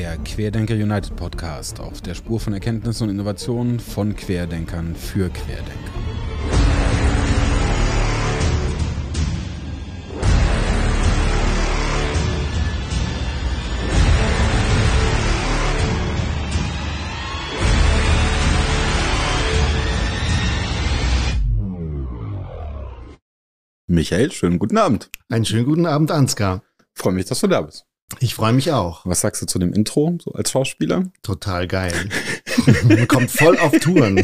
der Querdenker United Podcast auf der Spur von Erkenntnissen und Innovationen von Querdenkern für Querdenker. Michael, schönen guten Abend. Einen schönen guten Abend, Ansgar. Freue mich, dass du da bist. Ich freue mich auch. Was sagst du zu dem Intro, so als Schauspieler? Total geil. Man kommt voll auf Touren.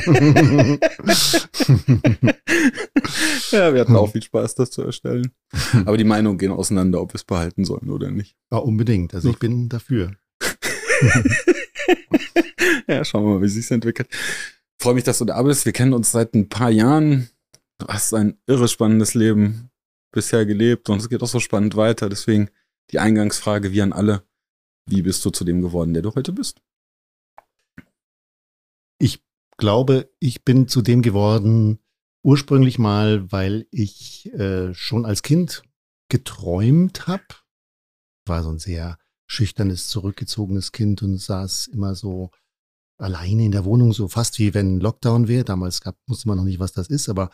ja, wir hatten auch viel Spaß, das zu erstellen. Aber die Meinungen gehen auseinander, ob wir es behalten sollen oder nicht. Ja, unbedingt. Also ich bin dafür. ja, schauen wir mal, wie sich entwickelt. Freue mich, dass du da bist. Wir kennen uns seit ein paar Jahren. Du hast ein irre spannendes Leben bisher gelebt und es geht auch so spannend weiter. Deswegen die Eingangsfrage wie an alle. Wie bist du zu dem geworden, der du heute bist? Ich glaube, ich bin zu dem geworden, ursprünglich mal, weil ich äh, schon als Kind geträumt habe. War so ein sehr schüchternes, zurückgezogenes Kind und saß immer so alleine in der Wohnung, so fast wie wenn Lockdown wäre. Damals gab, wusste man noch nicht, was das ist, aber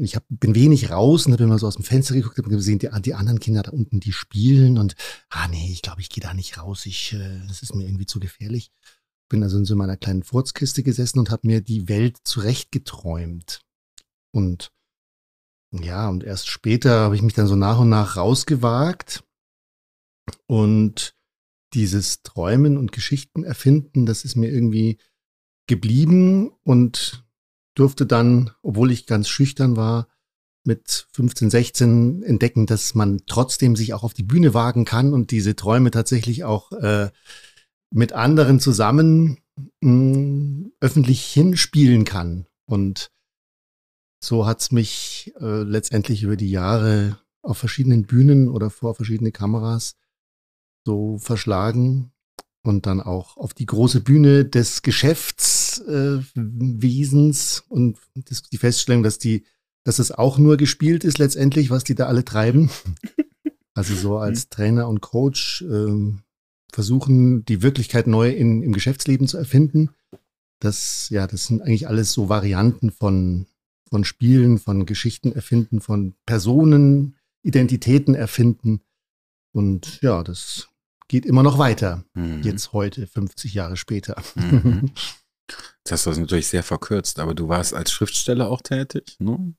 ich hab, bin wenig raus und habe immer so aus dem Fenster geguckt und gesehen, die, die anderen Kinder da unten, die spielen und, ah nee, ich glaube, ich gehe da nicht raus, ich, äh, das ist mir irgendwie zu gefährlich. Bin also in so meiner kleinen Furzkiste gesessen und habe mir die Welt zurechtgeträumt. Und ja, und erst später habe ich mich dann so nach und nach rausgewagt und dieses Träumen und Geschichten erfinden, das ist mir irgendwie geblieben und durfte dann, obwohl ich ganz schüchtern war, mit 15, 16 entdecken, dass man trotzdem sich auch auf die Bühne wagen kann und diese Träume tatsächlich auch äh, mit anderen zusammen mh, mm, öffentlich hinspielen kann. Und so hat's mich äh, letztendlich über die Jahre auf verschiedenen Bühnen oder vor verschiedene Kameras so verschlagen und dann auch auf die große Bühne des Geschäftswesens äh, und das, die Feststellung, dass die, dass es auch nur gespielt ist letztendlich, was die da alle treiben. Also so als Trainer und Coach äh, versuchen, die Wirklichkeit neu in, im Geschäftsleben zu erfinden. Das, ja, das sind eigentlich alles so Varianten von, von Spielen, von Geschichten erfinden, von Personen, Identitäten erfinden. Und ja, das geht immer noch weiter. Mhm. Jetzt heute, 50 Jahre später. Mhm. Jetzt hast du das natürlich sehr verkürzt, aber du warst als Schriftsteller auch tätig, ne?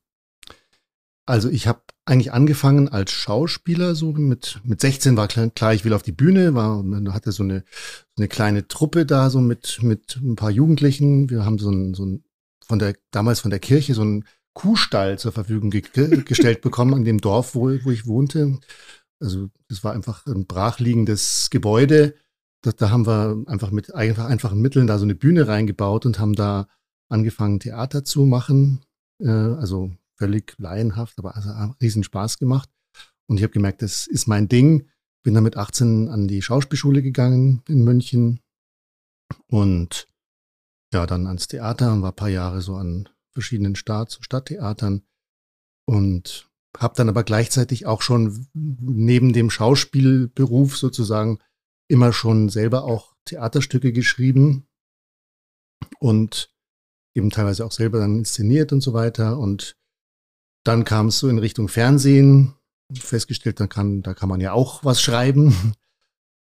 Also ich habe eigentlich angefangen als Schauspieler, so mit, mit 16 war klar, klar, ich will auf die Bühne, war, man hatte so eine, so eine kleine Truppe da, so mit, mit ein paar Jugendlichen. Wir haben so ein, so ein, von der, damals von der Kirche so einen Kuhstall zur Verfügung ge gestellt bekommen an dem Dorf, wo, wo ich wohnte. Also das war einfach ein brachliegendes Gebäude. Da, da haben wir einfach mit einfach, einfachen Mitteln da so eine Bühne reingebaut und haben da angefangen, Theater zu machen. Äh, also völlig laienhaft, aber also riesen Spaß gemacht. Und ich habe gemerkt, das ist mein Ding. Bin dann mit 18 an die Schauspielschule gegangen in München und ja, dann ans Theater und war ein paar Jahre so an verschiedenen Staats- und Stadttheatern und habe dann aber gleichzeitig auch schon neben dem Schauspielberuf sozusagen immer schon selber auch Theaterstücke geschrieben und eben teilweise auch selber dann inszeniert und so weiter. Und dann kam es so in Richtung Fernsehen, festgestellt, dann kann, da kann man ja auch was schreiben.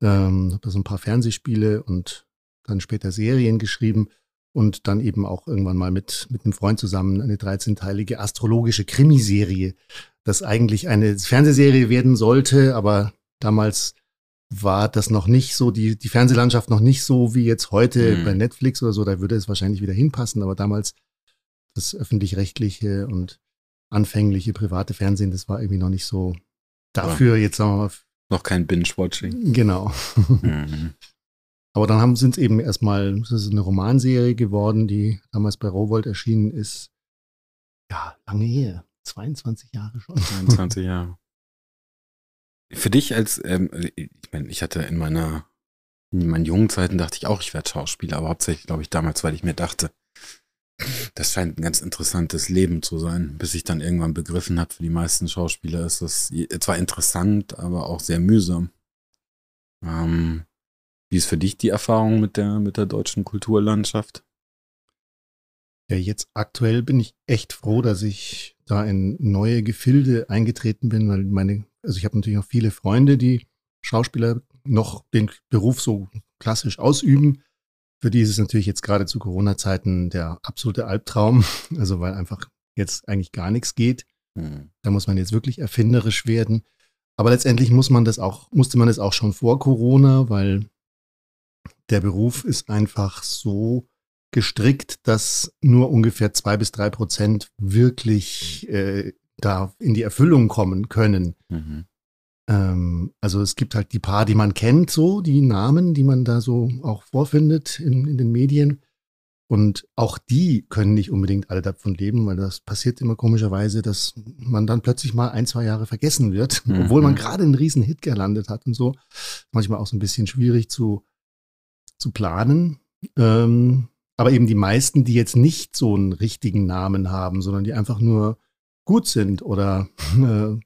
Ähm, habe so ein paar Fernsehspiele und dann später Serien geschrieben und dann eben auch irgendwann mal mit, mit einem Freund zusammen eine 13-teilige astrologische Krimiserie das eigentlich eine Fernsehserie werden sollte, aber damals war das noch nicht so, die, die Fernsehlandschaft noch nicht so wie jetzt heute mhm. bei Netflix oder so, da würde es wahrscheinlich wieder hinpassen, aber damals das öffentlich-rechtliche und anfängliche private Fernsehen, das war irgendwie noch nicht so dafür, ja. jetzt sagen wir mal. Noch kein Binge-Watching. Genau. Mhm. Aber dann sind es eben erstmal, das ist eine Romanserie geworden, die damals bei Rowold erschienen ist. Ja, lange her. 22 Jahre schon. 22 Jahre. Für dich als, ähm, ich meine, ich hatte in meiner, in meinen jungen Zeiten dachte ich auch, ich werde Schauspieler, aber hauptsächlich, glaube ich, damals, weil ich mir dachte, das scheint ein ganz interessantes Leben zu sein, bis ich dann irgendwann begriffen habe, für die meisten Schauspieler ist das zwar interessant, aber auch sehr mühsam. Ähm, Wie ist für dich die Erfahrung mit der, mit der deutschen Kulturlandschaft? Ja, jetzt aktuell bin ich echt froh, dass ich da in neue Gefilde eingetreten bin, weil meine, also ich habe natürlich auch viele Freunde, die Schauspieler noch den Beruf so klassisch ausüben. Für die ist es natürlich jetzt gerade zu Corona-Zeiten der absolute Albtraum, also weil einfach jetzt eigentlich gar nichts geht. Hm. Da muss man jetzt wirklich erfinderisch werden. Aber letztendlich muss man das auch, musste man das auch schon vor Corona, weil der Beruf ist einfach so gestrickt, dass nur ungefähr zwei bis drei Prozent wirklich äh, da in die Erfüllung kommen können. Mhm. Ähm, also es gibt halt die paar, die man kennt, so die Namen, die man da so auch vorfindet in, in den Medien. Und auch die können nicht unbedingt alle davon leben, weil das passiert immer komischerweise, dass man dann plötzlich mal ein, zwei Jahre vergessen wird, mhm. obwohl man gerade einen riesen Hit gelandet hat und so. Manchmal auch so ein bisschen schwierig zu, zu planen. Ähm, aber eben die meisten, die jetzt nicht so einen richtigen Namen haben, sondern die einfach nur gut sind oder äh,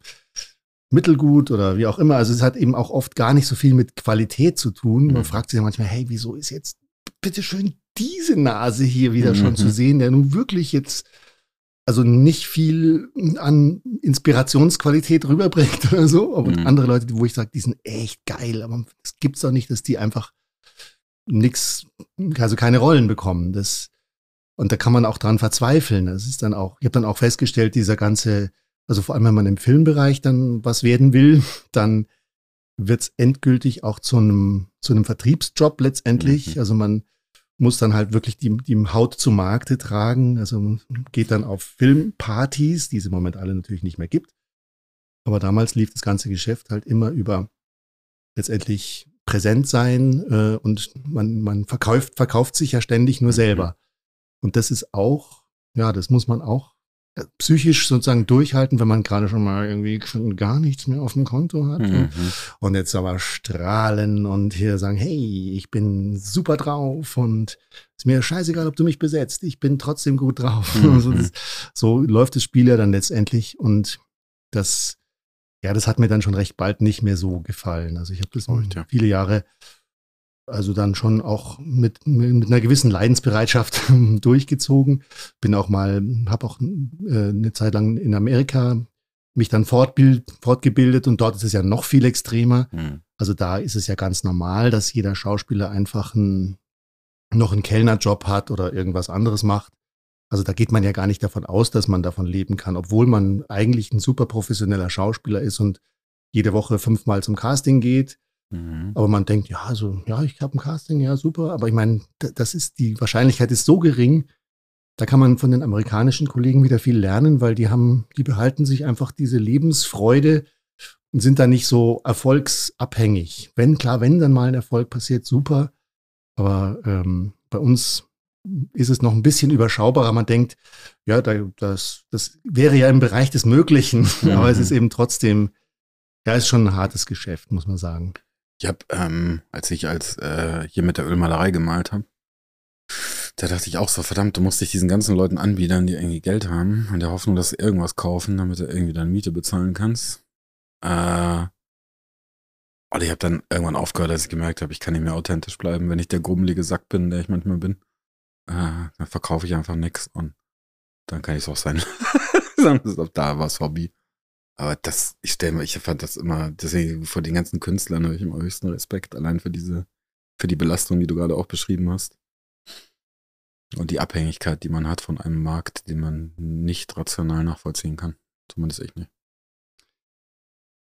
mittelgut oder wie auch immer. Also es hat eben auch oft gar nicht so viel mit Qualität zu tun. Man mhm. fragt sich ja manchmal, hey, wieso ist jetzt bitteschön diese Nase hier wieder mhm. schon zu sehen, der nun wirklich jetzt also nicht viel an Inspirationsqualität rüberbringt oder so. Aber mhm. andere Leute, wo ich sage, die sind echt geil, aber es gibt's doch nicht, dass die einfach nix, also keine Rollen bekommen. Das, und da kann man auch dran verzweifeln. Das ist dann auch, ich habe dann auch festgestellt, dieser ganze, also vor allem, wenn man im Filmbereich dann was werden will, dann wird es endgültig auch zu einem, zu einem Vertriebsjob letztendlich. Mhm. Also man muss dann halt wirklich die, die Haut zu Markte tragen. Also geht dann auf Filmpartys, die es im Moment alle natürlich nicht mehr gibt. Aber damals lief das ganze Geschäft halt immer über letztendlich präsent sein äh, und man, man verkauft, verkauft sich ja ständig nur mhm. selber. Und das ist auch, ja, das muss man auch äh, psychisch sozusagen durchhalten, wenn man gerade schon mal irgendwie gar nichts mehr auf dem Konto hat. Mhm. Und jetzt aber strahlen und hier sagen, hey, ich bin super drauf und ist mir scheißegal, ob du mich besetzt, ich bin trotzdem gut drauf. Mhm. so, das, so läuft das Spiel ja dann letztendlich und das ja, das hat mir dann schon recht bald nicht mehr so gefallen. Also ich habe das oh, ja. viele Jahre, also dann schon auch mit, mit einer gewissen Leidensbereitschaft durchgezogen. Bin auch mal, habe auch äh, eine Zeit lang in Amerika mich dann fortbild, fortgebildet und dort ist es ja noch viel extremer. Mhm. Also da ist es ja ganz normal, dass jeder Schauspieler einfach ein, noch einen Kellnerjob hat oder irgendwas anderes macht. Also da geht man ja gar nicht davon aus, dass man davon leben kann, obwohl man eigentlich ein super professioneller Schauspieler ist und jede Woche fünfmal zum Casting geht. Mhm. Aber man denkt, ja, also, ja, ich habe ein Casting, ja, super. Aber ich meine, das ist, die Wahrscheinlichkeit ist so gering, da kann man von den amerikanischen Kollegen wieder viel lernen, weil die haben, die behalten sich einfach diese Lebensfreude und sind da nicht so erfolgsabhängig. Wenn, klar, wenn dann mal ein Erfolg passiert, super. Aber ähm, bei uns ist es noch ein bisschen überschaubarer. Man denkt, ja, das, das wäre ja im Bereich des Möglichen, mhm. aber es ist eben trotzdem, ja, ist schon ein hartes Geschäft, muss man sagen. Ich habe, ähm, als ich als äh, hier mit der Ölmalerei gemalt habe, da dachte ich auch so, verdammt, du musst dich diesen ganzen Leuten anbiedern, die irgendwie Geld haben, in der Hoffnung, dass sie irgendwas kaufen, damit du irgendwie deine Miete bezahlen kannst. Äh, und ich habe dann irgendwann aufgehört, als ich gemerkt habe, ich kann nicht mehr authentisch bleiben, wenn ich der grummelige Sack bin, der ich manchmal bin äh, dann verkaufe ich einfach nichts und dann kann ich es auch sein. dann ist auch da was Hobby. Aber das, ich stelle mir, ich fand das immer, deswegen vor den ganzen Künstlern habe ich immer höchsten Respekt, allein für diese, für die Belastung, die du gerade auch beschrieben hast. Und die Abhängigkeit, die man hat von einem Markt, den man nicht rational nachvollziehen kann. Zumindest ich nicht.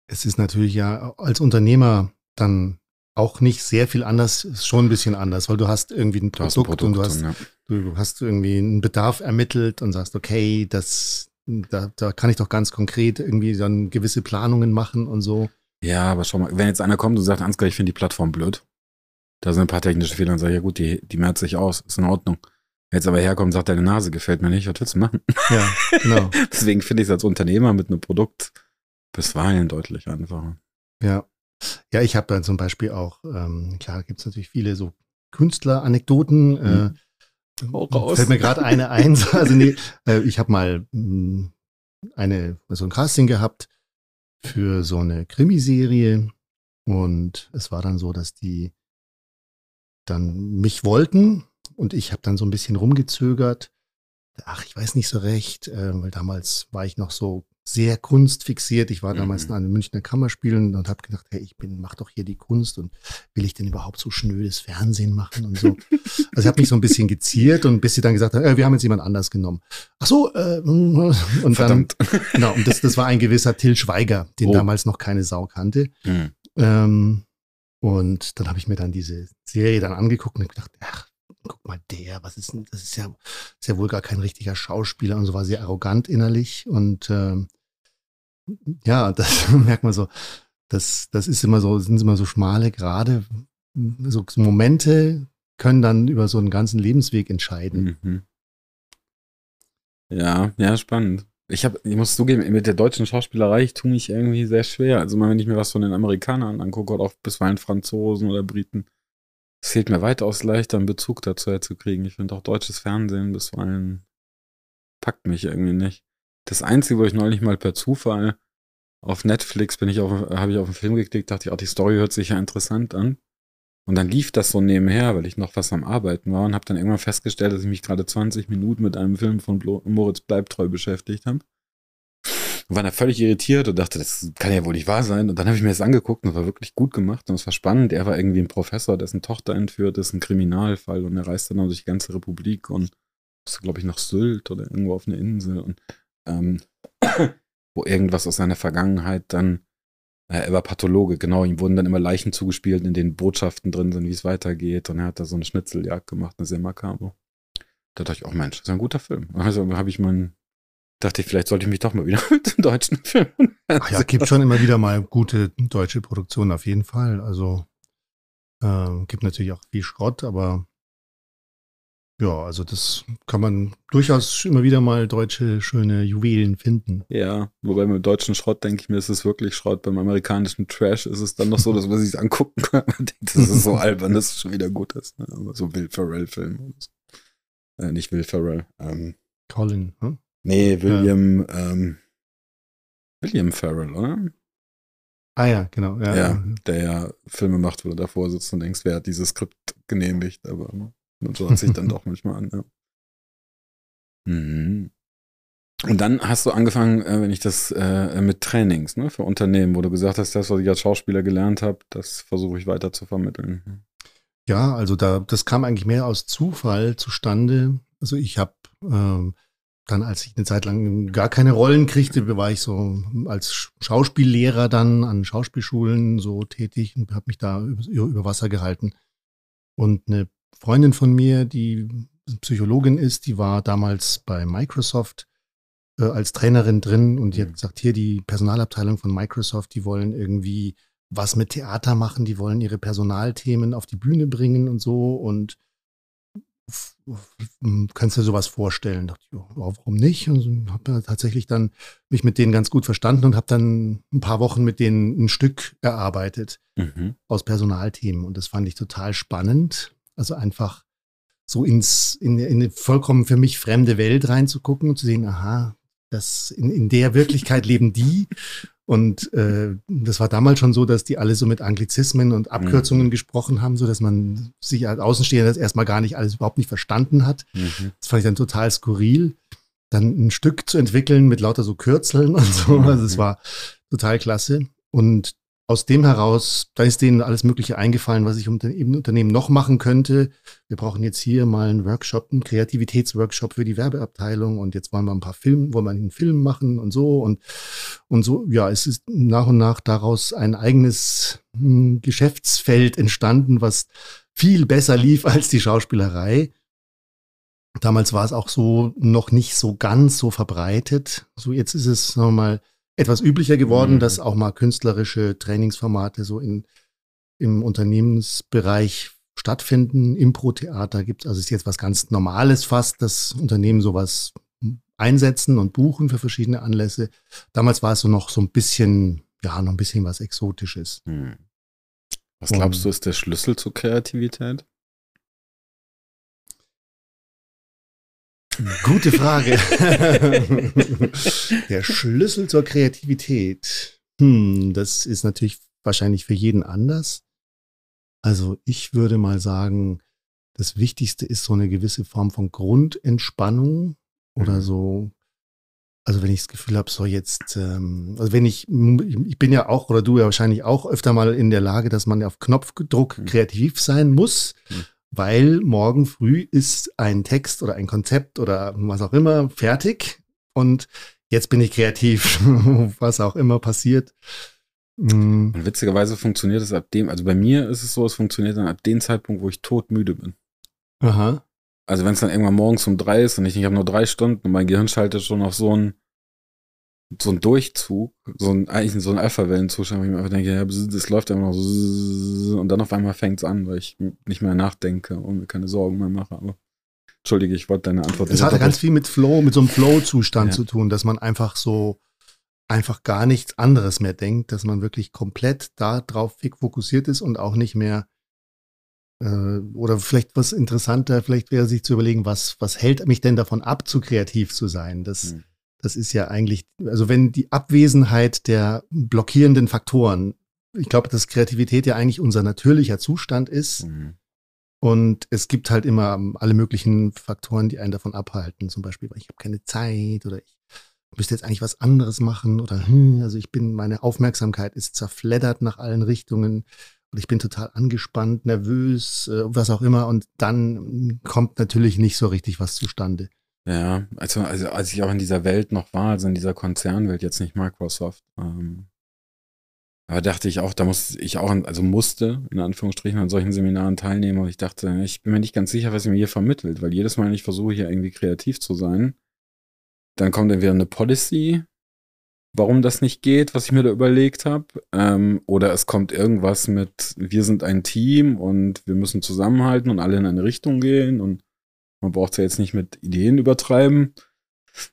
Es ist natürlich ja als Unternehmer dann auch nicht sehr viel anders, ist schon ein bisschen anders, weil du hast irgendwie ein Produkt, ein Produkt und du hast, ja. du hast irgendwie einen Bedarf ermittelt und sagst, okay, das, da, da kann ich doch ganz konkret irgendwie dann gewisse Planungen machen und so. Ja, aber schau mal, wenn jetzt einer kommt und sagt, Ansgar, ich finde die Plattform blöd, da sind ein paar technische Fehler und sage, ja gut, die, die merzt sich aus, ist in Ordnung. Wenn jetzt aber herkommt und sagt, deine Nase gefällt mir nicht, was willst du machen? Ja, genau. Deswegen finde ich es als Unternehmer mit einem Produkt bisweilen deutlich einfacher. Ja, ja, ich habe dann zum Beispiel auch, ähm, klar, gibt es natürlich viele so Künstler-Anekdoten. Mhm. Äh, fällt mir gerade eine ein. Also nee, äh, ich habe mal mh, hm, eine, so ein Casting gehabt für so eine Krimiserie und es war dann so, dass die dann mich wollten und ich habe dann so ein bisschen rumgezögert. Ach, ich weiß nicht so recht, äh, weil damals war ich noch so sehr kunstfixiert. Ich war damals Mhm. an den Münchner Kammerspielen und habe gedacht, hey, ich bin, mach doch hier die Kunst und will ich denn überhaupt so schnödes Fernsehen machen und so. Also ich habe mich so ein bisschen geziert und bis sie dann gesagt haben, äh, wir haben jetzt jemand anders genommen. Ach so, äh, und dann, Verdammt. genau, und das, das war ein gewisser Till Schweiger, den Oh. damals noch keine Sau kannte. Hm. Ähm, und dann habe ich mir dann diese Serie dann angeguckt und gedacht, ach, guck mal der, was ist denn, das ist ja, ist ja wohl gar kein richtiger Schauspieler und so war sehr arrogant innerlich und ähm, ja, das merkt man so, das, das ist immer so, sind immer so schmale Grade, so Momente können dann über so einen ganzen Lebensweg entscheiden. Mhm. Ja, ja, spannend. Ich habe, ich muss zugeben, mit der deutschen Schauspielerei, ich tue mich irgendwie sehr schwer. Also wenn ich mir was von den Amerikanern angucke oder auch bisweilen Franzosen oder Briten, es fehlt mir weitaus leichter, einen Bezug dazu herzukriegen. Ich finde auch deutsches Fernsehen bisweilen packt mich irgendwie nicht. Das Einzige, wo ich neulich mal per Zufall auf Netflix bin ich auf, habe ich auf einen Film geklickt, dachte ich, auch die Story hört sich ja interessant an. Und dann lief das so nebenher, weil ich noch was am Arbeiten war und habe dann irgendwann festgestellt, dass ich mich gerade 20 Minuten mit einem Film von Moritz Bleibtreu beschäftigt habe. Und war da völlig irritiert und dachte, das kann ja wohl nicht wahr sein. Und dann habe ich mir das angeguckt und es war wirklich gut gemacht und es war spannend. Er war irgendwie ein Professor, dessen Tochter entführt ist, ein Kriminalfall und er reist dann durch die ganze Republik und ist, glaube ich, nach Sylt oder irgendwo auf einer Insel und ähm, wo irgendwas aus seiner Vergangenheit dann äh, er war Pathologe, genau. Ihm wurden dann immer Leichen zugespielt, in denen Botschaften drin sind, wie es weitergeht. Und er hat da so eine Schnitzeljagd gemacht, eine sehr makabre. Da dachte ich, oh Mensch, das ist ein guter Film. Also habe ich meinen, dachte ich, vielleicht sollte ich mich doch mal wieder mit dem deutschen Film. Ach ja, gibt schon immer wieder mal gute deutsche Produktionen, auf jeden Fall. Also äh, gibt natürlich auch viel Schrott, aber ja, also das kann man durchaus immer wieder mal deutsche schöne Juwelen finden. Ja, wobei beim deutschen Schrott denke ich mir, ist es wirklich Schrott. Beim amerikanischen Trash ist es dann noch so, dass man sich angucken kann. Man denkt, das ist so albern, dass es schon wieder gut ist. Ne? Aber so Will Ferrell-Film. Äh, nicht Will Ferrell. Ähm, Colin, hm? nee, William, ähm, William Ferrell, oder? Ah ja, genau. Ja, Ja, der ja Filme macht, wo du davor sitzt und denkst, wer hat dieses Skript genehmigt, aber und so hat sich dann doch manchmal an, ja. Mhm. Und dann hast du angefangen, äh, wenn ich das äh, mit Trainings, ne, für Unternehmen, wo du gesagt hast, das, was ich als Schauspieler gelernt habe, das versuche ich weiter zu vermitteln. Ja, also da, das kam eigentlich mehr aus Zufall zustande. Also ich habe ähm, dann, als ich eine Zeit lang gar keine Rollen kriegte, war ich so als Schauspiellehrer dann an Schauspielschulen so tätig und habe mich da über, über Wasser gehalten. Und eine Freundin von mir, die Psychologin ist, die war damals bei Microsoft äh, als Trainerin drin und die hat gesagt, hier die Personalabteilung von Microsoft, die wollen irgendwie was mit Theater machen, die wollen ihre Personalthemen auf die Bühne bringen und so und kannst du dir sowas vorstellen? Dachte ich, warum nicht? Und habe tatsächlich dann mich mit denen ganz gut verstanden und habe dann ein paar Wochen mit denen ein Stück erarbeitet Mhm. aus Personalthemen und das fand ich total spannend. Also einfach so ins in, in eine vollkommen für mich fremde Welt reinzugucken und zu sehen, aha, das in, in der Wirklichkeit leben die und äh, das war damals schon so, dass die alle so mit Anglizismen und Abkürzungen Mhm. gesprochen haben, so dass man sich als Außenstehender das erstmal gar nicht alles überhaupt nicht verstanden hat. Mhm. Das fand ich dann total skurril. Dann ein Stück zu entwickeln mit lauter so Kürzeln und so. Also es Mhm. war total klasse. Und aus dem heraus, da ist denen alles Mögliche eingefallen, was ich im Unternehmen noch machen könnte. Wir brauchen jetzt hier mal einen Workshop, einen Kreativitätsworkshop für die Werbeabteilung und jetzt wollen wir ein paar Filme, wollen wir einen Film machen und so und, und so. Ja, es ist nach und nach daraus ein eigenes hm, Geschäftsfeld entstanden, was viel besser lief als die Schauspielerei. Damals war es auch so noch nicht so ganz so verbreitet. So jetzt ist es, wir mal, etwas üblicher geworden, Mhm. dass auch mal künstlerische Trainingsformate so in, im Unternehmensbereich stattfinden. Impro-Theater gibt es, also ist jetzt was ganz Normales fast, dass Unternehmen sowas einsetzen und buchen für verschiedene Anlässe. Damals war es so noch so ein bisschen, ja, noch ein bisschen was Exotisches. Hm. Was glaubst du, ist der Schlüssel zur Kreativität? Gute Frage. Der Schlüssel zur Kreativität. Hm, das ist natürlich wahrscheinlich für jeden anders. Also ich würde mal sagen, das Wichtigste ist so eine gewisse Form von Grundentspannung oder Mhm. so. Also wenn ich das Gefühl habe, so jetzt, ähm, also wenn ich, ich bin ja auch oder du ja wahrscheinlich auch öfter mal in der Lage, dass man auf Knopfdruck Mhm. kreativ sein muss, Mhm. Weil morgen früh ist ein Text oder ein Konzept oder was auch immer fertig und jetzt bin ich kreativ, was auch immer passiert. Und witzigerweise funktioniert es ab dem, also bei mir ist es so, es funktioniert dann ab dem Zeitpunkt, wo ich todmüde bin. Aha. Also wenn es dann irgendwann morgens um drei ist und ich, ich habe nur drei Stunden und mein Gehirn schaltet schon auf so einen so einen Durchzug, so ein eigentlich so einen Alpha-Wellenzustand, wo ich mir einfach denke, ja, es läuft immer noch so und dann auf einmal fängt es an, weil ich nicht mehr nachdenke und mir keine Sorgen mehr mache. Aber entschuldige, ich wollte deine Antwort Es hatte ganz viel mit Flow, mit so einem Flow-Zustand Ja. zu tun, dass man einfach so einfach gar nichts anderes mehr denkt, dass man wirklich komplett da drauf fokussiert ist und auch nicht mehr äh, oder vielleicht was interessanter, vielleicht wäre sich zu überlegen, was, was hält mich denn davon ab, zu kreativ zu sein? Das, Hm. Das ist ja eigentlich, also wenn die Abwesenheit der blockierenden Faktoren, ich glaube, dass Kreativität ja eigentlich unser natürlicher Zustand ist. Mhm. Und es gibt halt immer alle möglichen Faktoren, die einen davon abhalten. Zum Beispiel, ich habe keine Zeit oder ich müsste jetzt eigentlich was anderes machen oder hm, also ich bin, meine Aufmerksamkeit ist zerfleddert nach allen Richtungen und ich bin total angespannt, nervös, äh, was auch immer. Und dann kommt natürlich nicht so richtig was zustande. Ja, also, also als ich auch in dieser Welt noch war, also in dieser Konzernwelt, jetzt nicht Microsoft, ähm, aber dachte ich auch, da musste ich auch, also musste in Anführungsstrichen an solchen Seminaren teilnehmen. Und ich dachte, ich bin mir nicht ganz sicher, was ihr mir hier vermittelt, weil jedes Mal, wenn ich versuche, hier irgendwie kreativ zu sein, dann kommt entweder eine Policy, warum das nicht geht, was ich mir da überlegt habe, ähm, oder es kommt irgendwas mit, wir sind ein Team und wir müssen zusammenhalten und alle in eine Richtung gehen und man braucht es ja jetzt nicht mit Ideen übertreiben.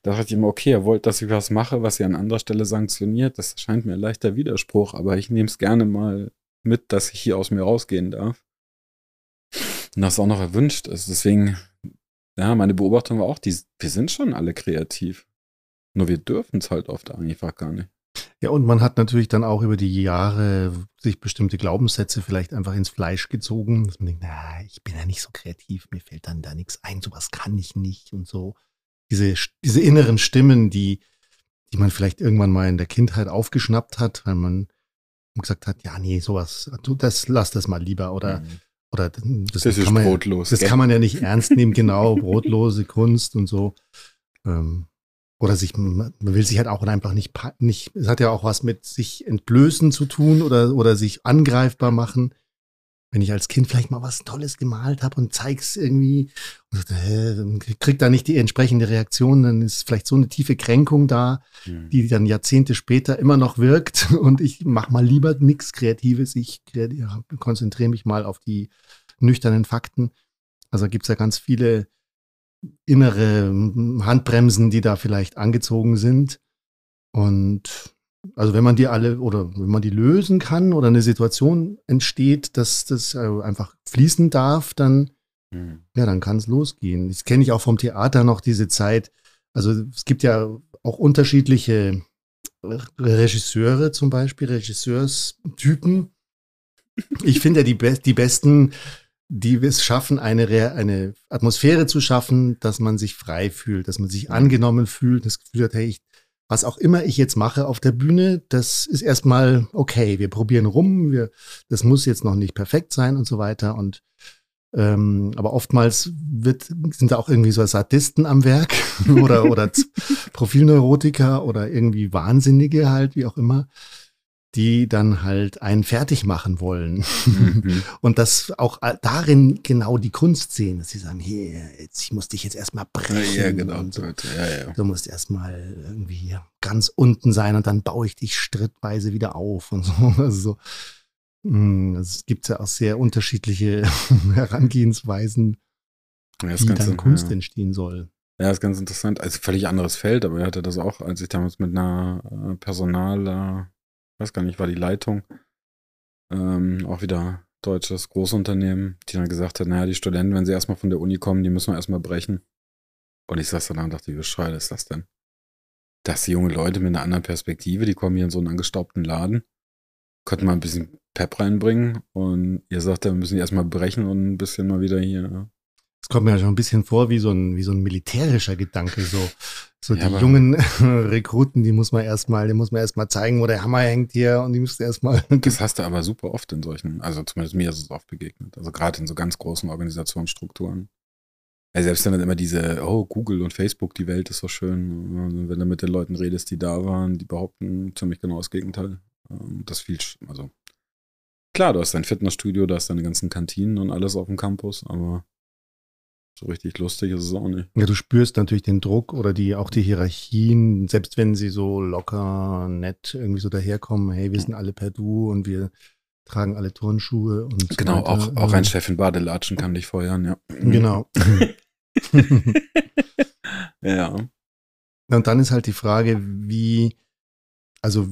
Da dachte ich immer, okay, ihr wollt, dass ich was mache, was ihr an anderer Stelle sanktioniert. Das scheint mir ein leichter Widerspruch, aber ich nehme es gerne mal mit, dass ich hier aus mir rausgehen darf. Und das auch noch erwünscht ist. Deswegen, ja, meine Beobachtung war auch, die, wir sind schon alle kreativ. Nur wir dürfen es halt oft einfach gar nicht. Ja, und man hat natürlich dann auch über die Jahre sich bestimmte Glaubenssätze vielleicht einfach ins Fleisch gezogen, dass man denkt, na, ich bin ja nicht so kreativ, mir fällt dann da nichts ein, sowas kann ich nicht und so. Diese, diese inneren Stimmen, die, die man vielleicht irgendwann mal in der Kindheit aufgeschnappt hat, weil man gesagt hat, ja, nee, sowas, du, das, lass das mal lieber oder, Mhm. oder das, Das ist kann man, brotlos. das gell? kann man ja nicht ernst nehmen, genau, brotlose Kunst und so. Ähm, oder sich, man will sich halt auch einfach nicht, nicht, es hat ja auch was mit sich entblößen zu tun oder, oder sich angreifbar machen. Wenn ich als Kind vielleicht mal was Tolles gemalt habe und zeig's irgendwie und dann kriegt da nicht die entsprechende Reaktion, dann ist vielleicht so eine tiefe Kränkung da, Mhm. die dann Jahrzehnte später immer noch wirkt und ich mach mal lieber nichts Kreatives, ich konzentriere mich mal auf die nüchternen Fakten. Also gibt's ja ganz viele innere mm, Handbremsen, die da vielleicht angezogen sind. Und also wenn man die alle oder wenn man die lösen kann oder eine Situation entsteht, dass das äh, einfach fließen darf, dann Mhm. ja, dann kann es losgehen. Das kenne ich auch vom Theater noch diese Zeit. Also es gibt ja auch unterschiedliche Regisseure zum Beispiel, Regisseurstypen. Ich finde ja die, be die besten, die es schaffen, eine, eine Atmosphäre zu schaffen, dass man sich frei fühlt, dass man sich angenommen fühlt, das Gefühl hat, hey, ich, was auch immer ich jetzt mache auf der Bühne, das ist erstmal okay. Wir probieren rum, wir, das muss jetzt noch nicht perfekt sein und so weiter. Und ähm, aber oftmals wird, sind da auch irgendwie so Sadisten am Werk oder, oder Profilneurotiker oder irgendwie Wahnsinnige halt, wie auch immer, die dann halt einen fertig machen wollen. Mhm. Und das auch darin genau die Kunst sehen, dass sie sagen, hier, jetzt, ich muss dich jetzt erstmal brechen. Ja, genau. Und so. Ja, ja. Du musst erstmal irgendwie ganz unten sein und dann baue ich dich schrittweise wieder auf und so. Also so. mm, Es gibt ja auch sehr unterschiedliche Herangehensweisen, Ja, wie dann Kunst ja. entstehen soll. Ja, ist ganz interessant. Also völlig anderes Feld, aber er hatte das auch, als ich damals mit einer äh, Personal, weiß gar nicht, war die Leitung, ähm, auch wieder deutsches Großunternehmen, die dann gesagt hat, naja, die Studenten, wenn sie erstmal von der Uni kommen, die müssen wir erstmal brechen. Und ich saß dann da und dachte, wie bescheuert ist das denn? Dass die junge Leute mit einer anderen Perspektive, die kommen hier in so einen angestaubten Laden konnten mal ein bisschen Pep reinbringen und ihr sagt, wir müssen erstmal brechen und ein bisschen mal wieder hier. Es kommt mir ja schon ein bisschen vor wie so ein, wie so ein militärischer Gedanke, so. So ja, die jungen Rekruten, die muss man erstmal, die muss man erstmal zeigen, wo der Hammer hängt hier und die müsste erstmal. Das hast du aber super oft in solchen, also zumindest mir ist es oft begegnet. Also gerade in so ganz großen Organisationsstrukturen. Also selbst wenn dann immer diese, oh, Google und Facebook, die Welt ist so schön. Wenn du mit den Leuten redest, die da waren, die behaupten ziemlich genau das Gegenteil. Ähm, das viel, also klar, du hast dein Fitnessstudio, du hast deine ganzen Kantinen und alles auf dem Campus, aber so richtig lustig ist es auch nicht. Ja, du spürst natürlich den Druck oder die, auch die Hierarchien, selbst wenn sie so locker, nett irgendwie so daherkommen, hey, wir sind alle per Du und wir tragen alle Turnschuhe und Genau, so auch, auch ein Chef in Badelatschen kann dich feuern, ja. Genau. ja. Und dann ist halt die Frage, wie, also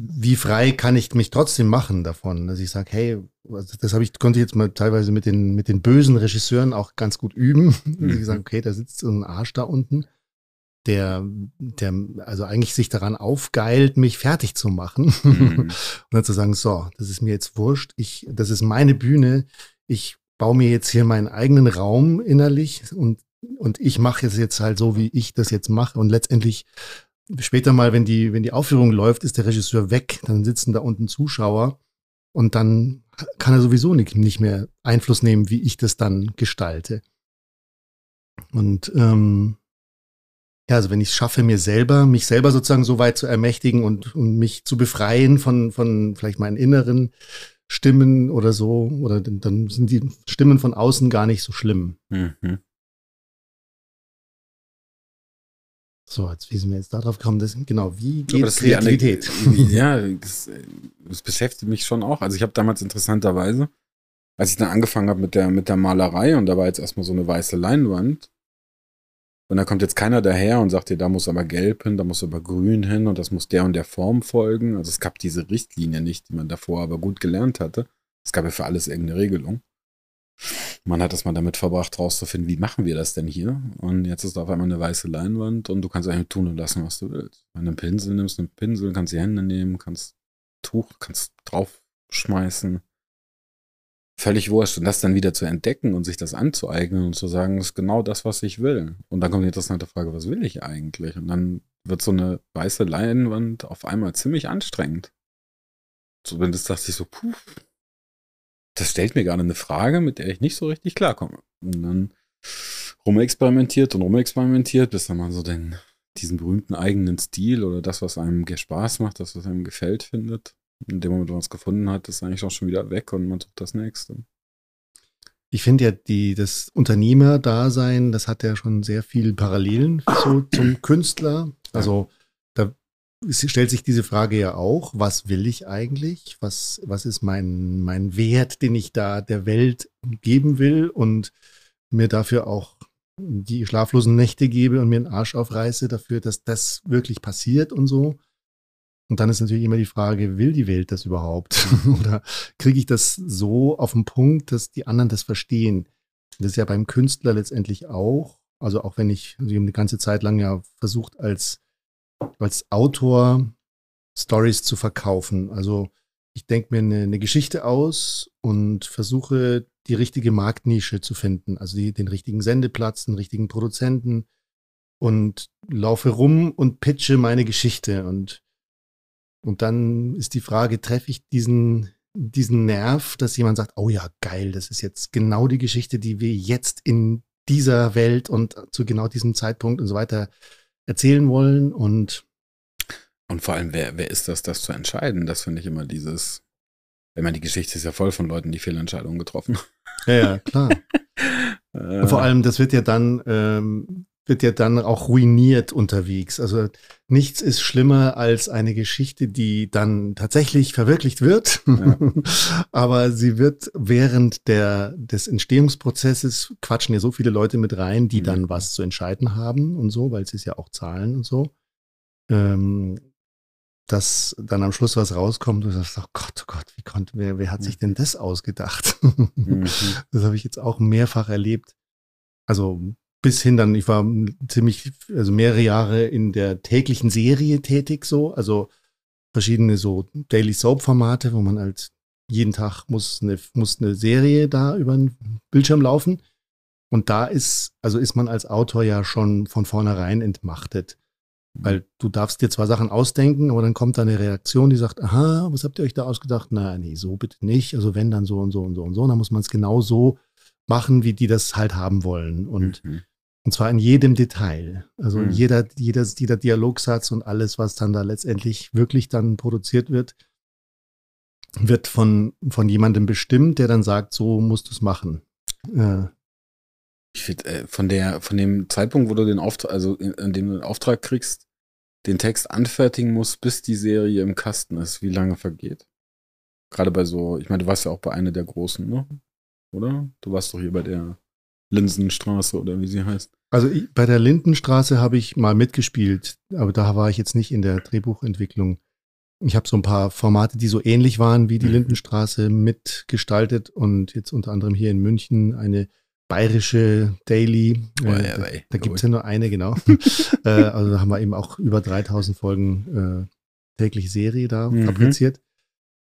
wie frei kann ich mich trotzdem machen davon, dass ich sage, hey, das habe ich konnte ich jetzt mal teilweise mit den mit den bösen Regisseuren auch ganz gut üben. Mhm. Sie sagen, okay, da sitzt so ein Arsch da unten, der der also eigentlich sich daran aufgeilt, mich fertig zu machen mhm. und dann zu sagen, so, das ist mir jetzt wurscht, ich das ist meine Bühne, ich baue mir jetzt hier meinen eigenen Raum innerlich und und ich mache es jetzt halt so, wie ich das jetzt mache und letztendlich später mal, wenn die, wenn die Aufführung läuft, ist der Regisseur weg, dann sitzen da unten Zuschauer und dann kann er sowieso nicht, nicht mehr Einfluss nehmen, wie ich das dann gestalte. Und ähm, ja, also wenn ich es schaffe, mir selber, mich selber sozusagen so weit zu ermächtigen und, und mich zu befreien von, von vielleicht meinen inneren Stimmen oder so, oder dann sind die Stimmen von außen gar nicht so schlimm. Mhm. So, jetzt wie sind wir jetzt darauf gekommen, das, genau, wie geht ja, Kreativität? ja, das, das, beschäftigt mich schon auch. Also ich habe damals interessanterweise, als ich dann angefangen habe mit der, mit der Malerei und da war jetzt erstmal so eine weiße Leinwand und da kommt jetzt keiner daher und sagt dir, da muss aber gelb hin, da muss aber grün hin und das muss der und der Form folgen. Also es gab diese Richtlinie nicht, die man davor aber gut gelernt hatte. Es gab ja für alles irgendeine Regelung. Man hat es mal damit verbracht, rauszufinden, wie machen wir das denn hier? Und jetzt ist auf einmal eine weiße Leinwand und du kannst eigentlich tun und lassen, was du willst. Wenn du einen Pinsel nimmst, einen Pinsel, kannst die Hände nehmen, kannst Tuch, kannst draufschmeißen. Völlig wurscht. Und das dann wieder zu entdecken und sich das anzueignen und zu sagen, das ist genau das, was ich will. Und dann kommt die interessante Frage, was will ich eigentlich? Und dann wird so eine weiße Leinwand auf einmal ziemlich anstrengend. Zumindest dachte ich so, puh, das stellt mir gerade eine Frage, mit der ich nicht so richtig klarkomme. Und dann rumexperimentiert und rumexperimentiert, bis dann mal so den, diesen berühmten eigenen Stil oder das, was einem Spaß macht, das, was einem gefällt, findet. In dem Moment, wo man es gefunden hat, ist eigentlich auch schon wieder weg und man sucht das nächste. Ich finde ja, die, das Unternehmerdasein, das hat ja schon sehr viel Parallelen so zum Künstler. Also es stellt sich diese Frage ja auch, was will ich eigentlich? Was, was ist mein, mein Wert, den ich da der Welt geben will und mir dafür auch die schlaflosen Nächte gebe und mir einen Arsch aufreiße dafür, dass das wirklich passiert und so. Und dann ist natürlich immer die Frage, will die Welt das überhaupt? Oder kriege ich das so auf den Punkt, dass die anderen das verstehen? Das ist ja beim Künstler letztendlich auch. Also auch wenn ich, also ich habe eine ganze Zeit lang ja versucht, als als Autor Stories zu verkaufen. Also ich denke mir eine, eine, Geschichte aus und versuche die richtige Marktnische zu finden, also die, den richtigen Sendeplatz, den richtigen Produzenten und laufe rum und pitche meine Geschichte und und dann ist die Frage, treffe ich diesen diesen Nerv, dass jemand sagt, oh ja, geil, das ist jetzt genau die Geschichte, die wir jetzt in dieser Welt und zu genau diesem Zeitpunkt und so weiter erzählen wollen und und vor allem, wer, wer ist das, das zu entscheiden? Das finde ich immer dieses, wenn man die Geschichte ist ja voll von Leuten, die Fehlentscheidungen getroffen haben. Ja, ja, klar. vor allem, das wird ja dann, ähm, wird ja dann auch ruiniert unterwegs. Also nichts ist schlimmer als eine Geschichte, die dann tatsächlich verwirklicht wird. Ja. Aber sie wird während der, des Entstehungsprozesses quatschen ja so viele Leute mit rein, die mhm. dann was zu entscheiden haben und so, weil es ist ja auch Zahlen und so. Ähm, dass dann am Schluss was rauskommt und du sagst, oh Gott, oh Gott, wie konnte, wer, wer hat sich denn das ausgedacht? Mhm. Das habe ich jetzt auch mehrfach erlebt. Also bis hin dann, ich war ziemlich, also mehrere Jahre in der täglichen Serie tätig so, also verschiedene so Daily Soap Formate, wo man halt jeden Tag muss eine, muss eine Serie da über den Bildschirm laufen. Und da ist, also ist man als Autor ja schon von vornherein entmachtet. Weil du darfst dir zwar Sachen ausdenken, aber dann kommt da eine Reaktion, die sagt, aha, was habt ihr euch da ausgedacht? Na, nee, so bitte nicht. Also wenn, dann so und so und so und so. dann muss man es genau so machen, wie die das halt haben wollen. Und, mhm. Und zwar in jedem Detail. Also mhm. jeder, jeder, jeder Dialogsatz und alles, was dann da letztendlich wirklich dann produziert wird, wird von, von jemandem bestimmt, der dann sagt, so musst du es machen. Äh, ich finde, äh, von der, von dem Zeitpunkt, wo du den Auftrag, also in, in dem du den Auftrag kriegst, den Text anfertigen musst, bis die Serie im Kasten ist, wie lange vergeht? Gerade bei so, ich meine, du warst ja auch bei einer der großen, ne? Oder? Du warst doch hier bei der Linsenstraße oder wie sie heißt. Also ich, bei der Lindenstraße habe ich mal mitgespielt, aber da war ich jetzt nicht in der Drehbuchentwicklung. Ich habe so ein paar Formate, die so ähnlich waren wie die mhm. Lindenstraße mitgestaltet und jetzt unter anderem hier in München eine bayerische Daily. Oh, äh, da da gibt es ja nur eine, genau. äh, also da haben wir eben auch über 3000 Folgen äh, tägliche Serie da mhm. fabriziert.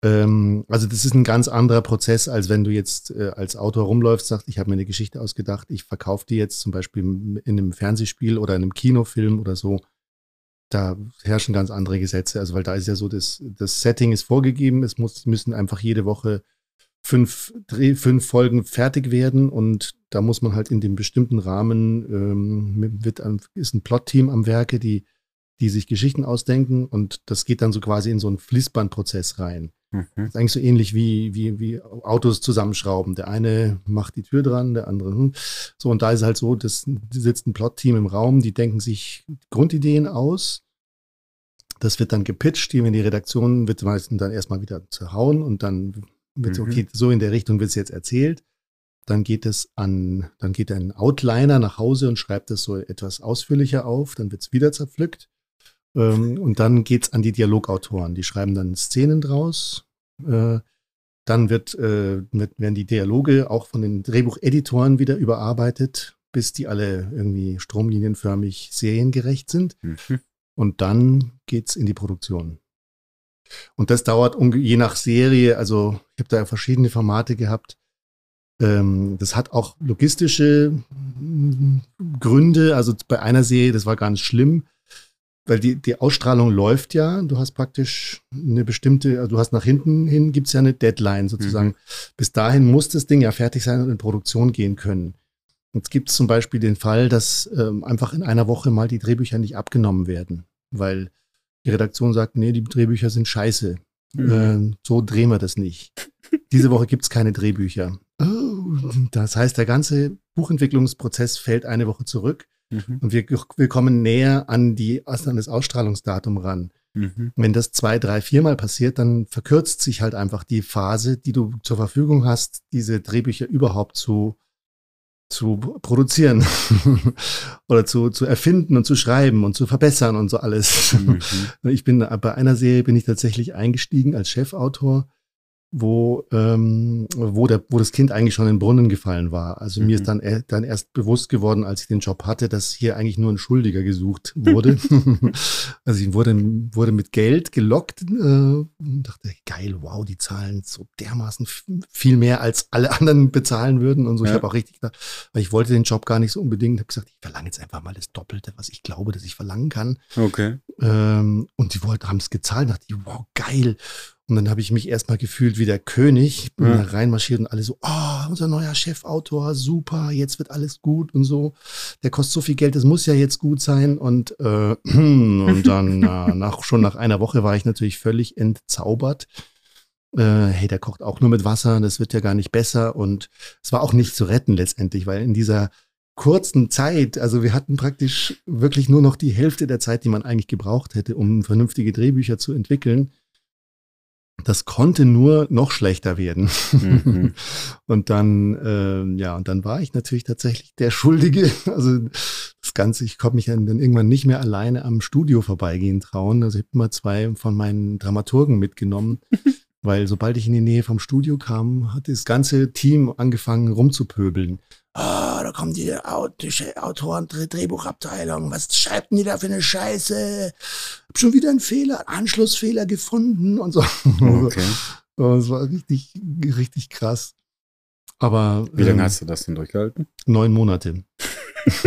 Ähm, also das ist ein ganz anderer Prozess, als wenn du jetzt äh, als Autor rumläufst, sagst, ich habe mir eine Geschichte ausgedacht, ich verkaufe die jetzt zum Beispiel in einem Fernsehspiel oder in einem Kinofilm oder so. Da herrschen ganz andere Gesetze. Also weil da ist ja so, das, das Setting ist vorgegeben, es muss, müssen einfach jede Woche fünf, Dreh, fünf Folgen fertig werden und da muss man halt in dem bestimmten Rahmen, ähm, wird, ist ein Plot-Team am Werke, die, die sich Geschichten ausdenken und das geht dann so quasi in so einen Fließbandprozess rein. Mhm. Das ist eigentlich so ähnlich wie, wie, wie Autos zusammenschrauben. Der eine macht die Tür dran, der andere. Hm. So, und da ist halt so, das sitzt ein Plot-Team im Raum, die denken sich Grundideen aus. Das wird dann gepitcht, die in die Redaktion wird meistens dann erstmal wieder zerhauen und dann wird mhm. okay, so in der Richtung wird es jetzt erzählt. Dann geht es an, dann geht ein Outliner nach Hause und schreibt das so etwas ausführlicher auf, dann wird es wieder zerpflückt. Ähm, und dann geht es an die Dialogautoren. Die schreiben dann Szenen draus. Äh, dann wird, äh, wird, werden die Dialoge auch von den Drehbucheditoren wieder überarbeitet, bis die alle irgendwie stromlinienförmig seriengerecht sind. Mhm. Und dann geht es in die Produktion. Und das dauert je nach Serie, also ich habe da verschiedene Formate gehabt. Ähm, das hat auch logistische mm, Gründe. Also bei einer Serie, das war ganz schlimm, weil die, die Ausstrahlung läuft ja. Du hast praktisch eine bestimmte, also du hast nach hinten hin, gibt es ja eine Deadline sozusagen. Mhm. Bis dahin muss das Ding ja fertig sein und in Produktion gehen können. Jetzt gibt es zum Beispiel den Fall, dass ähm, einfach in einer Woche mal die Drehbücher nicht abgenommen werden, weil die Redaktion sagt, nee, die Drehbücher sind scheiße. Mhm. Äh, so drehen wir das nicht. Diese Woche gibt es keine Drehbücher. Oh, das heißt, der ganze Buchentwicklungsprozess fällt eine Woche zurück mhm. und wir, wir kommen näher an, die, an das Ausstrahlungsdatum ran. Mhm. Wenn das zwei, drei, viermal passiert, dann verkürzt sich halt einfach die Phase, die du zur Verfügung hast, diese Drehbücher überhaupt zu zu produzieren oder zu, zu erfinden und zu schreiben und zu verbessern und so alles. Mhm. Ich bin bei einer Serie bin ich tatsächlich eingestiegen als Chefautor wo, ähm, wo, der, wo das Kind eigentlich schon in den Brunnen gefallen war. Also mhm. mir ist mhm. dann, dann erst bewusst geworden, als ich den Job hatte, dass hier eigentlich nur ein Schuldiger gesucht wurde. also ich wurde, wurde mit Geld gelockt äh, und dachte, geil, wow, die zahlen so dermaßen viel mehr, als alle anderen bezahlen würden und so. Ja. Ich habe auch richtig gedacht, weil ich wollte den Job gar nicht so unbedingt. habe gesagt, ich verlange jetzt einfach mal das Doppelte, was ich glaube, dass ich verlangen kann. Okay. Ähm, und die wollten, haben es gezahlt, dachte ich, wow, geil. Und dann habe ich mich erstmal gefühlt wie der König, bin ja. da reinmarschiert und alle so, oh, unser neuer Chefautor, super, jetzt wird alles gut und so. Der kostet so viel Geld, das muss ja jetzt gut sein. Und, äh, und dann na, nach, schon nach einer Woche war ich natürlich völlig entzaubert. Äh, hey, der kocht auch nur mit Wasser, das wird ja gar nicht besser. Und es war auch nicht zu retten letztendlich, weil in dieser kurzen Zeit, also wir hatten praktisch wirklich nur noch die Hälfte der Zeit, die man eigentlich gebraucht hätte, um vernünftige Drehbücher zu entwickeln das konnte nur noch schlechter werden. Mhm. und dann, äh, ja, und dann war ich natürlich tatsächlich der Schuldige. Also das Ganze, ich konnte mich dann irgendwann nicht mehr alleine am Studio vorbeigehen trauen. Also ich habe immer zwei von meinen Dramaturgen mitgenommen, weil sobald ich in die Nähe vom Studio kam, hat das ganze Team angefangen rumzupöbeln. Da kommen die Autoren, Drehbuchabteilung, was schreibt denn die da für eine Scheiße? Hab schon wieder einen Fehler, Anschlussfehler gefunden und so. Okay. Das war richtig, richtig krass. Aber. Wie lange ähm, hast du das denn durchgehalten? Neun Monate.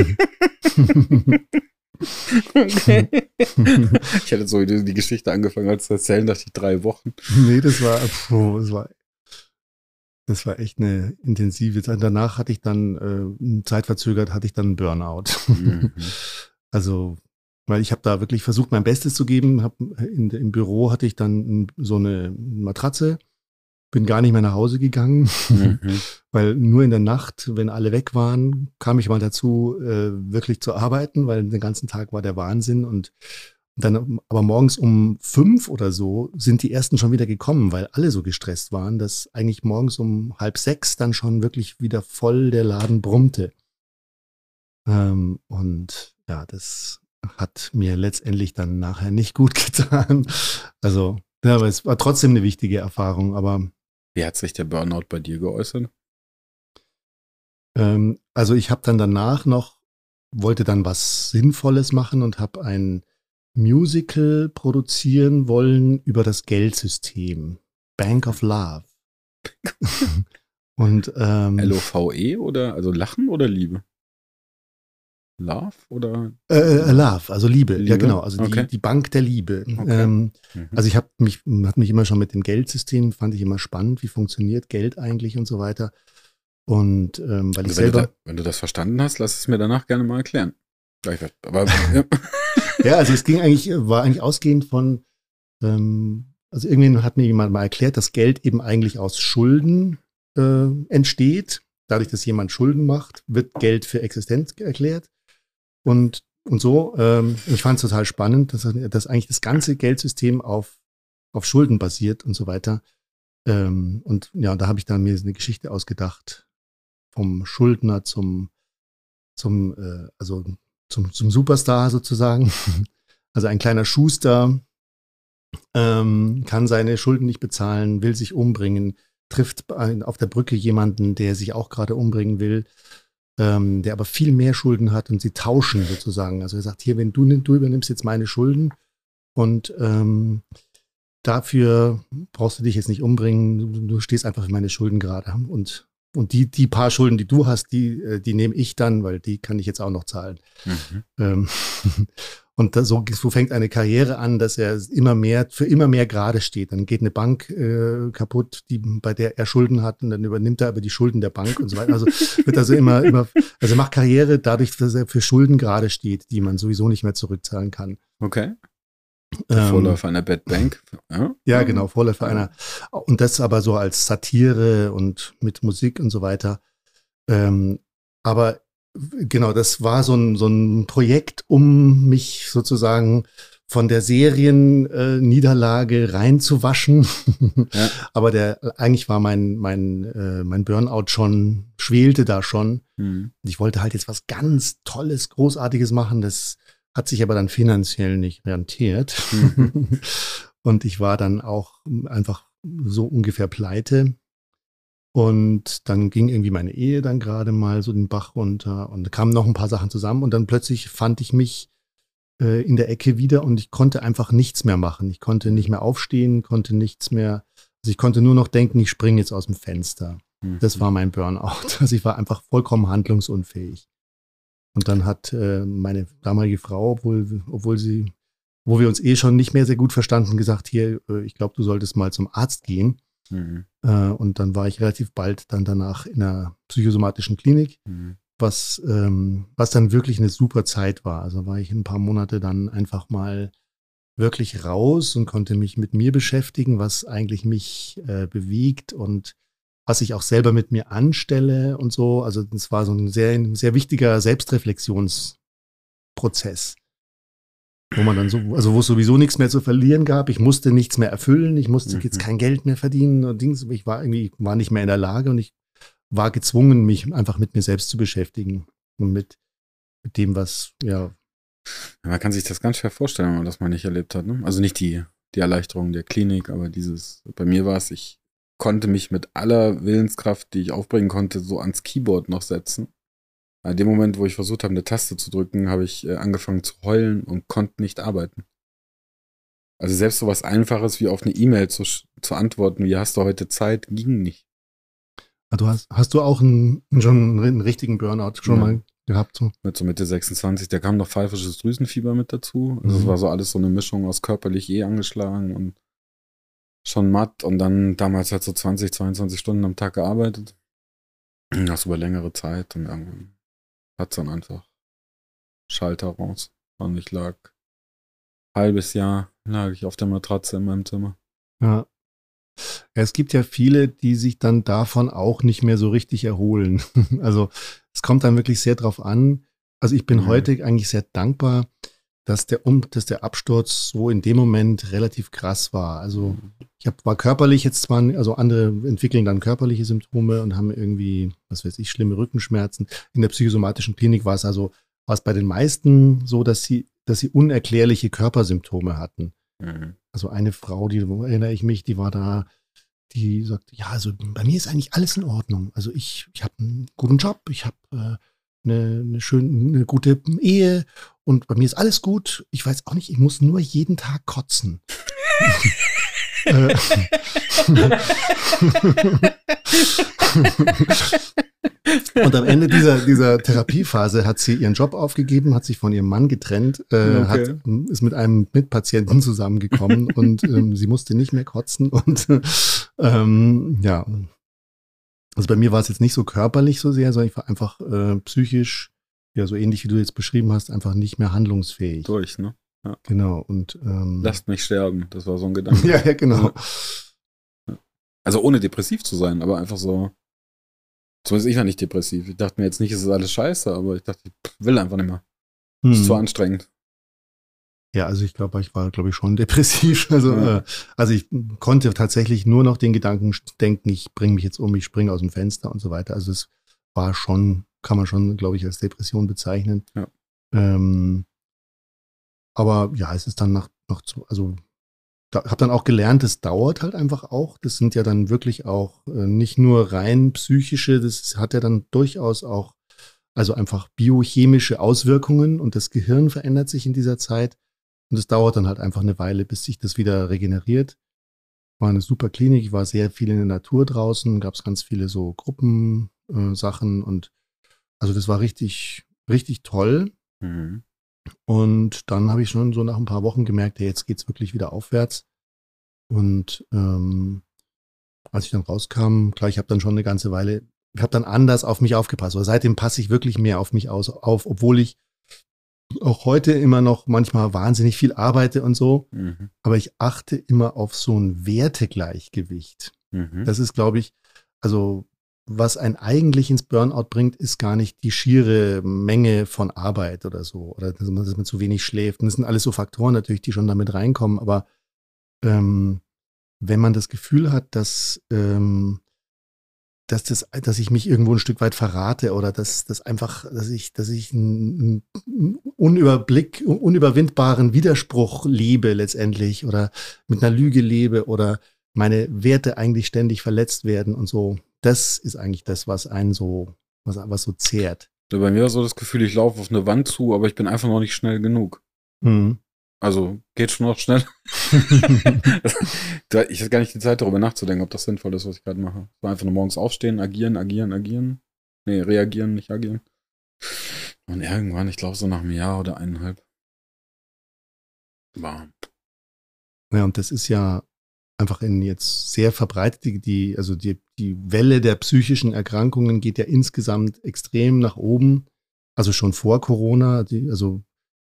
okay. ich hatte so die Geschichte angefangen als zu erzählen, dachte ich drei Wochen. Nee, das war, puh, das war, das war echt eine intensive Zeit. Danach hatte ich dann, äh, zeitverzögert, hatte ich dann einen Burnout. Mhm. also, weil ich habe da wirklich versucht, mein Bestes zu geben. Hab in, Im Büro hatte ich dann so eine Matratze bin gar nicht mehr nach Hause gegangen, mhm. weil nur in der Nacht, wenn alle weg waren, kam ich mal dazu, äh, wirklich zu arbeiten, weil den ganzen Tag war der Wahnsinn und dann, aber morgens um fünf oder so sind die ersten schon wieder gekommen, weil alle so gestresst waren, dass eigentlich morgens um halb sechs dann schon wirklich wieder voll der Laden brummte. Ähm, und ja, das hat mir letztendlich dann nachher nicht gut getan. Also, ja, aber es war trotzdem eine wichtige Erfahrung, aber wie hat sich der Burnout bei dir geäußert? Ähm, also ich habe dann danach noch, wollte dann was Sinnvolles machen und habe ein Musical produzieren wollen über das Geldsystem. Bank of Love. und ähm, L-O-V-E oder also Lachen oder Liebe? Love oder? Äh, äh, Love, also Liebe. Liebe? Ja, genau. Also okay. die, die Bank der Liebe. Okay. Ähm, mhm. Also ich habe mich, hat mich immer schon mit dem Geldsystem, fand ich immer spannend, wie funktioniert Geld eigentlich und so weiter. Und ähm, weil also ich wenn selber. Du da, wenn du das verstanden hast, lass es mir danach gerne mal erklären. Aber, ja. Ja, also es ging eigentlich, war eigentlich ausgehend von, ähm, also irgendwie hat mir jemand mal erklärt, dass Geld eben eigentlich aus Schulden äh, entsteht. Dadurch, dass jemand Schulden macht, wird Geld für Existenz erklärt. Und, und so, ähm, ich fand es total spannend, dass, dass eigentlich das ganze Geldsystem auf, auf Schulden basiert und so weiter. Ähm, und ja, da habe ich dann mir eine Geschichte ausgedacht. Vom Schuldner zum, zum, äh, also zum, zum Superstar sozusagen. Also ein kleiner Schuster ähm, kann seine Schulden nicht bezahlen, will sich umbringen, trifft auf der Brücke jemanden, der sich auch gerade umbringen will ähm, der aber viel mehr Schulden hat und sie tauschen sozusagen. Also er sagt, hier, wenn du, du übernimmst jetzt meine Schulden und ähm, dafür brauchst du dich jetzt nicht umbringen, du, du stehst einfach für meine Schulden gerade. Und, und die, die paar Schulden, die du hast, die, äh, die nehme ich dann, weil die kann ich jetzt auch noch zahlen. Mhm. Ähm, Und so, so fängt eine Karriere an, dass er immer mehr, für immer mehr gerade steht. Dann geht eine Bank äh, kaputt, die, bei der er Schulden hat und dann übernimmt er aber die Schulden der Bank und so weiter. Also wird also immer, immer, also macht Karriere dadurch, dass er für Schulden gerade steht, die man sowieso nicht mehr zurückzahlen kann. Okay. Der ähm, Vorläufer einer Bad Bank. Ja, ja genau, Vorläufer einer. Und das aber so als Satire und mit Musik und so weiter. Ähm, aber genau, das war so ein, so ein Projekt, um mich sozusagen von der Serienniederlage äh, reinzuwaschen. Ja. Aber der eigentlich war mein mein äh, mein Burnout schon schwelte da schon. Mhm. Ich wollte halt jetzt was ganz Tolles, Großartiges machen. Das hat sich aber dann finanziell nicht rentiert. Mhm. Und ich war dann auch einfach so ungefähr pleite. Und dann ging irgendwie meine Ehe dann gerade mal so den Bach runter und kamen noch ein paar Sachen zusammen und dann plötzlich fand ich mich äh, in der Ecke wieder und ich konnte einfach nichts mehr machen. Ich konnte nicht mehr aufstehen, konnte nichts mehr, also ich konnte nur noch denken, ich springe jetzt aus dem Fenster. Mhm. Das war mein Burnout. Also ich war einfach vollkommen handlungsunfähig. Und dann hat äh, meine damalige Frau, obwohl, obwohl sie, wo wir uns eh schon nicht mehr sehr gut verstanden, gesagt, hier, äh, ich glaube, du solltest mal zum Arzt gehen. Mhm. Äh, und dann war ich relativ bald dann danach in einer psychosomatischen Klinik, mhm. was, ähm, was dann wirklich eine super Zeit war. Also war ich ein paar Monate dann einfach mal wirklich raus und konnte mich mit mir beschäftigen, was eigentlich mich äh, bewegt und was ich auch selber mit mir anstelle und so. Also das war so ein sehr, sehr wichtiger Selbstreflexionsprozess wo man dann so, also wo es sowieso nichts mehr zu verlieren gab. Ich musste nichts mehr erfüllen, ich musste mhm. jetzt kein Geld mehr verdienen und Dings. Ich war irgendwie, war nicht mehr in der Lage und ich war gezwungen, mich einfach mit mir selbst zu beschäftigen und mit, mit dem, was, ja. Man kann sich das ganz schwer vorstellen, wenn man das mal nicht erlebt hat. Ne? Also nicht die, die Erleichterung der Klinik, aber dieses, bei mir war es, ich konnte mich mit aller Willenskraft, die ich aufbringen konnte, so ans Keyboard noch setzen In dem Moment, wo ich versucht habe, eine Taste zu drücken, habe ich äh, angefangen zu heulen und konnte nicht arbeiten. Also selbst so was Einfaches wie auf eine E-Mail zu, zu antworten, wie hast du heute Zeit, ging nicht. Ah, du hast, hast du auch einen, schon einen richtigen Burnout schon ja. mal gehabt? So? Mit so Mitte 26, da kam noch pfeifisches Drüsenfieber mit dazu. Also mhm. es war so alles so eine Mischung aus körperlich eh angeschlagen und schon matt und dann damals halt so 20, 22 Stunden am Tag gearbeitet. Das über längere Zeit und irgendwann hat es dann einfach Schalter raus. Und ich lag halbes Jahr lag ich auf der Matratze in meinem Zimmer. Ja. Es gibt ja viele, die sich dann davon auch nicht mehr so richtig erholen. Also es kommt dann wirklich sehr drauf an. Also ich bin mhm. heute eigentlich sehr dankbar, dass der, um, dass der Absturz so in dem Moment relativ krass war. Also ich hab, war körperlich jetzt zwar, also andere entwickeln dann körperliche Symptome und haben irgendwie, was weiß ich, schlimme Rückenschmerzen. In der psychosomatischen Klinik war es also, war es bei den meisten so, dass sie, dass sie unerklärliche Körpersymptome hatten. Mhm. Also eine Frau, die erinnere ich mich, die war da, die sagte, ja, also bei mir ist eigentlich alles in Ordnung. Also ich, ich habe einen guten Job, ich habe äh, eine, eine schöne, eine gute Ehe und bei mir ist alles gut. Ich weiß auch nicht, ich muss nur jeden Tag kotzen. Äh. und am Ende dieser, dieser Therapiephase hat sie ihren Job aufgegeben, hat sich von ihrem Mann getrennt, äh, okay. hat, ist mit einem Mitpatienten zusammengekommen und ähm, sie musste nicht mehr kotzen und ähm, ja, also bei mir war es jetzt nicht so körperlich so sehr, sondern ich war einfach äh, psychisch, ja, so ähnlich wie du jetzt beschrieben hast, einfach nicht mehr handlungsfähig. Durch, ne? Ja. Genau. Und ähm, lasst mich sterben, das war so ein Gedanke. ja, ja, genau. Also ohne depressiv zu sein, aber einfach so. Zumindest ich war nicht depressiv. Ich dachte mir jetzt nicht, es ist alles scheiße, aber ich dachte, ich will einfach nicht mehr. Hm. Ist zu anstrengend. Ja, also ich glaube, ich war, glaube ich, schon depressiv. Also, ja. äh, also ich konnte tatsächlich nur noch den Gedanken denken, ich bringe mich jetzt um, ich springe aus dem Fenster und so weiter. Also es war schon, kann man schon, glaube ich, als Depression bezeichnen. Ja. Ähm, aber ja, es ist dann nach, noch zu, also da, habe dann auch gelernt, es dauert halt einfach auch. Das sind ja dann wirklich auch äh, nicht nur rein psychische, das hat ja dann durchaus auch, also einfach biochemische Auswirkungen und das Gehirn verändert sich in dieser Zeit. Und es dauert dann halt einfach eine Weile, bis sich das wieder regeneriert. War eine super Klinik, ich war sehr viel in der Natur draußen, gab es ganz viele so Gruppensachen äh, und also das war richtig, richtig toll. Mhm. Und dann habe ich schon so nach ein paar Wochen gemerkt, ja, jetzt es wirklich wieder aufwärts. Und ähm, als ich dann rauskam, klar, ich habe dann schon eine ganze Weile, ich habe dann anders auf mich aufgepasst. Aber seitdem passe ich wirklich mehr auf mich aus, auf, obwohl ich auch heute immer noch manchmal wahnsinnig viel arbeite und so. Mhm. Aber ich achte immer auf so ein Wertegleichgewicht. Mhm. Das ist, glaube ich, also was einen eigentlich ins Burnout bringt, ist gar nicht die schiere Menge von Arbeit oder so. Oder dass man, dass man zu wenig schläft. Und das sind alles so Faktoren natürlich, die schon damit reinkommen. Aber ähm, wenn man das Gefühl hat, dass ähm, dass das, dass ich mich irgendwo ein Stück weit verrate oder dass, dass einfach, dass ich, dass ich einen, einen Unüberblick, unüberwindbaren Widerspruch lebe letztendlich oder mit einer Lüge lebe oder meine Werte eigentlich ständig verletzt werden und so. Das ist eigentlich das, was einen so, was, was so zehrt. Ja, bei mir war so das Gefühl, ich laufe auf eine Wand zu, aber ich bin einfach noch nicht schnell genug. Mhm. Also geht schon noch schnell. ich hatte gar nicht die Zeit, darüber nachzudenken, ob das sinnvoll ist, was ich gerade mache. War einfach nur morgens aufstehen, agieren, agieren, agieren. Nee, reagieren, nicht agieren. Und irgendwann, ich glaube so nach einem Jahr oder eineinhalb. War. Ja, und das ist ja einfach in jetzt sehr verbreitet, die, die, also die, die Welle der psychischen Erkrankungen geht ja insgesamt extrem nach oben. Also schon vor Corona, die, also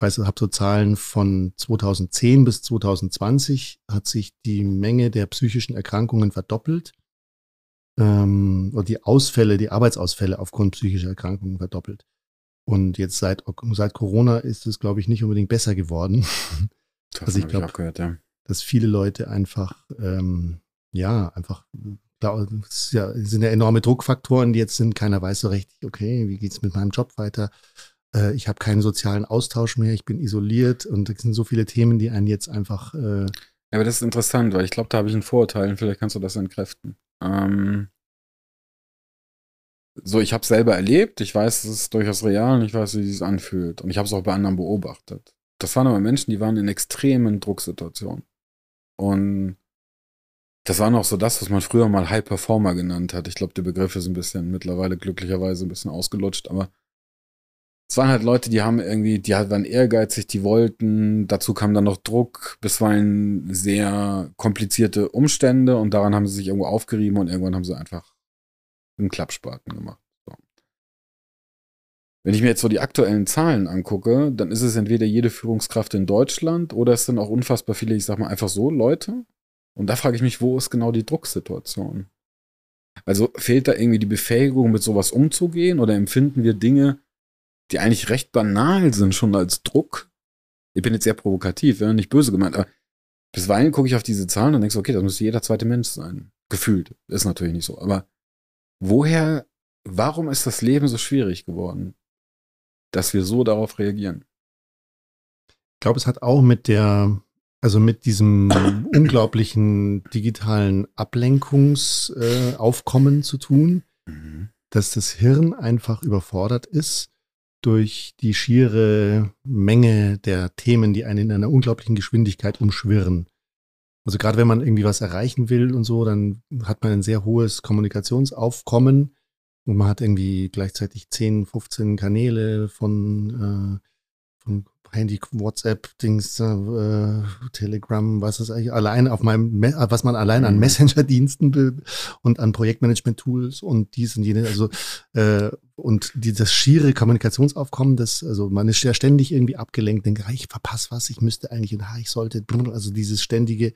weiß, ich habe so Zahlen von 2010 bis 2020 hat sich die Menge der psychischen Erkrankungen verdoppelt. Ähm, und die Ausfälle, die Arbeitsausfälle aufgrund psychischer Erkrankungen verdoppelt. Und jetzt seit, seit Corona ist es, glaube ich, nicht unbedingt besser geworden. Das also ich glaube, ja. dass viele Leute einfach, ähm, ja, einfach, es ja, sind ja enorme Druckfaktoren, die jetzt sind, keiner weiß so recht, okay, wie geht es mit meinem Job weiter? Äh, ich habe keinen sozialen Austausch mehr, ich bin isoliert und es sind so viele Themen, die einen jetzt einfach. Äh ja, aber das ist interessant, weil ich glaube, da habe ich ein Vorurteil und vielleicht kannst du das entkräften. Ähm, so, ich habe selber erlebt, ich weiß, es ist durchaus real und ich weiß, wie es anfühlt. Und ich habe es auch bei anderen beobachtet. Das waren aber Menschen, die waren in extremen Drucksituationen. Und das war noch so das, was man früher mal High Performer genannt hat. Ich glaube, der Begriff ist ein bisschen mittlerweile glücklicherweise ein bisschen ausgelutscht, aber es waren halt Leute, die haben irgendwie, die waren ehrgeizig, die wollten, dazu kam dann noch Druck, bisweilen sehr komplizierte Umstände und daran haben sie sich irgendwo aufgerieben und irgendwann haben sie einfach einen Klappspaten gemacht. So. Wenn ich mir jetzt so die aktuellen Zahlen angucke, dann ist es entweder jede Führungskraft in Deutschland oder es sind auch unfassbar viele, ich sag mal einfach so Leute. Und da frage ich mich, wo ist genau die Drucksituation? Also fehlt da irgendwie die Befähigung, mit sowas umzugehen oder empfinden wir Dinge, die eigentlich recht banal sind, schon als Druck. Ich bin jetzt sehr provokativ, ja, nicht böse gemeint, aber bisweilen gucke ich auf diese Zahlen und denke so, okay, das müsste jeder zweite Mensch sein. Gefühlt. Ist natürlich nicht so. Aber woher, warum ist das Leben so schwierig geworden, dass wir so darauf reagieren? Ich glaube, es hat auch mit der, also mit diesem unglaublichen digitalen Ablenkungsaufkommen äh, zu tun, mhm. dass das Hirn einfach überfordert ist durch die schiere Menge der Themen, die einen in einer unglaublichen Geschwindigkeit umschwirren. Also gerade wenn man irgendwie was erreichen will und so, dann hat man ein sehr hohes Kommunikationsaufkommen und man hat irgendwie gleichzeitig 10, 15 Kanäle von, äh, von Handy, WhatsApp, Dings, äh, Telegram, was ist eigentlich allein auf meinem, was man allein an mhm. Messenger-Diensten und an Projektmanagement-Tools und dies und jene, also äh, und dieses schiere Kommunikationsaufkommen, das, also man ist ja ständig irgendwie abgelenkt, denkt, ah, ich verpasse was, ich müsste eigentlich und ah, ich sollte, also dieses ständige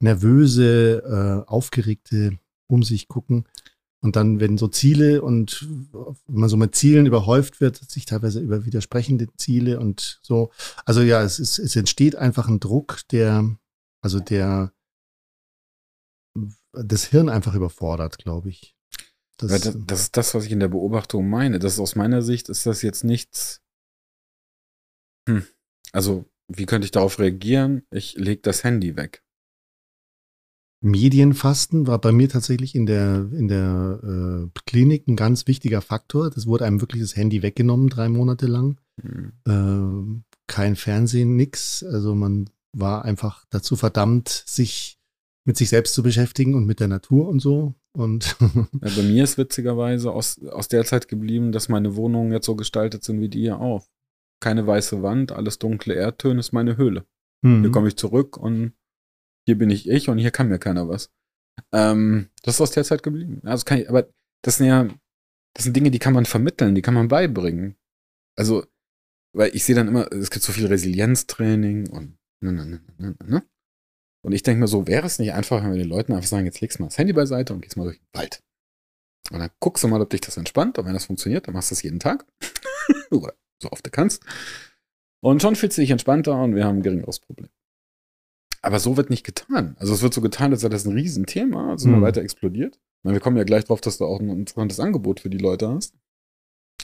nervöse, äh, aufgeregte um sich gucken. Und dann, wenn so Ziele und wenn man so mit Zielen überhäuft wird, sich teilweise über widersprechende Ziele und so. Also ja, es, ist, es entsteht einfach ein Druck, der, also der das Hirn einfach überfordert, glaube ich. Das, das, das, ist das, was ich in der Beobachtung meine. Das ist aus meiner Sicht ist das jetzt nichts. Hm. Also, wie könnte ich darauf reagieren? Ich lege das Handy weg. Medienfasten war bei mir tatsächlich in der, in der äh, Klinik ein ganz wichtiger Faktor. Das wurde einem wirklich das Handy weggenommen, drei Monate lang. Mhm. Äh, kein Fernsehen, nix. Also man war einfach dazu verdammt, sich mit sich selbst zu beschäftigen und mit der Natur und so. Und ja, bei mir ist witzigerweise aus, aus der Zeit geblieben, dass meine Wohnungen jetzt so gestaltet sind wie die hier auch. Keine weiße Wand, alles dunkle Erdtöne ist meine Höhle. Mhm. Hier komme ich zurück und hier bin ich ich und hier kann mir keiner was. Ähm, das ist aus der Zeit geblieben. Also kann ich, aber das sind ja, das sind Dinge, die kann man vermitteln, die kann man beibringen. Also, weil ich sehe dann immer, es gibt so viel Resilienztraining und ne, ne, ne, ne, ne. ne. Und ich denke mir so, wäre es nicht einfach, wenn wir den Leuten einfach sagen, jetzt legst du mal das Handy beiseite und gehst mal durch den Wald. Und dann guckst du mal, ob dich das entspannt. Und wenn das funktioniert, dann machst du das jeden Tag. Oder so oft du kannst. Und schon fühlst du dich entspannter und wir haben ein geringeres Problem. Aber so wird nicht getan. Also es wird so getan, als sei das ein Riesenthema, also mhm. weiter explodiert. Meine, wir kommen ja gleich drauf, dass du auch ein interessantes Angebot für die Leute hast.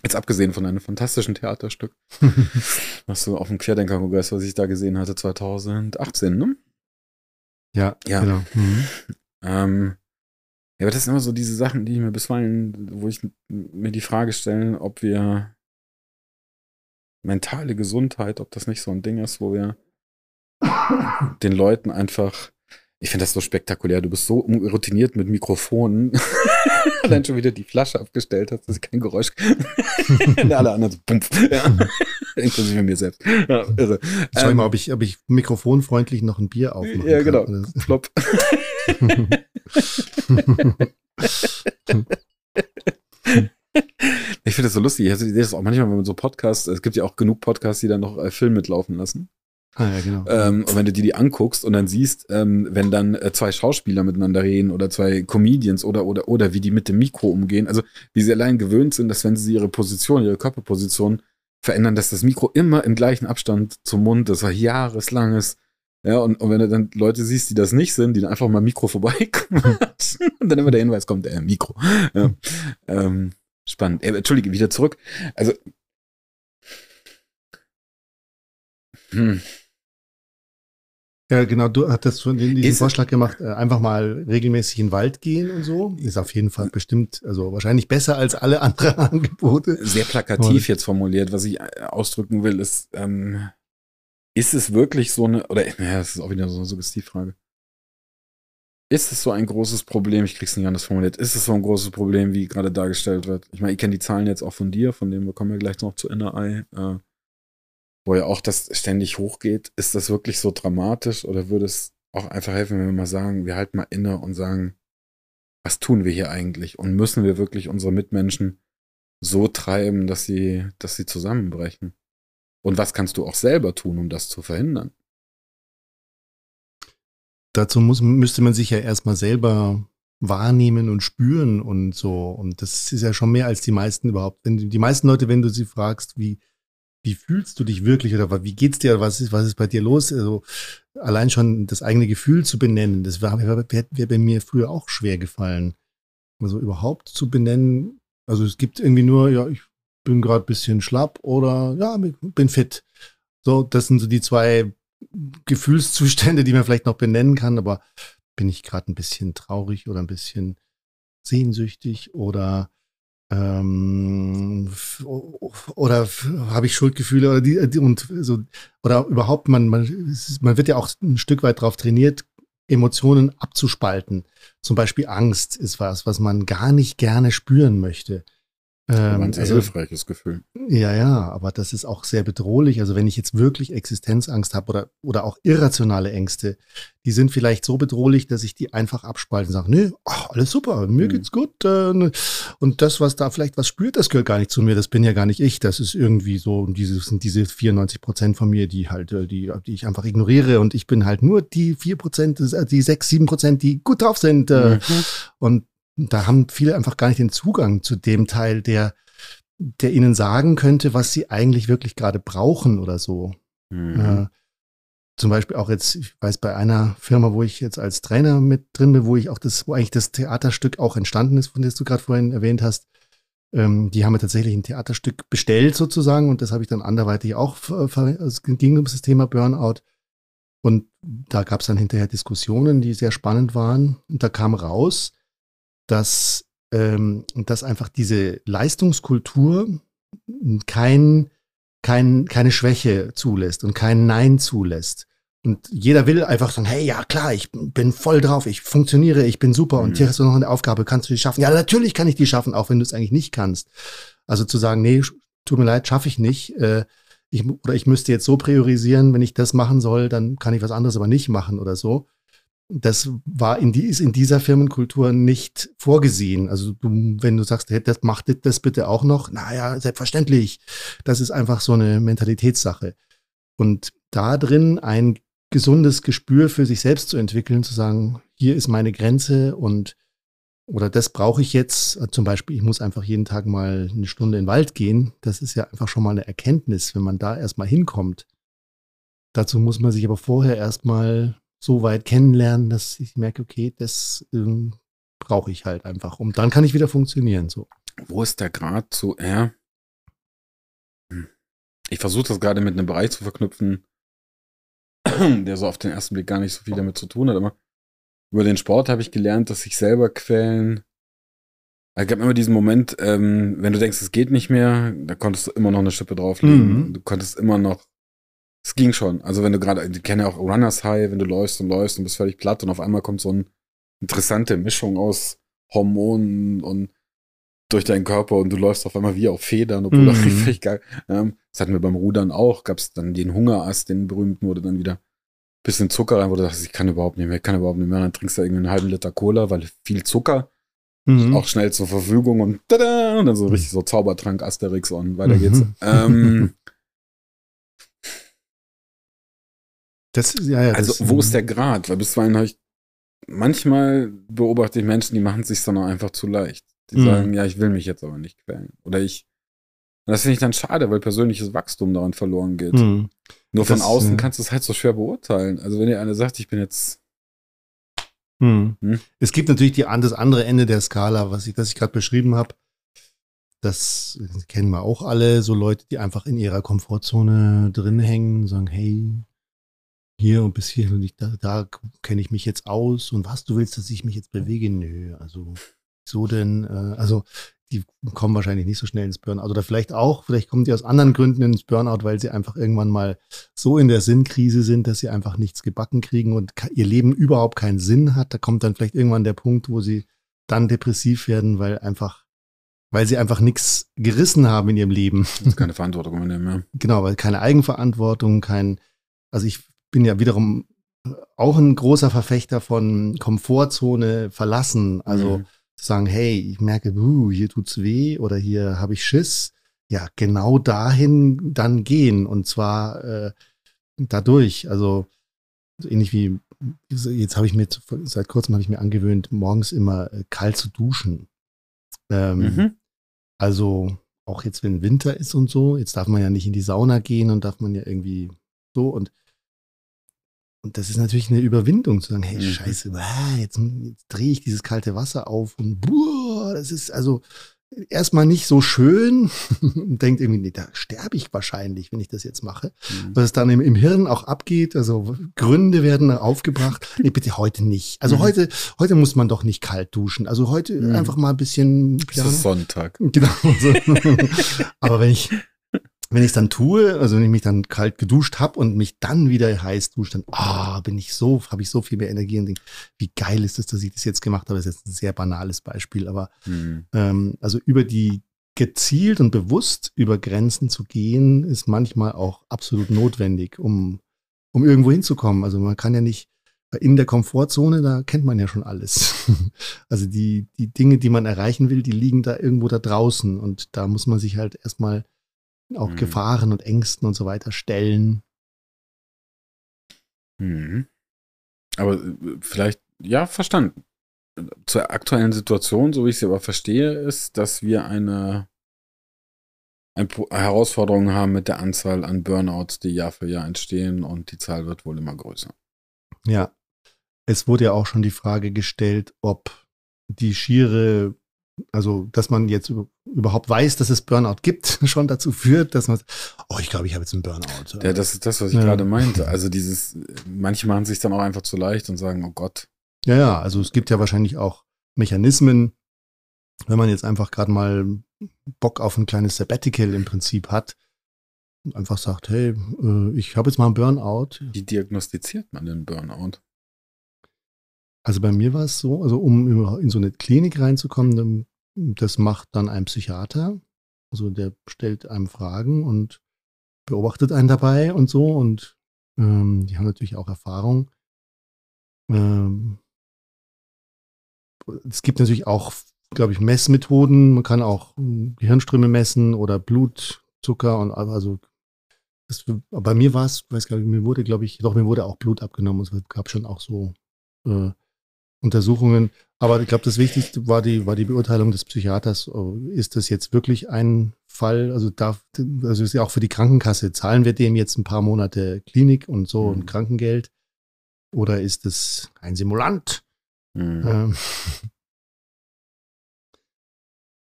Jetzt abgesehen von einem fantastischen Theaterstück, was du auf dem Querdenker-Kongress, was ich da gesehen hatte, 2018, ne? Ja, ja. genau. Mhm. Ähm, ja, aber das sind immer so diese Sachen, die ich mir bisweilen, wo ich mir die Frage stelle, ob wir mentale Gesundheit, ob das nicht so ein Ding ist, wo wir den Leuten einfach. Ich finde das so spektakulär. Du bist so routiniert mit Mikrofonen. Allein schon wieder die Flasche abgestellt hast, dass ich kein Geräusch. alle anderen so pumpf. Ja. Inklusive mir selbst. Ja, irre. Schau ähm, mal, ob ich, ob ich mikrofonfreundlich noch ein Bier aufmache. Ja, genau. Flop. ich finde das so lustig. Ich sehe das auch manchmal, wenn man so Podcasts, es gibt ja auch genug Podcasts, die dann noch äh, Film mitlaufen lassen. Ah, ja, genau. Ähm, und wenn du dir die anguckst und dann siehst, ähm, wenn dann äh, zwei Schauspieler miteinander reden oder zwei Comedians oder, oder, oder wie die mit dem Mikro umgehen, also wie sie allein gewöhnt sind, dass wenn sie ihre Position, ihre Körperposition verändern, dass das Mikro immer im gleichen Abstand zum Mund, das war jahreslanges, ja, und, und wenn du dann Leute siehst, die das nicht sind, die dann einfach mal Mikro vorbeikommen und dann immer der Hinweis kommt, äh, Mikro. Ja. ähm, spannend. Äh, Entschuldige, wieder zurück. Also, hm Ja, genau, du hattest schon diesen ist, Vorschlag gemacht, äh, einfach mal regelmäßig in den Wald gehen und so. Ist auf jeden Fall bestimmt, also wahrscheinlich besser als alle anderen Angebote. Sehr plakativ jetzt formuliert. Was ich äh, ausdrücken will, ist, ähm, ist es wirklich so eine, oder, naja, das ist auch wieder so eine Suggestivfrage. Ist es so ein großes Problem, ich krieg's nicht anders formuliert, ist es so ein großes Problem, wie gerade dargestellt wird? Ich meine, ich kenne die Zahlen jetzt auch von dir, von denen wir kommen ja gleich noch zu NRI. Äh, wo ja auch das ständig hochgeht, ist das wirklich so dramatisch oder würde es auch einfach helfen, wenn wir mal sagen, wir halten mal inne und sagen, was tun wir hier eigentlich? Und müssen wir wirklich unsere Mitmenschen so treiben, dass sie, dass sie zusammenbrechen? Und was kannst du auch selber tun, um das zu verhindern? Dazu muss, müsste man sich ja erstmal selber wahrnehmen und spüren und so. Und das ist ja schon mehr als die meisten überhaupt. Wenn die meisten Leute, wenn du sie fragst, wie, wie fühlst du dich wirklich oder wie geht's dir, was ist, was ist bei dir los? Also allein schon das eigene Gefühl zu benennen, das wäre wär, bei mir früher auch schwer gefallen. Also überhaupt zu benennen, also es gibt irgendwie nur, ja, ich bin gerade bisschen schlapp oder ja, bin fit. So, das sind so die zwei Gefühlszustände, die man vielleicht noch benennen kann, aber bin ich gerade ein bisschen traurig oder ein bisschen sehnsüchtig oder ähm, oder habe ich Schuldgefühle oder die, die, und so oder überhaupt man man man wird ja auch ein Stück weit darauf trainiert Emotionen abzuspalten. Zum Beispiel Angst ist was was man gar nicht gerne spüren möchte ähm, ein sehr also, hilfreiches Gefühl. Ja, ja, aber das ist auch sehr bedrohlich. Also wenn ich jetzt wirklich Existenzangst habe oder, oder auch irrationale Ängste, die sind vielleicht so bedrohlich, dass ich die einfach abspalte und sage, nee, ach, alles super, mir mhm. geht's gut. Äh, ne. und das, was da vielleicht was spürt, das gehört gar nicht zu mir, das bin ja gar nicht ich. Das ist irgendwie so, diese, sind diese 94 Prozent von mir, die halt, äh, die, die ich einfach ignoriere und ich bin halt nur die 4 Prozent, äh, die 6, 7 Prozent, die gut drauf sind. Mhm. Und da haben viele einfach gar nicht den Zugang zu dem Teil, der, der ihnen sagen könnte, was sie eigentlich wirklich gerade brauchen oder so. Mhm. Äh, zum Beispiel auch jetzt, ich weiß, bei einer Firma, wo ich jetzt als Trainer mit drin bin, wo ich auch das, wo eigentlich das Theaterstück auch entstanden ist, von dem du gerade vorhin erwähnt hast, ähm, die haben mir tatsächlich ein Theaterstück bestellt sozusagen und das habe ich dann anderweitig auch, es ging um das Thema Burnout. Und da gab es dann hinterher Diskussionen, die sehr spannend waren. Und da kam raus, dass, ähm, dass einfach diese Leistungskultur kein, kein, keine Schwäche zulässt und kein Nein zulässt. Und jeder will einfach sagen, hey, ja klar, ich bin voll drauf, ich funktioniere, ich bin super mhm. und hier hast du noch eine Aufgabe, kannst du die schaffen? Ja, natürlich kann ich die schaffen, auch wenn du es eigentlich nicht kannst. Also zu sagen, nee, tut mir leid, schaffe ich nicht. Äh, ich, oder ich müsste jetzt so priorisieren, wenn ich das machen soll, dann kann ich was anderes aber nicht machen oder so das war in die, ist in dieser Firmenkultur nicht vorgesehen. Also du, wenn du sagst, hey, das macht das bitte auch noch, naja, selbstverständlich. Das ist einfach so eine Mentalitätssache. Und da drin ein gesundes Gespür für sich selbst zu entwickeln, zu sagen, hier ist meine Grenze und oder das brauche ich jetzt. Zum Beispiel, ich muss einfach jeden Tag mal eine Stunde in den Wald gehen. Das ist ja einfach schon mal eine Erkenntnis, wenn man da erstmal hinkommt. Dazu muss man sich aber vorher erstmal so weit kennenlernen, dass ich merke, okay, das ähm, brauche ich halt einfach. Und dann kann ich wieder funktionieren. So. Wo ist der Grad zu R? Hm. Ich versuche das gerade mit einem Bereich zu verknüpfen, der so auf den ersten Blick gar nicht so viel damit zu tun hat, aber über den Sport habe ich gelernt, dass sich selber quälen. Es gab immer diesen Moment, ähm, wenn du denkst, es geht nicht mehr, da konntest du immer noch eine Schippe drauflegen. Mhm. Du konntest immer noch es ging schon. Also wenn du gerade, ich kenne ja auch Runners High, wenn du läufst und läufst und bist völlig platt und auf einmal kommt so eine interessante Mischung aus Hormonen und durch deinen Körper und du läufst auf einmal wie auf Federn, obwohl mhm. das richtig geil. Ähm, das hatten wir beim Rudern auch, gab es dann den Hungerast, den berühmten, wo du dann wieder ein bisschen Zucker rein, wo du dachtest, ich kann überhaupt nicht mehr, ich kann überhaupt nicht mehr. Dann trinkst du irgendwie einen halben Liter Cola, weil viel Zucker mhm. auch schnell zur Verfügung und tada, und dann so richtig so Zaubertrank Asterix und weiter geht's. Mhm. Ähm, Das, ja, ja, also, das, wo ist der Grad? Weil bisweilen habe ich, manchmal beobachte ich Menschen, die machen es sich dann auch einfach zu leicht. Die mhm. sagen, ja, ich will mich jetzt aber nicht quälen. Oder ich, und das finde ich dann schade, weil persönliches Wachstum daran verloren geht. Mhm. Nur von das, außen ja. kannst du es halt so schwer beurteilen. Also, wenn dir einer sagt, ich bin jetzt. Mhm. Hm? Es gibt natürlich die, das andere Ende der Skala, was ich, das ich gerade beschrieben habe. Das kennen wir auch alle, so Leute, die einfach in ihrer Komfortzone drin hängen, sagen, hey, hier und bis hier und ich, da, da kenne ich mich jetzt aus und was, du willst, dass ich mich jetzt bewege? Nö, also so denn, äh, also die kommen wahrscheinlich nicht so schnell ins Burnout oder vielleicht auch, vielleicht kommen die aus anderen Gründen ins Burnout, weil sie einfach irgendwann mal so in der Sinnkrise sind, dass sie einfach nichts gebacken kriegen und ihr Leben überhaupt keinen Sinn hat. Da kommt dann vielleicht irgendwann der Punkt, wo sie dann depressiv werden, weil einfach, weil sie einfach nichts gerissen haben in ihrem Leben. Keine Verantwortung ja. Genau, weil keine Eigenverantwortung, kein, also ich bin ja wiederum auch ein großer Verfechter von Komfortzone verlassen. Also mhm. zu sagen, hey, ich merke, uh, hier tut's weh oder hier habe ich Schiss. Ja, genau dahin dann gehen und zwar äh, dadurch. Also so ähnlich wie jetzt habe ich mir seit kurzem habe ich mir angewöhnt, morgens immer äh, kalt zu duschen. Ähm, mhm. Also auch jetzt, wenn Winter ist und so, jetzt darf man ja nicht in die Sauna gehen und darf man ja irgendwie so und und das ist natürlich eine Überwindung zu sagen, hey, mhm. scheiße, jetzt, jetzt drehe ich dieses kalte Wasser auf und boah, das ist also erstmal nicht so schön und denkt irgendwie, nee, da sterbe ich wahrscheinlich, wenn ich das jetzt mache. Mhm. Was es dann im, im, Hirn auch abgeht, also Gründe werden aufgebracht. Nee, bitte heute nicht. Also mhm. heute, heute muss man doch nicht kalt duschen. Also heute mhm. einfach mal ein bisschen. Es ist Sonntag. Genau. Aber wenn ich, wenn ich es dann tue, also wenn ich mich dann kalt geduscht habe und mich dann wieder heiß dusche, dann ah, bin ich so, habe ich so viel mehr Energie und denke, wie geil ist es, dass ich das jetzt gemacht habe. Das ist jetzt ein sehr banales Beispiel, aber mhm. ähm, also über die gezielt und bewusst über Grenzen zu gehen, ist manchmal auch absolut notwendig, um, um irgendwo hinzukommen. Also man kann ja nicht in der Komfortzone, da kennt man ja schon alles. also die, die Dinge, die man erreichen will, die liegen da irgendwo da draußen und da muss man sich halt erstmal auch mhm. Gefahren und Ängsten und so weiter stellen. Mhm. Aber äh, vielleicht, ja, verstanden. Zur aktuellen Situation, so wie ich sie aber verstehe, ist, dass wir eine, eine Herausforderung haben mit der Anzahl an Burnouts, die Jahr für Jahr entstehen und die Zahl wird wohl immer größer. Ja. Es wurde ja auch schon die Frage gestellt, ob die schiere also dass man jetzt überhaupt weiß, dass es Burnout gibt, schon dazu führt, dass man, oh, ich glaube, ich habe jetzt einen Burnout. Ja, das ist das, was ich ja. gerade meinte. Also dieses, manche machen sich dann auch einfach zu leicht und sagen, oh Gott. Ja, ja, also es gibt ja wahrscheinlich auch Mechanismen, wenn man jetzt einfach gerade mal Bock auf ein kleines Sabbatical im Prinzip hat, und einfach sagt, hey, äh, ich habe jetzt mal einen Burnout. Wie diagnostiziert man den Burnout? Also bei mir war es so, also um in so eine Klinik reinzukommen, das macht dann ein Psychiater. Also der stellt einem Fragen und beobachtet einen dabei und so. Und ähm, die haben natürlich auch Erfahrung. Ähm, es gibt natürlich auch, glaube ich, Messmethoden. Man kann auch Gehirnströme messen oder Blutzucker und also das, bei mir war es, weiß gar nicht, mir wurde, glaube ich, doch, mir wurde auch Blut abgenommen. Es gab schon auch so äh, Untersuchungen. Aber ich glaube, das Wichtigste war die, war die Beurteilung des Psychiaters. Oh, ist das jetzt wirklich ein Fall? Also darf, also ist ja auch für die Krankenkasse. Zahlen wir dem jetzt ein paar Monate Klinik und so mhm. und Krankengeld? Oder ist es ein Simulant? Mhm. Ähm,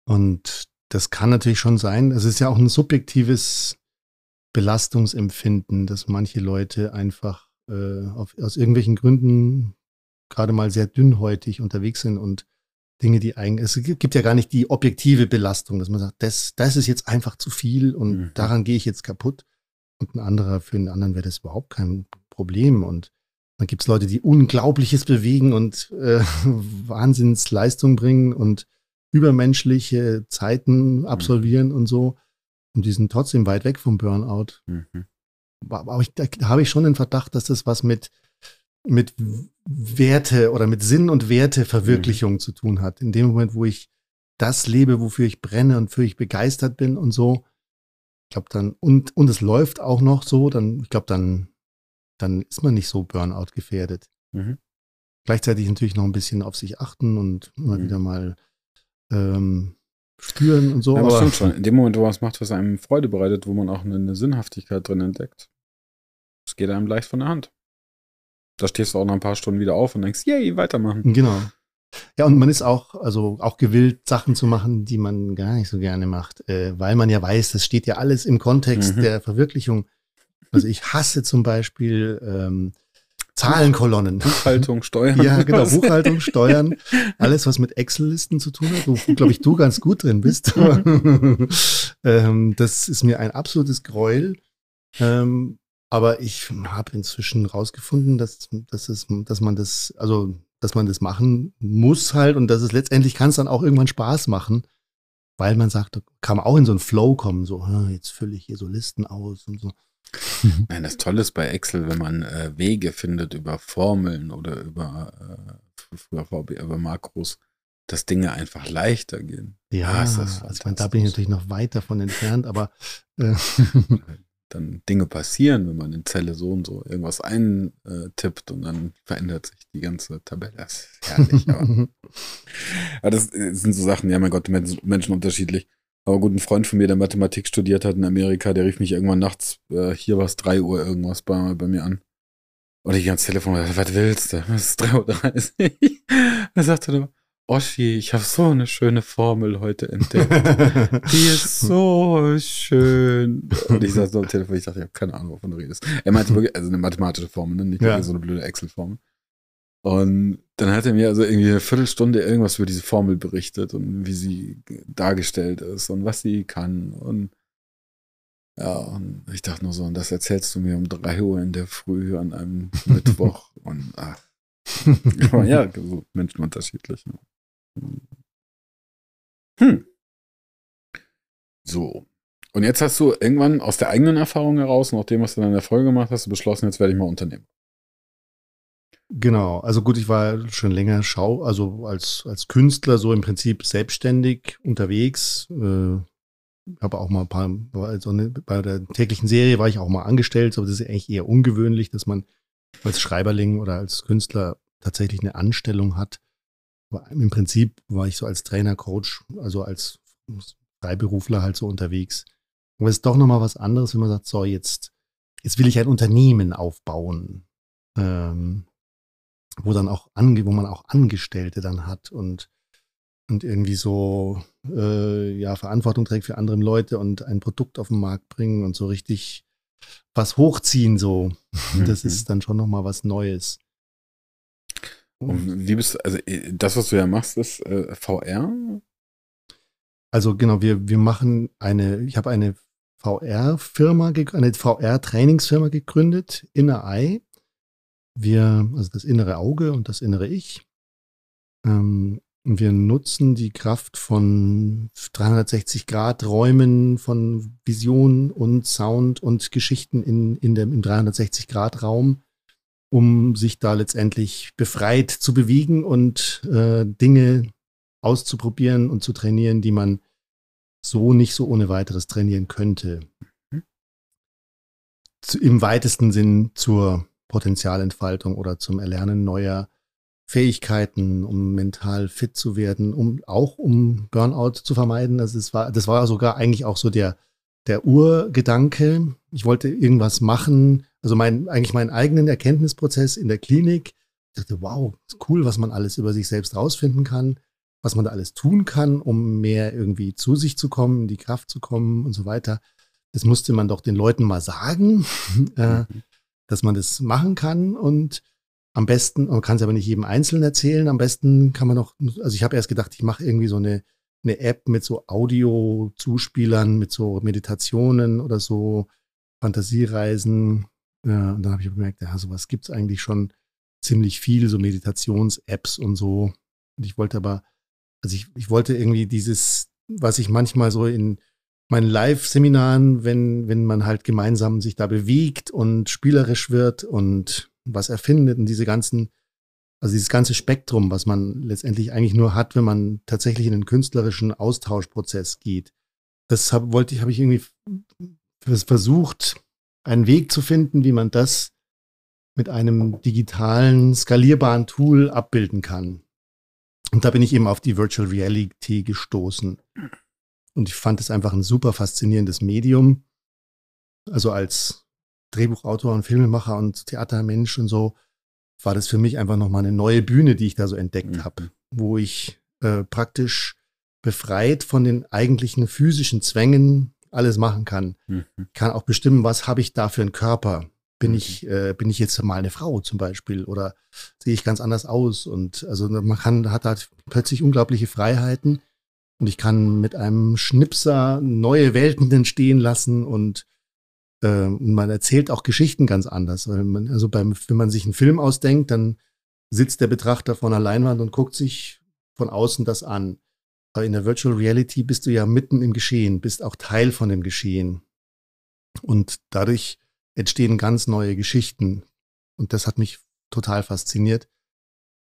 und das kann natürlich schon sein. Es ist ja auch ein subjektives Belastungsempfinden, dass manche Leute einfach äh, auf, aus irgendwelchen Gründen gerade mal sehr dünnhäutig unterwegs sind und Dinge, die eigentlich, es gibt ja gar nicht die objektive Belastung, dass man sagt, das, das ist jetzt einfach zu viel und mhm. daran gehe ich jetzt kaputt. Und ein anderer, für einen anderen wäre das überhaupt kein Problem. Und dann gibt es Leute, die Unglaubliches bewegen und äh, Wahnsinnsleistung bringen und übermenschliche Zeiten mhm. absolvieren mhm. und so. Und die sind trotzdem weit weg vom Burnout. Mhm. Aber ich, da habe ich schon den Verdacht, dass das was mit mit Werte oder mit Sinn und Werteverwirklichung mhm. zu tun hat. In dem Moment, wo ich das lebe, wofür ich brenne und für ich begeistert bin und so, ich glaube dann, und, und es läuft auch noch so, dann, ich glaube, dann, dann ist man nicht so Burnout gefährdet. Mhm. Gleichzeitig natürlich noch ein bisschen auf sich achten und immer mhm. wieder mal ähm, spüren und so. Ja, aber stimmt schon. In dem Moment, wo man es macht, was einem Freude bereitet, wo man auch eine, eine Sinnhaftigkeit drin entdeckt, es geht einem leicht von der Hand da stehst du auch nach ein paar Stunden wieder auf und denkst, yay, weitermachen. Genau. Ja, und man ist auch, also auch gewillt, Sachen zu machen, die man gar nicht so gerne macht, äh, weil man ja weiß, das steht ja alles im Kontext mhm. der Verwirklichung. Also ich hasse zum Beispiel ähm, Zahlenkolonnen. Buchhaltung, Steuern. Ja, genau, Buchhaltung, Steuern, alles, was mit Excel-Listen zu tun hat, wo, glaube ich, du ganz gut drin bist. ähm, das ist mir ein absolutes Gräuel. Ähm, aber ich habe inzwischen rausgefunden, dass, dass, es, dass man das, also dass man das machen muss halt und dass es letztendlich kann es dann auch irgendwann Spaß machen, weil man sagt, kann man auch in so einen Flow kommen, so, jetzt fülle ich hier so Listen aus und so. Nein, das Tolle ist bei Excel, wenn man äh, Wege findet über Formeln oder über, äh, früher VB, über Makros, dass Dinge einfach leichter gehen. Ja, ah, also da bin ich natürlich noch weit davon entfernt, aber äh, dann Dinge passieren, wenn man in Zelle so und so irgendwas eintippt und dann verändert sich die ganze Tabelle. Das ist herrlich. aber, aber das sind so Sachen, ja mein Gott, Menschen unterschiedlich. Aber gut, ein Freund von mir, der Mathematik studiert hat in Amerika, der rief mich irgendwann nachts, äh, hier war es 3 Uhr irgendwas bei, bei mir an. Und ich ans Telefon, was willst du? Es ist 3.30 Uhr. er sagte dann, Oschi, ich habe so eine schöne Formel heute entdeckt. Die ist so schön. Und ich saß so am Telefon, ich dachte, ich habe keine Ahnung, wovon du redest. Er meinte wirklich, also eine mathematische Formel, ne? nicht ja. so eine blöde Excel-Formel. Und dann hat er mir also irgendwie eine Viertelstunde irgendwas über diese Formel berichtet und wie sie dargestellt ist und was sie kann. Und ja, und ich dachte nur so, und das erzählst du mir um drei Uhr in der Früh an einem Mittwoch. und ach. ja, so Menschen unterschiedlich. Ne? Hm. So. Und jetzt hast du irgendwann aus der eigenen Erfahrung heraus, nach dem, was du in der Folge gemacht hast, beschlossen, jetzt werde ich mal Unternehmer. Genau, also gut, ich war schon länger Schau, also als, als Künstler so im Prinzip selbstständig unterwegs. Äh, habe auch mal ein paar, also bei der täglichen Serie war ich auch mal angestellt, aber das ist eigentlich eher ungewöhnlich, dass man als Schreiberling oder als Künstler tatsächlich eine Anstellung hat. Im Prinzip war ich so als Trainer, Coach, also als Freiberufler halt so unterwegs. Aber es ist doch nochmal was anderes, wenn man sagt, so jetzt, jetzt will ich ein Unternehmen aufbauen, ähm, wo dann auch ange, wo man auch Angestellte dann hat und und irgendwie so äh, ja Verantwortung trägt für andere Leute und ein Produkt auf den Markt bringen und so richtig was hochziehen so. Mhm. Das ist dann schon nochmal was Neues. Und wie bist also äh, das, was du ja machst, ist äh, VR? Also genau, wir, wir machen eine, ich habe eine VR-Firma, eine VR-Trainingsfirma gegründet, Inner Eye. Wir, also das innere Auge und das innere Ich. Ähm, wir nutzen die Kraft von 360 Grad Räumen, von Vision und Sound und Geschichten in, in dem, im 360 Grad Raum um sich da letztendlich befreit zu bewegen und äh, Dinge auszuprobieren und zu trainieren, die man so nicht so ohne weiteres trainieren könnte. Mhm. Zu, Im weitesten Sinn zur Potenzialentfaltung oder zum Erlernen neuer Fähigkeiten, um mental fit zu werden, um auch um Burnout zu vermeiden. Also das war, das war sogar eigentlich auch so der, der Urgedanke. Ich wollte irgendwas machen, also mein, eigentlich meinen eigenen Erkenntnisprozess in der Klinik. Ich dachte, wow, cool, was man alles über sich selbst rausfinden kann, was man da alles tun kann, um mehr irgendwie zu sich zu kommen, in die Kraft zu kommen und so weiter. Das musste man doch den Leuten mal sagen, äh, mhm. dass man das machen kann und am besten, man kann es aber nicht jedem Einzelnen erzählen, am besten kann man noch, also ich habe erst gedacht, ich mache irgendwie so eine, eine App mit so Audio-Zuspielern, mit so Meditationen oder so Fantasiereisen, ja, und dann habe ich gemerkt, ja, sowas gibt es eigentlich schon ziemlich viel, so Meditations-Apps und so. Und ich wollte aber, also ich, ich wollte irgendwie dieses, was ich manchmal so in meinen Live-Seminaren, wenn, wenn man halt gemeinsam sich da bewegt und spielerisch wird und was erfindet und diese ganzen, also dieses ganze Spektrum, was man letztendlich eigentlich nur hat, wenn man tatsächlich in einen künstlerischen Austauschprozess geht. Das hab, wollte ich, habe ich irgendwie versucht, einen Weg zu finden, wie man das mit einem digitalen, skalierbaren Tool abbilden kann. Und da bin ich eben auf die Virtual Reality gestoßen. Und ich fand es einfach ein super faszinierendes Medium. Also als Drehbuchautor und Filmemacher und Theatermensch und so war das für mich einfach nochmal eine neue Bühne, die ich da so entdeckt mhm. habe, wo ich äh, praktisch befreit von den eigentlichen physischen Zwängen alles machen kann. Mhm. Kann auch bestimmen, was habe ich da für einen Körper. Bin mhm. ich, äh, bin ich jetzt mal eine Frau zum Beispiel oder sehe ich ganz anders aus? Und also man kann, hat halt plötzlich unglaubliche Freiheiten und ich kann mit einem Schnipser neue Welten entstehen lassen und äh, man erzählt auch Geschichten ganz anders. Weil man, also beim, wenn man sich einen Film ausdenkt, dann sitzt der Betrachter vor einer Leinwand und guckt sich von außen das an. In der Virtual Reality bist du ja mitten im Geschehen, bist auch Teil von dem Geschehen. Und dadurch entstehen ganz neue Geschichten. Und das hat mich total fasziniert.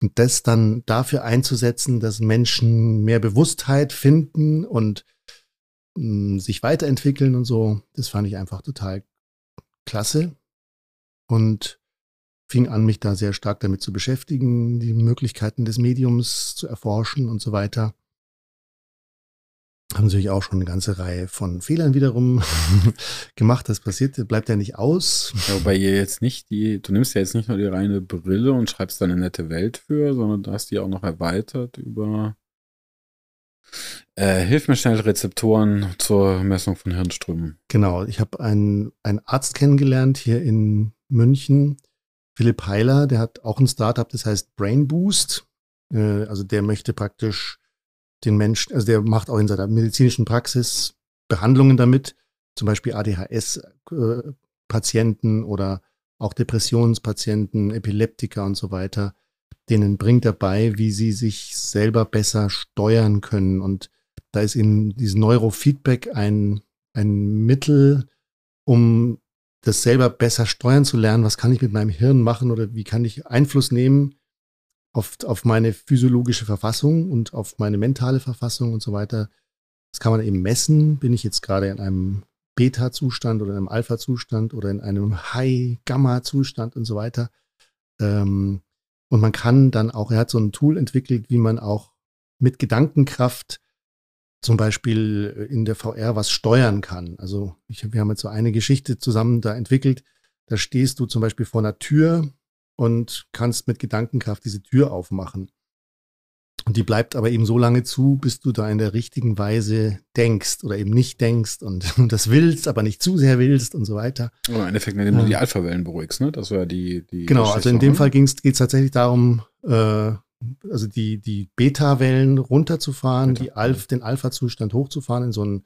Und das dann dafür einzusetzen, dass Menschen mehr Bewusstheit finden und mh, mm, sich weiterentwickeln und so, das fand ich einfach total klasse. Und fing an, mich da sehr stark damit zu beschäftigen, die Möglichkeiten des Mediums zu erforschen und so weiter haben natürlich auch schon eine ganze Reihe von Fehlern wiederum gemacht. Das passiert, bleibt ja nicht aus. Ja, wobei ihr jetzt nicht die, du nimmst ja jetzt nicht nur die reine Brille und schreibst da eine nette Welt für, sondern du hast die auch noch erweitert über äh, Hilf mir schnell Rezeptoren zur Messung von Hirnströmen. Genau, ich habe einen, einen Arzt kennengelernt hier in München, Philipp Heiler, der hat auch ein Startup, das heißt Brain Boost. Äh, also der möchte praktisch den Menschen, also der macht auch in seiner medizinischen Praxis Behandlungen damit, zum Beispiel ADHS-Patienten äh, oder auch Depressionspatienten, Epileptiker und so weiter, denen bringt er bei, wie sie sich selber besser steuern können. Und da ist eben dieses Neurofeedback ein, ein Mittel, um das selber besser steuern zu lernen. Was kann ich mit meinem Hirn machen oder wie kann ich Einfluss nehmen auf, auf meine physiologische Verfassung und auf meine mentale Verfassung und so weiter. Das kann man eben messen. Bin ich jetzt gerade in einem Beta-Zustand oder in einem Alpha-Zustand oder in einem High-Gamma-Zustand und so weiter. Ähm, und man kann dann auch, er hat so ein Tool entwickelt, wie man auch mit Gedankenkraft zum Beispiel in der VR was steuern kann. Also ich, wir haben jetzt so eine Geschichte zusammen da entwickelt. Da stehst du zum Beispiel vor einer Tür und kannst mit Gedankenkraft diese Tür aufmachen. Und die bleibt aber eben so lange zu, bis du da in der richtigen Weise denkst oder eben nicht denkst und, und das willst, aber nicht zu sehr willst und so weiter. Aber im Endeffekt, indem du die Alpha-Wellen beruhigst, ne? Das war die, die Genau, also in dem Fall geht es tatsächlich darum, äh, also die, die Beta-Wellen runterzufahren, Beta. die Alpha, den Alpha-Zustand hochzufahren in so einen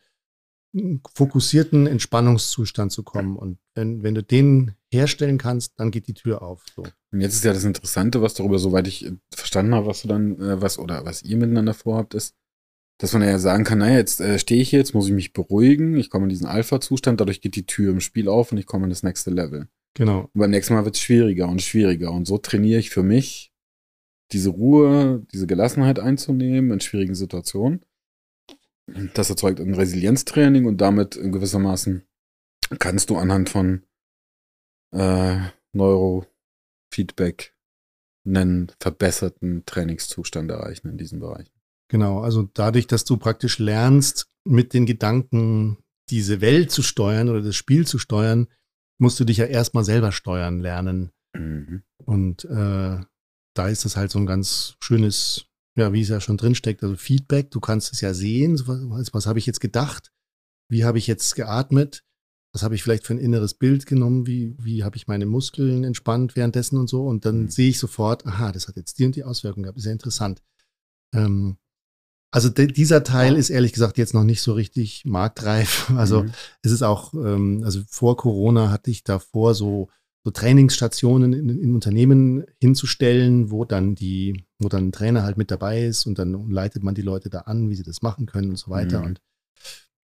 fokussierten Entspannungszustand zu kommen. Und wenn, wenn du den herstellen kannst, dann geht die Tür auf. So. Und jetzt ist ja das Interessante, was darüber, soweit ich verstanden habe, was du dann, äh, was oder was ihr miteinander vorhabt, ist, dass man ja sagen kann, naja, jetzt äh, stehe ich hier, jetzt muss ich mich beruhigen, ich komme in diesen Alpha-Zustand, dadurch geht die Tür im Spiel auf und ich komme in das nächste Level. Genau. Und beim nächsten Mal wird es schwieriger und schwieriger. Und so trainiere ich für mich, diese Ruhe, diese Gelassenheit einzunehmen in schwierigen Situationen. Das erzeugt ein Resilienztraining und damit in gewissermaßen kannst du anhand von äh, Neurofeedback einen verbesserten Trainingszustand erreichen in diesem Bereich. Genau, also dadurch, dass du praktisch lernst, mit den Gedanken diese Welt zu steuern oder das Spiel zu steuern, musst du dich ja erstmal selber steuern lernen. Mhm. Und äh, da ist das halt so ein ganz schönes ja, wie es ja schon drinsteckt, also Feedback, du kannst es ja sehen, was, was habe ich jetzt gedacht, wie habe ich jetzt geatmet, was habe ich vielleicht für ein inneres Bild genommen, wie, wie habe ich meine Muskeln entspannt währenddessen und so und dann mhm. sehe ich sofort, aha, das hat jetzt die und die Auswirkungen gehabt, ist ja interessant. Ähm, also dieser Teil ist ehrlich gesagt jetzt noch nicht so richtig marktreif. Also mhm. es ist auch, ähm, also vor Corona hatte ich davor so so Trainingsstationen in, in, Unternehmen hinzustellen, wo dann die, wo dann ein Trainer halt mit dabei ist und dann leitet man die Leute da an, wie sie das machen können und so weiter. Mhm. Und,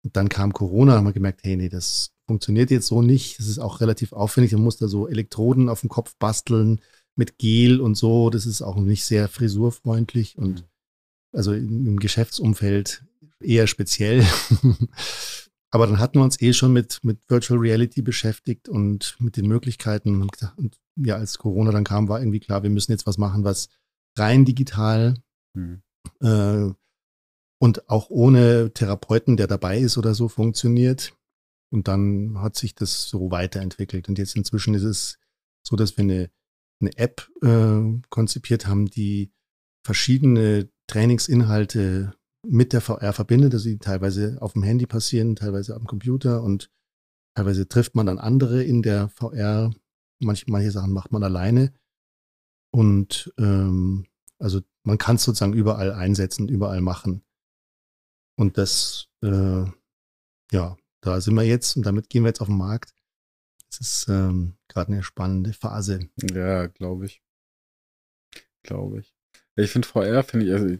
und, dann kam Corona, haben wir gemerkt, hey, nee, das funktioniert jetzt so nicht. Das ist auch relativ aufwendig. Man muss da so Elektroden auf dem Kopf basteln mit Gel und so. Das ist auch nicht sehr frisurfreundlich und mhm. also im Geschäftsumfeld eher speziell. Aber dann hatten wir uns eh schon mit, mit Virtual Reality beschäftigt und mit den Möglichkeiten. Und, und ja, als Corona dann kam, war irgendwie klar, wir müssen jetzt was machen, was rein digital mhm. äh, und auch ohne Therapeuten, der dabei ist oder so, funktioniert. Und dann hat sich das so weiterentwickelt. Und jetzt inzwischen ist es so, dass wir eine, eine App äh, konzipiert haben, die verschiedene Trainingsinhalte mit der VR verbindet, dass sie teilweise auf dem Handy passieren, teilweise am Computer und teilweise trifft man dann andere in der VR manche, manche Sachen macht man alleine. Und ähm, also man kann es sozusagen überall einsetzen, überall machen. Und das, äh, ja, da sind wir jetzt und damit gehen wir jetzt auf den Markt. Es ist ähm, gerade eine spannende Phase. Ja, glaube ich. Glaube ich. Ich finde VR, finde ich, also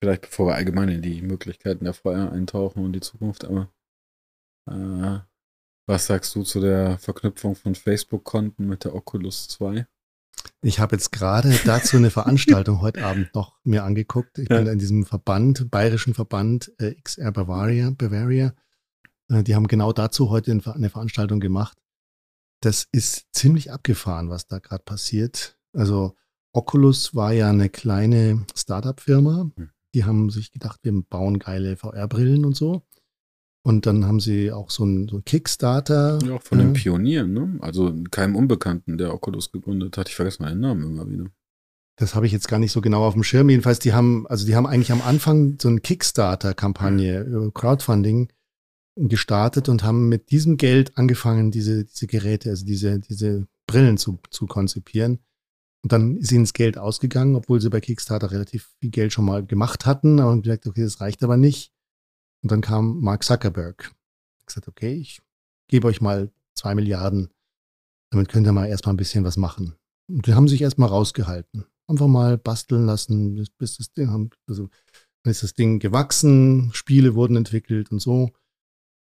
vielleicht bevor wir allgemein in die Möglichkeiten der VR eintauchen und die Zukunft, aber äh, was sagst du zu der Verknüpfung von Facebook-Konten mit der Oculus 2? Ich habe jetzt gerade dazu eine Veranstaltung heute Abend noch mir angeguckt. Ich ja. bin in diesem Verband, bayerischen Verband äh, XR Bavaria, Bavaria. Äh, die haben genau dazu heute eine Veranstaltung gemacht. Das ist ziemlich abgefahren, was da gerade passiert. Also Oculus war ja eine kleine Startup-Firma. Die haben sich gedacht, wir bauen geile VR-Brillen und so. Und dann haben sie auch so einen, so Kickstarter. Ja, auch von äh, den Pionieren, ne? Also keinem Unbekannten, der Oculus gegründet hat. Ich vergesse meinen Namen immer wieder. Das habe ich jetzt gar nicht so genau auf dem Schirm. Jedenfalls, die haben, also die haben eigentlich am Anfang so eine Kickstarter-Kampagne, mhm. Crowdfunding gestartet und haben mit diesem Geld angefangen, diese, diese Geräte, also diese, diese Brillen zu, zu konzipieren. Und dann ist ihnen das Geld ausgegangen, obwohl sie bei Kickstarter relativ viel Geld schon mal gemacht hatten. Aber gesagt, okay, das reicht aber nicht. Und dann kam Mark Zuckerberg. Ich gesagt, okay, ich gebe euch mal zwei Milliarden. Damit könnt ihr mal erstmal ein bisschen was machen. Und die haben sich erstmal rausgehalten. Einfach mal basteln lassen, bis, bis das Ding haben, also dann ist das Ding gewachsen, Spiele wurden entwickelt und so.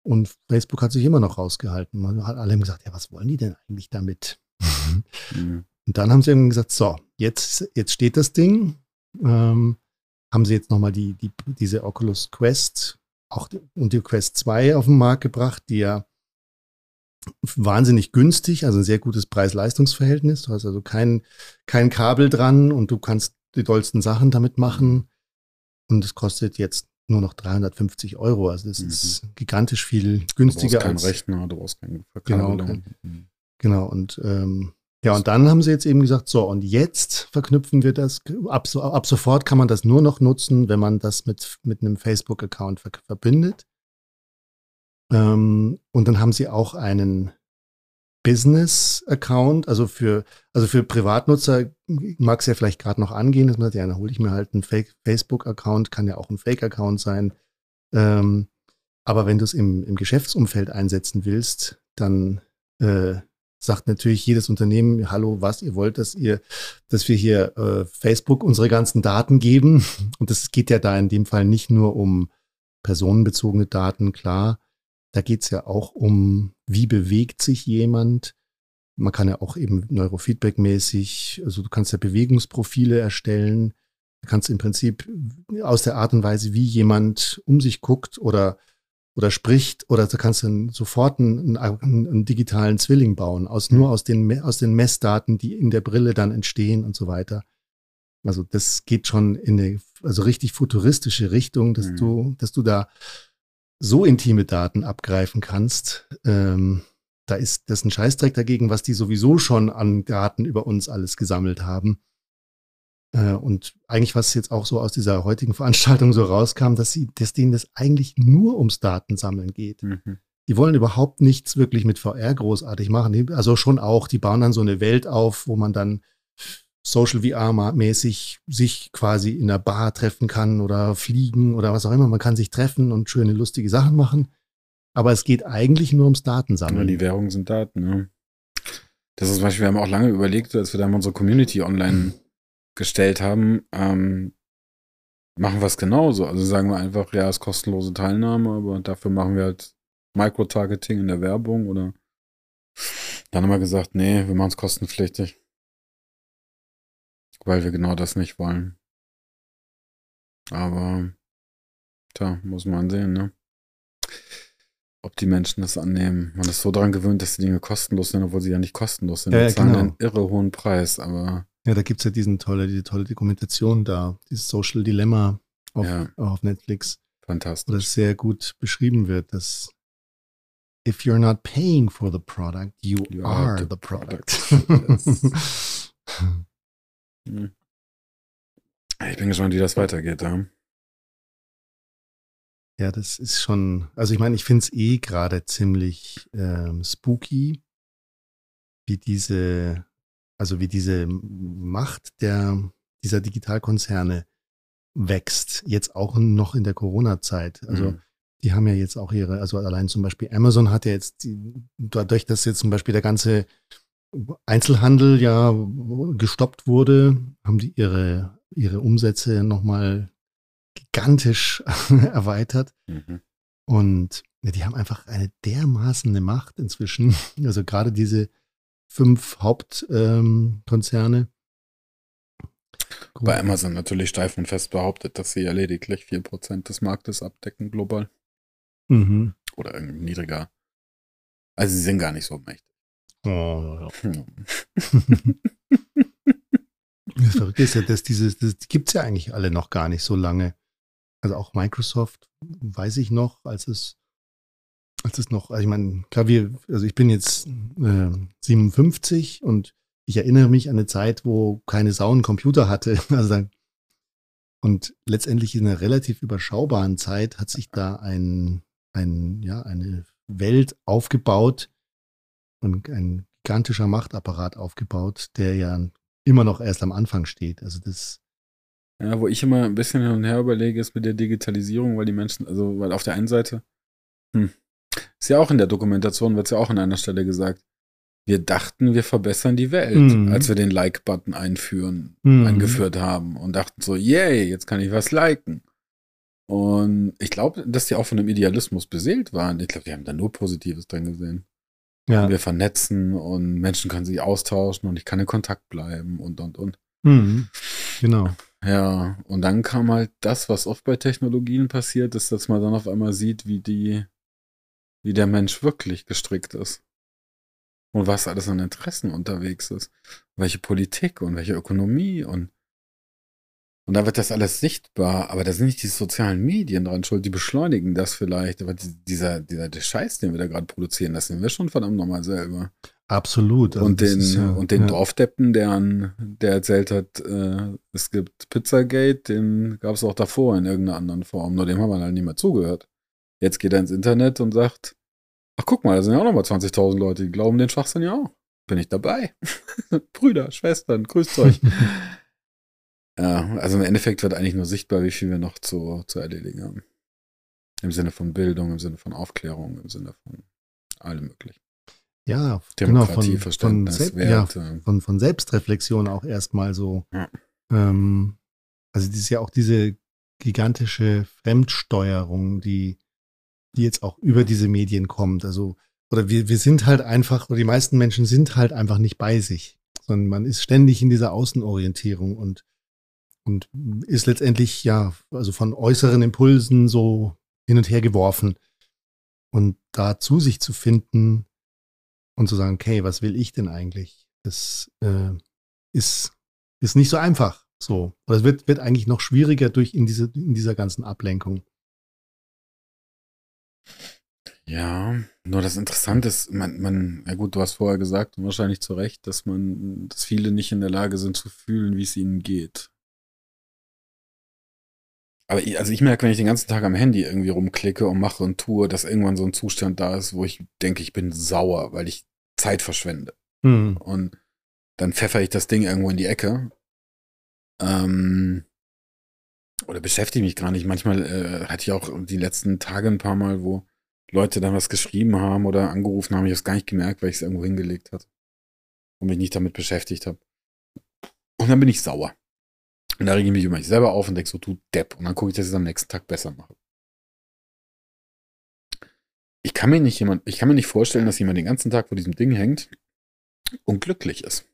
Und Facebook hat sich immer noch rausgehalten. Man hat alle gesagt, ja, was wollen die denn eigentlich damit? Mhm. Und dann haben sie irgendwann gesagt, so, jetzt, jetzt steht das Ding. Ähm, haben sie jetzt nochmal die, die, diese Oculus Quest auch und die Quest 2 auf den Markt gebracht, die ja wahnsinnig günstig, also ein sehr gutes Preis-Leistungs-Verhältnis. Du hast also kein, kein Kabel dran und du kannst die tollsten Sachen damit machen. Und es kostet jetzt nur noch 350 Euro. Also das mhm. ist gigantisch viel günstiger. Du brauchst keinen Rechner, du brauchst keine Verkabelung. Genau, kein, genau. Und ähm, ja, und dann haben sie jetzt eben gesagt, so, und jetzt verknüpfen wir das. Ab, ab sofort kann man das nur noch nutzen, wenn man das mit, mit einem Facebook-Account ver verbindet. Ähm, und dann haben sie auch einen Business-Account, also für, also für Privatnutzer mag es ja vielleicht gerade noch angehen, dass man sagt, ja, dann hole ich mir halt einen Facebook-Account, kann ja auch ein Fake-Account sein. Ähm, aber wenn du es im, im Geschäftsumfeld einsetzen willst, dann äh, sagt natürlich jedes Unternehmen, hallo, was ihr wollt, dass ihr, dass wir hier äh, Facebook unsere ganzen Daten geben. Und das geht ja da in dem Fall nicht nur um personenbezogene Daten, klar. Da geht es ja auch um, wie bewegt sich jemand. Man kann ja auch eben Neurofeedback-mäßig, also du kannst ja Bewegungsprofile erstellen. Du kannst im Prinzip aus der Art und Weise, wie jemand um sich guckt oder oder spricht oder du kannst dann sofort einen, einen, einen, digitalen Zwilling bauen, aus, nur aus den, aus den Messdaten, die in der Brille dann entstehen und so weiter. Also das geht schon in eine also richtig futuristische Richtung, dass mhm. du, dass du da so intime Daten abgreifen kannst. Ähm, da ist das ein Scheißdreck dagegen, was die sowieso schon an Daten über uns alles gesammelt haben. Äh, und eigentlich, was jetzt auch so aus dieser heutigen Veranstaltung so rauskam, dass sie, dass denen das eigentlich nur ums Datensammeln geht. Mhm. Die wollen überhaupt nichts wirklich mit VR großartig machen. Also schon auch, die bauen dann so eine Welt auf, wo man dann Social VR-mäßig sich quasi in einer Bar treffen kann oder fliegen oder was auch immer. Man kann sich treffen und schöne, lustige Sachen machen. Aber es geht eigentlich nur ums Datensammeln. Ja, die Währung sind Daten, ja. Das ist zum Beispiel, wir haben auch lange überlegt, als wir da unsere Community online gestellt haben, ähm, machen wir es genauso. Also sagen wir einfach, ja, es ist kostenlose Teilnahme, aber dafür machen wir halt Micro-Targeting in der Werbung oder dann haben wir gesagt, nee, wir machen es kostenpflichtig. Weil wir genau das nicht wollen. Aber, tja, muss man sehen, ne? Ob die Menschen das annehmen. Man ist so daran gewöhnt, dass die Dinge kostenlos sind, obwohl sie ja nicht kostenlos sind. Ja, ja, zahlen genau. einen irre hohen Preis, aber ja, da gibt es ja diesen tolle, diese tolle Dokumentation da, dieses Social Dilemma auf, ja. auf Netflix. Fantastisch. Wo das sehr gut beschrieben wird, dass if you're not paying for the product, you, you are, are, the, the product. product. Hm. ich bin gespannt, wie das weitergeht. Ja, ja das ist schon, also ich meine, ich finde es eh gerade ziemlich ähm, spooky, wie diese, also wie diese Macht der, dieser Digitalkonzerne wächst, jetzt auch noch in der Corona-Zeit. Also mhm. die haben ja jetzt auch ihre, also allein zum Beispiel Amazon hat ja jetzt, die, dadurch, dass jetzt zum Beispiel der ganze Einzelhandel ja gestoppt wurde, haben die ihre, ihre Umsätze nochmal gigantisch erweitert. Mhm. Und ja, die haben einfach eine dermaßen Macht inzwischen. Also gerade diese fünf Hauptkonzerne. Ähm, Bei Amazon natürlich steif und fest behauptet, dass sie ja lediglich 4% des Marktes abdecken global. Mhm. Oder irgendwie niedriger. Also sie sind gar nicht so mächtig. Oh, ja. das Verrückte ist ja, dass dieses, das gibt es ja eigentlich alle noch gar nicht so lange. Also auch Microsoft, weiß ich noch, als es, als es noch, also ich meine, klar, wir, also ich bin jetzt äh, 57 und ich erinnere mich an eine Zeit, wo keine Sau einen Computer hatte. Also dann, und letztendlich in einer relativ überschaubaren Zeit hat sich da ein, ein, ja, eine Welt aufgebaut und ein gigantischer Machtapparat aufgebaut, der ja immer noch erst am Anfang steht. Also das ja, wo ich immer ein bisschen hin und her überlege, ist mit der Digitalisierung, weil die Menschen, also, weil auf der einen Seite, hm, ist ja auch in der Dokumentation, wird es ja auch an einer Stelle gesagt, wir dachten, wir verbessern die Welt, mhm. als wir den Like-Button einführen, mhm. eingeführt haben und dachten so, yay, jetzt kann ich was liken. Und ich glaube, dass die auch von dem Idealismus beseelt waren. Ich glaube, die haben da nur Positives drin gesehen. Ja. wir vernetzen und Menschen können sich austauschen und ich kann in Kontakt bleiben und, und, und. Mhm. Genau. Ja, und dann kam halt das, was oft bei Technologien passiert, ist, dass man dann auf einmal sieht, wie die, wie der Mensch wirklich gestrickt ist. Und was alles an Interessen unterwegs ist. Welche Politik und welche Ökonomie und und da wird das alles sichtbar, aber da sind nicht die sozialen Medien dran schuld, die beschleunigen das vielleicht. Aber dieser, dieser der Scheiß, den wir da gerade produzieren, das sind wir schon verdammt nochmal selber. Absolut. Also und den, ja, und den ja. Dorfdeppen, der, der erzählt hat, äh, es gibt Pizzagate, den gab es auch davor in irgendeiner anderen Form. Nur dem haben wir halt nicht mehr zugehört. Jetzt geht er ins Internet und sagt, ach guck mal, da sind ja auch nochmal 20.000 Leute, die glauben den Schwachsinn ja auch. Bin ich dabei. Brüder, Schwestern, grüßt euch. ja, also im Endeffekt wird eigentlich nur sichtbar, wie viel wir noch zu, zu erledigen haben. Im Sinne von Bildung, im Sinne von Aufklärung, im Sinne von allem möglichen. Ja, genau, von, von, Selbst, ja, von, von Selbstreflexion auch erstmal so. Ja. Ähm, also das ist ja auch diese gigantische Fremdsteuerung, die, die jetzt auch über diese Medien kommt. Also, oder wir, wir sind halt einfach, oder die meisten Menschen sind halt einfach nicht bei sich, sondern man ist ständig in dieser Außenorientierung und, und ist letztendlich ja, also von äußeren Impulsen so hin und her geworfen. Und da zu sich zu finden, und zu sagen, okay, was will ich denn eigentlich? Das äh, ist, ist nicht so einfach. So. Oder es wird, wird eigentlich noch schwieriger durch in, diese, in dieser ganzen Ablenkung. Ja, nur das Interessante ist, man, man, ja gut, du hast vorher gesagt und wahrscheinlich zu Recht, dass man, dass viele nicht in der Lage sind zu fühlen, wie es ihnen geht. Aber ich, also ich merke, wenn ich den ganzen Tag am Handy irgendwie rumklicke und mache und tue, dass irgendwann so ein Zustand da ist, wo ich denke, ich bin sauer, weil ich Zeit verschwende. Mhm. Und dann pfeffer ich das Ding irgendwo in die Ecke. Ähm, oder beschäftige mich gar nicht. Manchmal äh, hatte ich auch die letzten Tage ein paar Mal, wo Leute dann was geschrieben haben oder angerufen haben, ich habe es gar nicht gemerkt, weil ich es irgendwo hingelegt hatte und mich nicht damit beschäftigt habe. Und dann bin ich sauer. Und da rege ich mich über mich selber auf und denke so, du Depp. Und dann gucke ich, dass ich es am nächsten Tag besser mache. Ich kann mir nicht jemand, ich kann mir nicht vorstellen, dass jemand den ganzen Tag vor diesem Ding hängt und glücklich ist.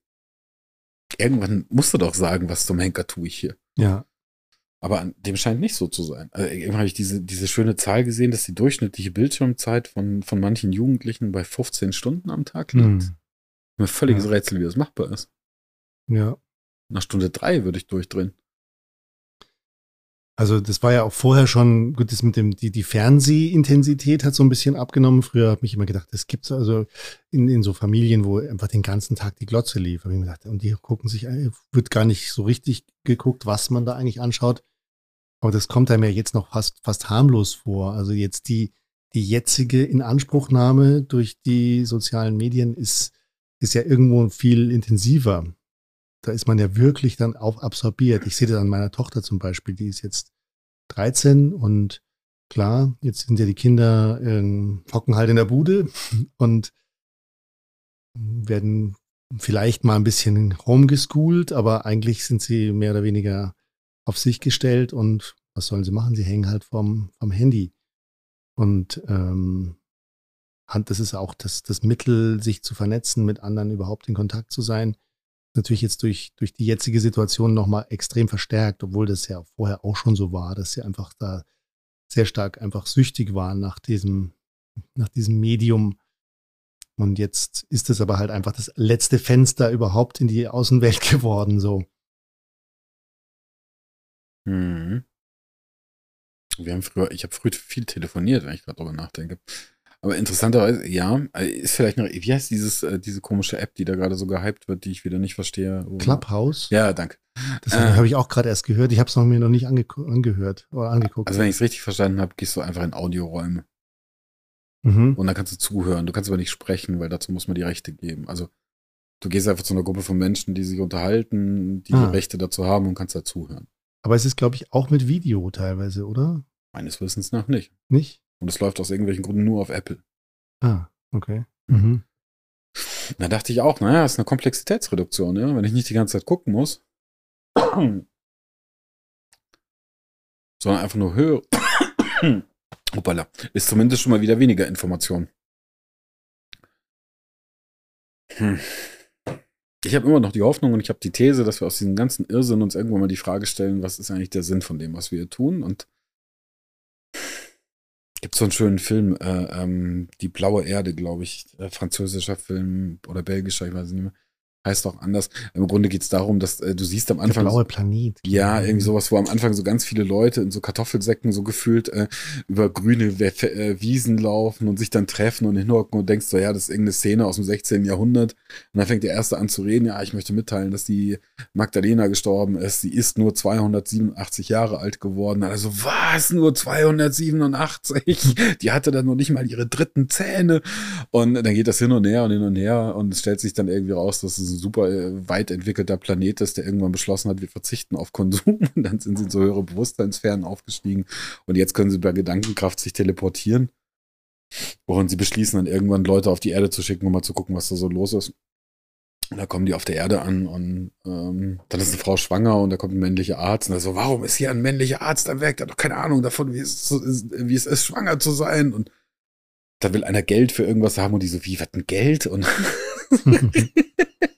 Irgendwann musst du doch sagen, was zum Henker tue ich hier. Ja. Aber dem scheint nicht so zu sein. Also irgendwann habe ich diese, diese schöne Zahl gesehen, dass die durchschnittliche Bildschirmzeit von, von manchen Jugendlichen bei 15 Stunden am Tag liegt. Hm. Mir völliges ja. Rätsel, wie das machbar ist. Ja. Nach Stunde drei würde ich durchdrehen. Also das war ja auch vorher schon, gut, das mit dem, die, die Fernsehintensität hat so ein bisschen abgenommen. Früher habe ich immer gedacht, das gibt's also in, in so Familien, wo einfach den ganzen Tag die Glotze lief. Hab ich mir gedacht, und die gucken sich, äh, wird gar nicht so richtig geguckt, was man da eigentlich anschaut. Aber das kommt einem ja jetzt noch fast, fast harmlos vor. Also jetzt die, die jetzige Inanspruchnahme durch die sozialen Medien ist, ist ja irgendwo viel intensiver. Da ist man ja wirklich dann auch absorbiert. Ich sehe das an meiner Tochter zum Beispiel, die ist jetzt 13 und klar, jetzt sind ja die Kinder äh, hocken halt in der Bude und werden vielleicht mal ein bisschen homegeschoolt, aber eigentlich sind sie mehr oder weniger auf sich gestellt und was sollen sie machen? Sie hängen halt vom, vom Handy. Und ähm, das ist auch das, das Mittel, sich zu vernetzen, mit anderen überhaupt in Kontakt zu sein. Natürlich jetzt durch, durch die jetzige Situation nochmal extrem verstärkt, obwohl das ja vorher auch schon so war, dass sie einfach da sehr stark einfach süchtig waren nach diesem, nach diesem Medium. Und jetzt ist es aber halt einfach das letzte Fenster überhaupt in die Außenwelt geworden, so. Mhm. Wir haben früher, ich habe früher viel telefoniert, wenn ich gerade drüber nachdenke. Aber interessanterweise, ja, ist vielleicht noch, wie heißt dieses, äh, diese komische App, die da gerade so gehypt wird, die ich wieder nicht verstehe? Clubhouse? Ja, danke. Das äh, habe ich auch gerade erst gehört. Ich habe es noch mir noch nicht ange angehört oder angeguckt. Also wenn ich es richtig verstanden habe, gehst du einfach in Audioräume. Mhm. Und dann kannst du zuhören. Du kannst aber nicht sprechen, weil dazu muss man die Rechte geben. Also du gehst einfach zu einer Gruppe von Menschen, die sich unterhalten, die ah. die Rechte dazu haben und kannst da zuhören. Aber es ist, glaube ich, auch mit Video teilweise, oder? Meines Wissens nach nicht. Nicht? Und es läuft aus irgendwelchen Gründen nur auf Apple. Ah, okay. Mhm. Da dachte ich auch, naja, ist eine Komplexitätsreduktion, ja, wenn ich nicht die ganze Zeit gucken muss, sondern einfach nur höre. Hoppala, ist zumindest schon mal wieder weniger Information. Hm. Ich habe immer noch die Hoffnung und ich habe die These, dass wir aus diesem ganzen Irrsinn uns irgendwann mal die Frage stellen, was ist eigentlich der Sinn von dem, was wir hier tun? Und gibt so einen schönen Film, äh, ähm, Die blaue Erde, glaube ich, äh, französischer Film oder belgischer, ich weiß nicht mehr heißt auch anders. Im Grunde geht es darum, dass äh, du siehst am Anfang. Der blaue Planet. Ja, irgendwie sowas, wo am Anfang so ganz viele Leute in so Kartoffelsäcken so gefühlt äh, über grüne äh, Wiesen laufen und sich dann treffen und hinhocken und denkst so, ja, das ist irgendeine Szene aus dem 16. Jahrhundert. Und dann fängt der Erste an zu reden, ja, ich möchte mitteilen, dass die Magdalena gestorben ist. Sie ist nur 287 Jahre alt geworden. Also, was? Nur 287? Die hatte dann noch nicht mal ihre dritten Zähne. Und dann geht das hin und her und hin und her und es stellt sich dann irgendwie raus, dass es ein super äh, weit entwickelter Planet ist, der irgendwann beschlossen hat, wir verzichten auf Konsum. Und dann sind sie in so höhere Bewusstseinssphären aufgestiegen. Und jetzt können sie bei Gedankenkraft sich teleportieren. Und sie beschließen dann irgendwann Leute auf die Erde zu schicken, um mal zu gucken, was da so los ist. Und da kommen die auf der Erde an und ähm, dann ist eine Frau schwanger und da kommt ein männlicher Arzt und er so, warum ist hier ein männlicher Arzt am Werk? Der hat doch keine Ahnung davon, wie es, ist, wie es ist, schwanger zu sein. Und da will einer Geld für irgendwas haben und die so, wie, was ein Geld? Und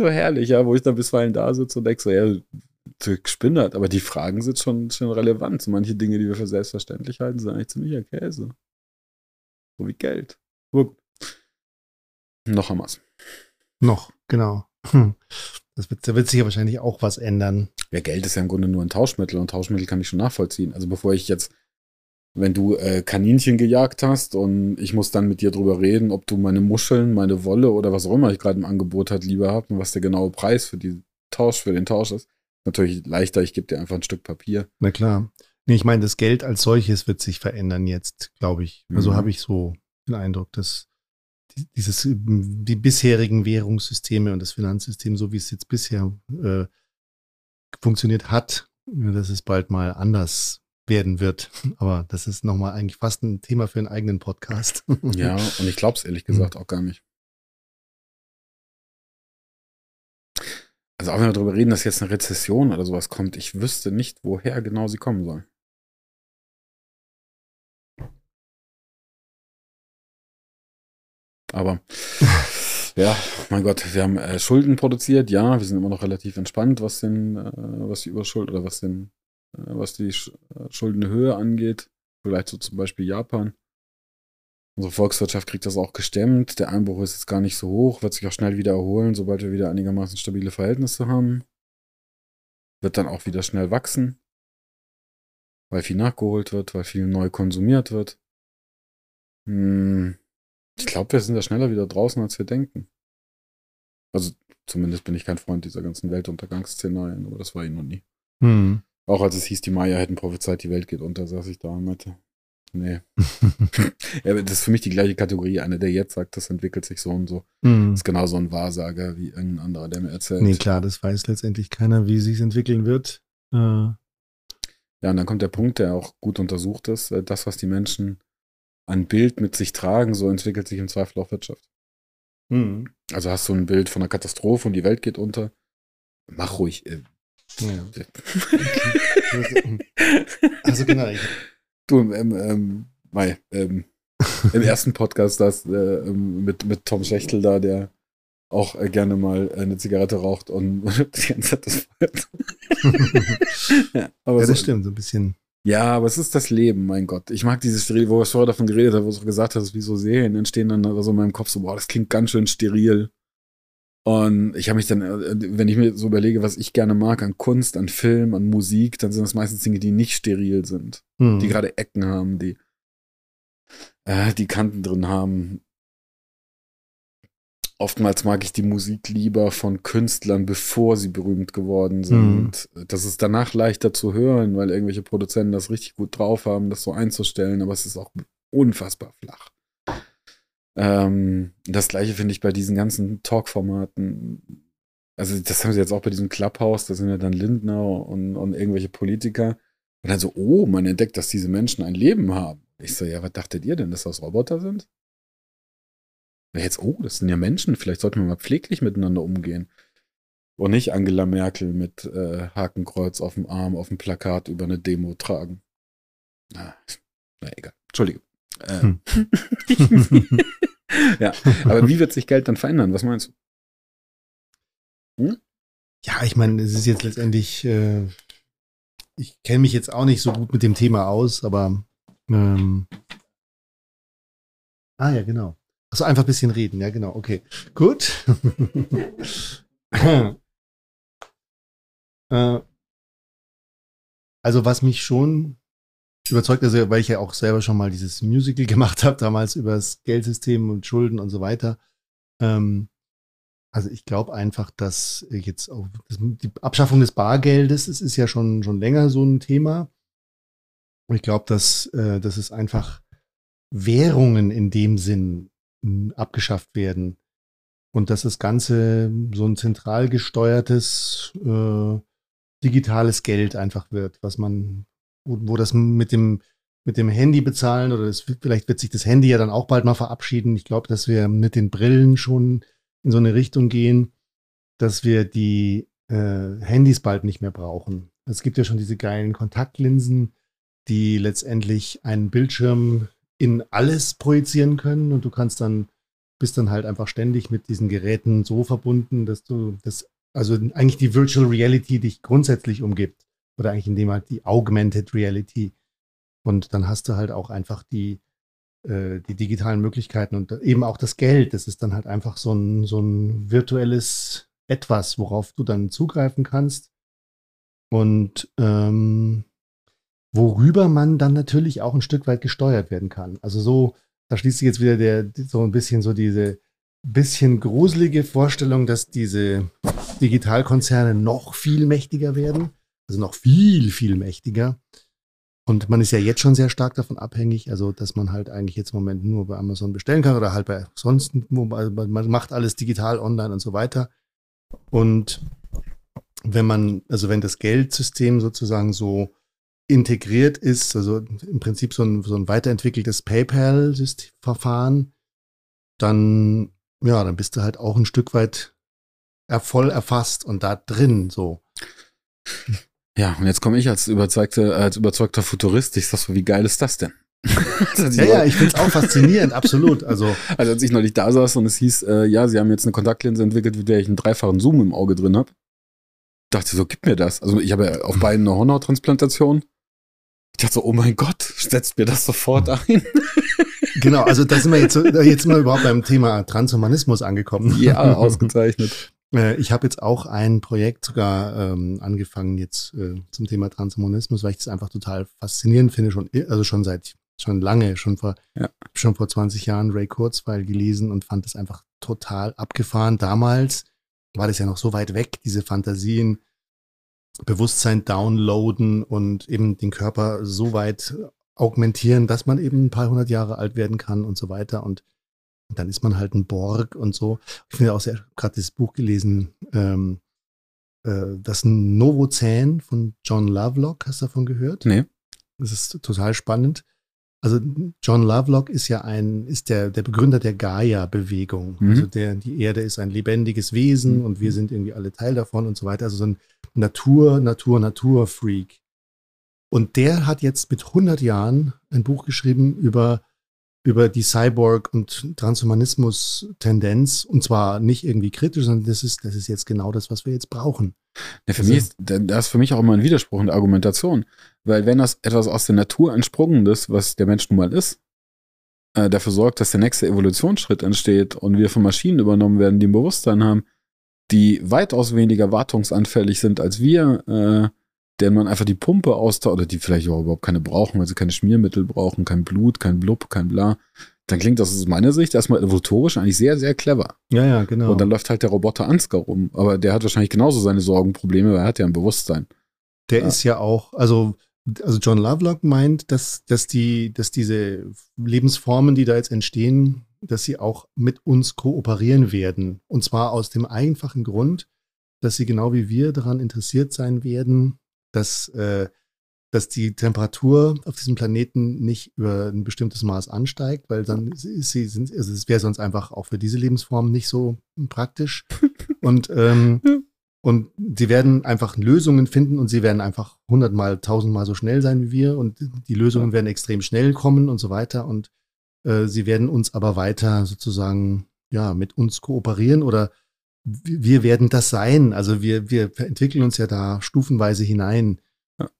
so herrlich, ja, wo ich dann bisweilen da sitze und denke so, ja, gespinnert, aber die Fragen sind schon, schon relevant. So manche Dinge, die wir für selbstverständlich halten, sind eigentlich ziemlicher Käse. So wie Geld. Gut. Noch einmal. Noch, genau. Hm. Das wird, da wird sich ja wahrscheinlich auch was ändern. Ja, Geld ist ja im Grunde nur ein Tauschmittel und Tauschmittel kann ich schon nachvollziehen. Also bevor ich jetzt wenn du äh, Kaninchen gejagt hast und ich muss dann mit dir drüber reden, ob du meine Muscheln, meine Wolle oder was auch immer ich gerade im Angebot hat lieber habe und was der genaue Preis für die Tausch, für den Tausch ist. Natürlich leichter, ich gebe dir einfach ein Stück Papier. Na klar. Nee, ich meine, das Geld als solches wird sich verändern jetzt, glaube ich. Also mhm. habe ich so den Eindruck, dass dieses, die bisherigen Währungssysteme und das Finanzsystem, so wie es jetzt bisher äh, funktioniert hat, dass es bald mal anders werden wird. Aber das ist nochmal eigentlich fast ein Thema für einen eigenen Podcast. Ja, und ich glaube es ehrlich gesagt auch gar nicht. Also auch wenn wir darüber reden, dass jetzt eine Rezession oder sowas kommt, ich wüsste nicht, woher genau sie kommen soll. Aber ja, mein Gott, wir haben äh, Schulden produziert, ja, wir sind immer noch relativ entspannt, was den, äh, was die Überschuld oder was den was die äh, Schuldenhöhe angeht. Vielleicht so zum Beispiel Japan. Unsere Volkswirtschaft kriegt das auch gestemmt. Der Einbruch ist jetzt gar nicht so hoch, wird sich auch schnell wieder erholen, sobald wir wieder einigermaßen stabile Verhältnisse haben. Wird dann auch wieder schnell wachsen, weil viel nachgeholt wird, weil viel neu konsumiert wird. Hm, ich glaube, wir sind da schneller wieder draußen, als wir denken. Also zumindest bin ich kein Freund dieser ganzen Weltuntergangsszenarien, aber das war ich noch nie. Hm. Auch als es hieß, die Maya hätten prophezeit, die Welt geht unter, saß ich da und meinte, Nee. ja, das ist für mich die gleiche Kategorie. Einer, der jetzt sagt, das entwickelt sich so und so. Mhm. ist genauso ein Wahrsager wie irgendein anderer, der mir erzählt. Nee, klar, das weiß letztendlich keiner, wie sich entwickeln wird. Äh, Ja, und dann kommt der Punkt, der auch gut untersucht ist. äh, Das, was die Menschen an Bild mit sich tragen, so entwickelt sich im Zweifel auch Wirtschaft. mhm. Also hast du ein Bild von einer Katastrophe und die Welt geht unter. Mach ruhig. Ja. Also genau. Ich, Du, ähm, ähm, Mai, ähm, im ersten Podcast das äh, ähm, mit, mit Tom Schächtel da, der auch äh, gerne mal eine Zigarette raucht und die ganze Zeit das feuert. ja, aber ja, so, das stimmt, so ein bisschen. ja, aber es ist das Leben, mein Gott. Ich mag dieses Steril, wo wir vorher davon geredet haben, wo du gesagt hast, wie so Serien entstehen dann so in meinem Kopf so, boah, das klingt ganz schön steril. Und ich habe mich dann, äh, wenn ich mir so überlege, was ich gerne mag an Kunst, an Film, an Musik, dann sind das meistens Dinge, die nicht steril sind Mhm. die gerade Ecken haben, die, äh, die Kanten drin haben. Oftmals mag ich die Musik lieber von Künstlern, bevor sie berühmt geworden sind. Das ist danach leichter zu hören, weil irgendwelche Produzenten das richtig gut drauf haben, das so einzustellen, aber es ist auch unfassbar flach. Ähm, das gleiche finde ich bei diesen ganzen Talk-Formaten. Also, das haben sie jetzt auch bei diesem Clubhouse, da sind ja dann Lindner und, und irgendwelche Politiker. Und dann so, oh, man entdeckt, dass diese Menschen ein Leben haben. Ich so, ja, was dachtet ihr denn, dass das Roboter sind? Na jetzt, oh, das sind ja Menschen, vielleicht sollten wir mal pfleglich miteinander umgehen. Und nicht Angela Merkel mit äh, Hakenkreuz auf dem Arm auf dem Plakat über eine Demo tragen. Na, na egal. Entschuldige. Äh, Hm. ja, aber wie wird sich Geld dann verändern? Was meinst du? Ja, ich meine, es ist jetzt letztendlich, äh, ich kenne mich jetzt auch nicht so gut mit dem Thema aus, aber ähm, ah ja, genau. Also einfach ein bisschen reden, ja, genau, okay. Gut. äh, also was mich schon überzeugt, also weil ich ja auch selber schon mal dieses Musical gemacht habe, damals über das Geldsystem und Schulden und so weiter. Ähm, also ich glaube einfach, dass jetzt auch das, die Abschaffung des Bargeldes, es ist ja schon, schon länger so ein Thema. Und ich glaube, dass, äh, dass es einfach Währungen in dem Sinn abgeschafft werden. Und dass das Ganze so ein zentral gesteuertes äh, digitales Geld einfach wird, was man, wo, wo das mit dem, mit dem Handy bezahlen oder das, vielleicht wird sich das Handy ja dann auch bald mal verabschieden. Ich glaube, dass wir mit den Brillen schon in so eine Richtung gehen, dass wir die äh, Handys bald nicht mehr brauchen. Es gibt ja schon diese geilen Kontaktlinsen, die letztendlich einen Bildschirm in alles projizieren können und du kannst dann bist dann halt einfach ständig mit diesen Geräten so verbunden, dass du das also eigentlich die Virtual Reality dich grundsätzlich umgibt oder eigentlich in dem halt die Augmented Reality und dann hast du halt auch einfach die äh, die digitalen Möglichkeiten und eben auch das Geld. Das ist dann halt einfach so ein, so ein virtuelles Etwas, worauf du dann zugreifen kannst. Und ähm, worüber man dann natürlich auch ein Stück weit gesteuert werden kann. Also so, da schließt sich jetzt wieder der, so ein bisschen so diese bisschen gruselige Vorstellung, dass diese Digitalkonzerne noch viel mächtiger werden. Also noch viel, viel mächtiger. Und man ist ja jetzt schon sehr stark davon abhängig, also dass man halt eigentlich jetzt im Moment nur bei Amazon bestellen kann oder halt bei sonst, also man macht alles digital online und so weiter. Und wenn man, also wenn das Geldsystem sozusagen so integriert ist, also im Prinzip so ein, so ein weiterentwickeltes PayPal-Verfahren, dann, ja, dann bist du halt auch ein Stück weit voll erfasst und da drin so. Ja, und jetzt komme ich als überzeugter, als überzeugter Futurist. Ich sag so, wie geil ist das denn? ja, ja, ich finde es auch faszinierend, absolut. Also, also als ich neulich da saß und es hieß, äh, ja, sie haben jetzt eine Kontaktlinse entwickelt, mit der ich einen dreifachen Zoom im Auge drin habe, dachte so, gib mir das. Also ich habe ja auf beiden eine Hornhauttransplantation. Ich dachte so, oh mein Gott, setzt mir das sofort ein. genau, also da sind wir jetzt, jetzt sind wir überhaupt beim Thema Transhumanismus angekommen. Ja, ausgezeichnet. Ich habe jetzt auch ein Projekt sogar ähm, angefangen jetzt äh, zum Thema Transhumanismus, weil ich das einfach total faszinierend finde, schon, also schon seit schon lange, schon vor, ja. schon vor 20 Jahren Ray Kurzweil gelesen und fand das einfach total abgefahren. Damals war das ja noch so weit weg, diese Fantasien, Bewusstsein downloaden und eben den Körper so weit augmentieren, dass man eben ein paar hundert Jahre alt werden kann und so weiter. Und, und dann ist man halt ein Borg und so. Ich finde auch sehr, gerade das Buch gelesen, ähm, äh, das Novozän von John Lovelock, hast du davon gehört? Nee. Das ist total spannend. Also John Lovelock ist ja ein, ist der, der Begründer der Gaia-Bewegung. Mhm. Also der, die Erde ist ein lebendiges Wesen und wir sind irgendwie alle Teil davon und so weiter. Also so ein Natur, Natur, Natur-Freak. Und der hat jetzt mit 100 Jahren ein Buch geschrieben über, über die Cyborg- und Transhumanismus-Tendenz. Und zwar nicht irgendwie kritisch, sondern das ist, das ist jetzt genau das, was wir jetzt brauchen. Ja, für Also- mich ist das ist für mich auch immer ein Widerspruch in der Argumentation. Weil wenn das etwas aus der Natur entsprungenes, was der Mensch nun mal ist, äh, dafür sorgt, dass der nächste Evolutionsschritt entsteht und wir von Maschinen übernommen werden, die ein Bewusstsein haben, die weitaus weniger wartungsanfällig sind als wir, äh, denen man einfach die Pumpe austauscht, oder die vielleicht auch überhaupt keine brauchen, weil sie keine Schmiermittel brauchen, kein Blut, kein Blub, kein Bla, dann klingt das aus meiner Sicht erstmal evolutorisch eigentlich sehr, sehr clever. Ja, ja, genau. Und dann läuft halt der Roboter Ansgar rum. Aber der hat wahrscheinlich genauso seine Sorgen, Probleme, weil er hat ja ein Bewusstsein. Der Ja. ist ja auch, also, also John Lovelock meint, dass, dass die, dass diese Lebensformen, die da jetzt entstehen, dass sie auch mit uns kooperieren werden. Und zwar aus dem einfachen Grund, dass sie genau wie wir daran interessiert sein werden, dass, äh, dass die Temperatur auf diesem Planeten nicht über ein bestimmtes Maß ansteigt, weil dann ist sie, sind, also es wäre sonst einfach auch für diese Lebensform nicht so praktisch. Und ähm, und sie werden einfach Lösungen finden und sie werden einfach hundertmal, tausendmal so schnell sein wie wir und die Lösungen werden extrem schnell kommen und so weiter und äh, sie werden uns aber weiter sozusagen ja mit uns kooperieren oder wir werden das sein. Also wir, wir entwickeln uns ja da stufenweise hinein.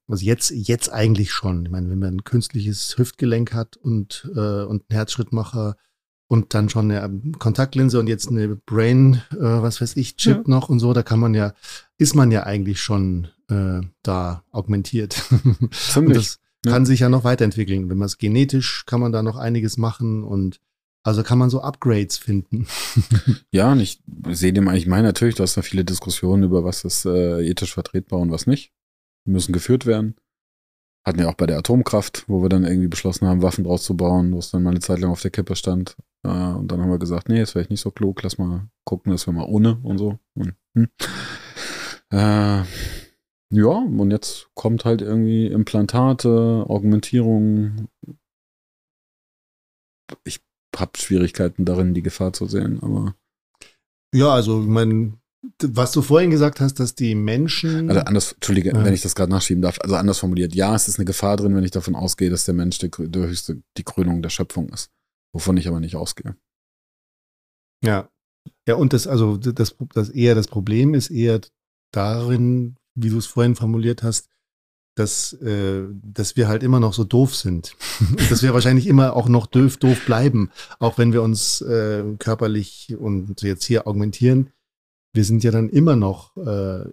Also jetzt, jetzt eigentlich schon. Ich meine, wenn man ein künstliches Hüftgelenk hat und, äh, und einen Herzschrittmacher und dann schon eine Kontaktlinse und jetzt eine Brain, äh, was weiß ich, Chip Ja. noch und so, da kann man ja, ist man ja eigentlich schon äh, da augmentiert. und Ziemlich. das ja. kann sich ja noch weiterentwickeln. Wenn man es genetisch, kann man da noch einiges machen und also kann man so Upgrades finden. Ja, und ich sehe dem eigentlich mein natürlich, du hast da viele Diskussionen über, was ist äh, ethisch vertretbar und was nicht. Die müssen geführt werden. Hatten wir auch bei der Atomkraft, wo wir dann irgendwie beschlossen haben, Waffen draus zu bauen, wo es dann mal eine Zeit lang auf der Kippe stand. Äh, und dann haben wir gesagt, nee, ist vielleicht nicht so klug, lass mal gucken, dass wir mal ohne und so. Und, hm. äh, ja, und jetzt kommt halt irgendwie Implantate, Augmentierung. Ich habe Schwierigkeiten darin, die Gefahr zu sehen, aber Ja, also ich meine, was du vorhin gesagt hast, dass die Menschen. Also anders, Entschuldige, Ja. wenn ich das gerade nachschieben darf, also anders formuliert, ja, es ist eine Gefahr drin, wenn ich davon ausgehe, dass der Mensch die, die höchste, die Krönung der Schöpfung ist. Wovon ich aber nicht ausgehe. Ja. Ja, und das, also das, das eher das Problem ist eher darin, wie du es vorhin formuliert hast, dass, äh, dass wir halt immer noch so doof sind. dass wir wahrscheinlich immer auch noch doof, doof bleiben, auch wenn wir uns äh, körperlich und jetzt hier augmentieren. Wir sind ja dann immer noch äh,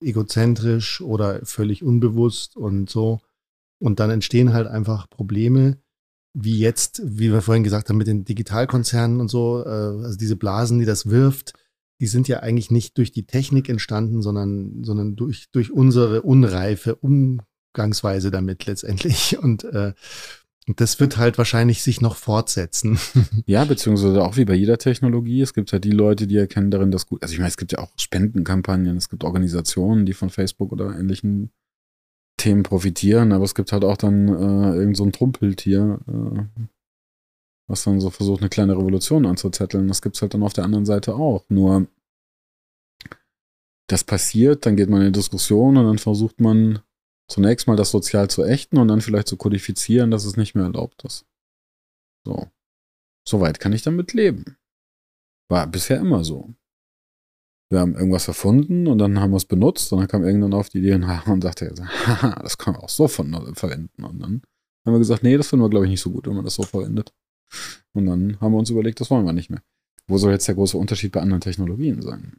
egozentrisch oder völlig unbewusst und so. Und dann entstehen halt einfach Probleme, wie jetzt, wie wir vorhin gesagt haben, mit den Digitalkonzernen und so, äh, also diese Blasen, die das wirft, die sind ja eigentlich nicht durch die Technik entstanden, sondern, sondern durch, durch unsere unreife Umgangsweise damit letztendlich. Und äh, das wird halt wahrscheinlich sich noch fortsetzen. Ja, beziehungsweise auch wie bei jeder Technologie, es gibt halt die Leute, die erkennen darin das gut. Also ich meine, es gibt ja auch Spendenkampagnen, es gibt Organisationen, die von Facebook oder ähnlichen Themen profitieren, aber es gibt halt auch dann äh, irgend so ein Trumpeltier, äh, was dann so versucht, eine kleine Revolution anzuzetteln. Das gibt's halt dann auf der anderen Seite auch. Nur das passiert, dann geht man in Diskussion und dann versucht man zunächst mal das sozial zu ächten und dann vielleicht zu kodifizieren, dass es nicht mehr erlaubt ist. So. Soweit kann ich damit leben. War bisher immer so. Wir haben irgendwas erfunden und dann haben wir es benutzt und dann kam irgendwann auf die Idee und sagte, haha, das kann man auch so verwenden. Und dann haben wir gesagt, nee, das finden wir, glaube ich, nicht so gut, wenn man das so verwendet. Und dann haben wir uns überlegt, das wollen wir nicht mehr. Wo soll jetzt der große Unterschied bei anderen Technologien sein?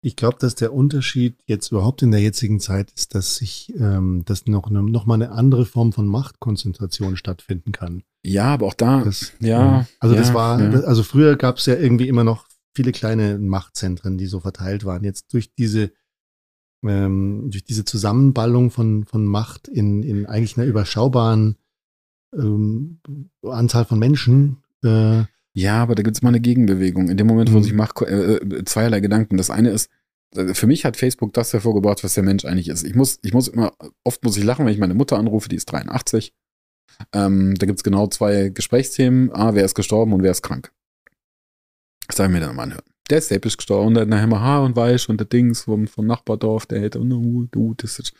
Ich glaube, dass der Unterschied jetzt überhaupt in der jetzigen Zeit ist, dass sich, ähm, dass noch, ne, noch mal eine andere Form von Machtkonzentration stattfinden kann. Ja, aber auch da, Das, ja. Also ja, das war, ja. also früher gab es ja irgendwie immer noch viele kleine Machtzentren, die so verteilt waren. Jetzt durch diese ähm, durch diese Zusammenballung von, von Macht in, in eigentlich einer überschaubaren ähm, Anzahl von Menschen. Äh, ja, aber da gibt es mal eine Gegenbewegung. In dem Moment, wo Mhm. sich macht, äh, äh, zweierlei Gedanken. Das eine ist, äh, für mich hat Facebook das hervorgebracht, was der Mensch eigentlich ist. Ich muss, ich muss immer, oft muss ich lachen, wenn ich meine Mutter anrufe, die ist 83. Ähm, da gibt es genau zwei Gesprächsthemen. A, wer ist gestorben und wer ist krank. Das soll ich mir dann mal anhören. Der ist selbst gestorben, der hat nachher mal Haar und Weich und der Dings vom, vom Nachbardorf, der hätte, oh, du, das ist,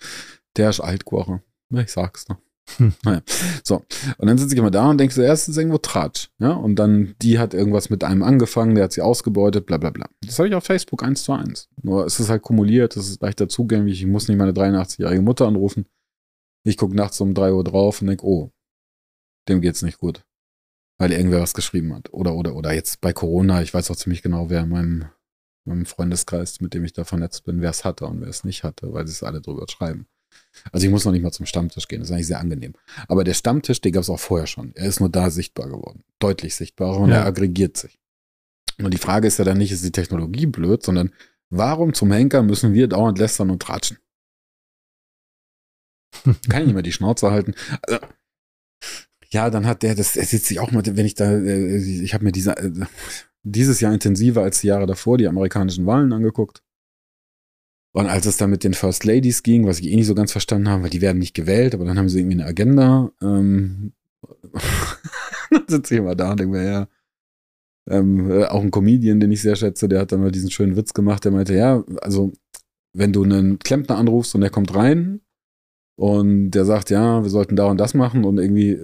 der ist alt geworden. Ich sag's noch. So. Und dann sitze ich immer da und denke so, erst ist irgendwo Tratsch. Ja, und dann, die hat irgendwas mit einem angefangen, der hat sie ausgebeutet, bla bla bla. Das habe ich auf Facebook eins zu eins. Nur es ist halt kumuliert, es ist leichter zugänglich. Ich muss nicht meine 83-jährige Mutter anrufen. Ich gucke nachts um 3 Uhr drauf und denke, oh, dem geht's nicht gut. Weil irgendwer was geschrieben hat. Oder, oder, oder jetzt bei Corona, ich weiß auch ziemlich genau, wer in meinem, meinem Freundeskreis, mit dem ich da vernetzt bin, wer es hatte und wer es nicht hatte, weil sie es alle drüber schreiben. Also ich muss noch nicht mal zum Stammtisch gehen, das ist eigentlich sehr angenehm. Aber der Stammtisch, den gab es auch vorher schon. Er ist nur da sichtbar geworden. Deutlich sichtbarer und Ja. er aggregiert sich. Und die Frage ist ja dann nicht, ist die Technologie blöd, sondern warum zum Henker müssen wir dauernd lästern und tratschen? Kann ich nicht mehr die Schnauze halten. Also, ja, dann hat der, das er sitzt sich auch mal, wenn ich da, äh, ich habe mir diese, äh, dieses Jahr intensiver als die Jahre davor die amerikanischen Wahlen angeguckt. Und als es dann mit den First Ladies ging, was ich eh nicht so ganz verstanden habe, weil die werden nicht gewählt, aber dann haben sie irgendwie eine Agenda. Ähm, dann sitze ich immer da und denke mir, ja. Ähm, äh, auch ein Comedian, den ich sehr schätze, der hat dann mal diesen schönen Witz gemacht, der meinte, ja, also wenn du einen Klempner anrufst und der kommt rein und der sagt, ja, wir sollten da und das machen und irgendwie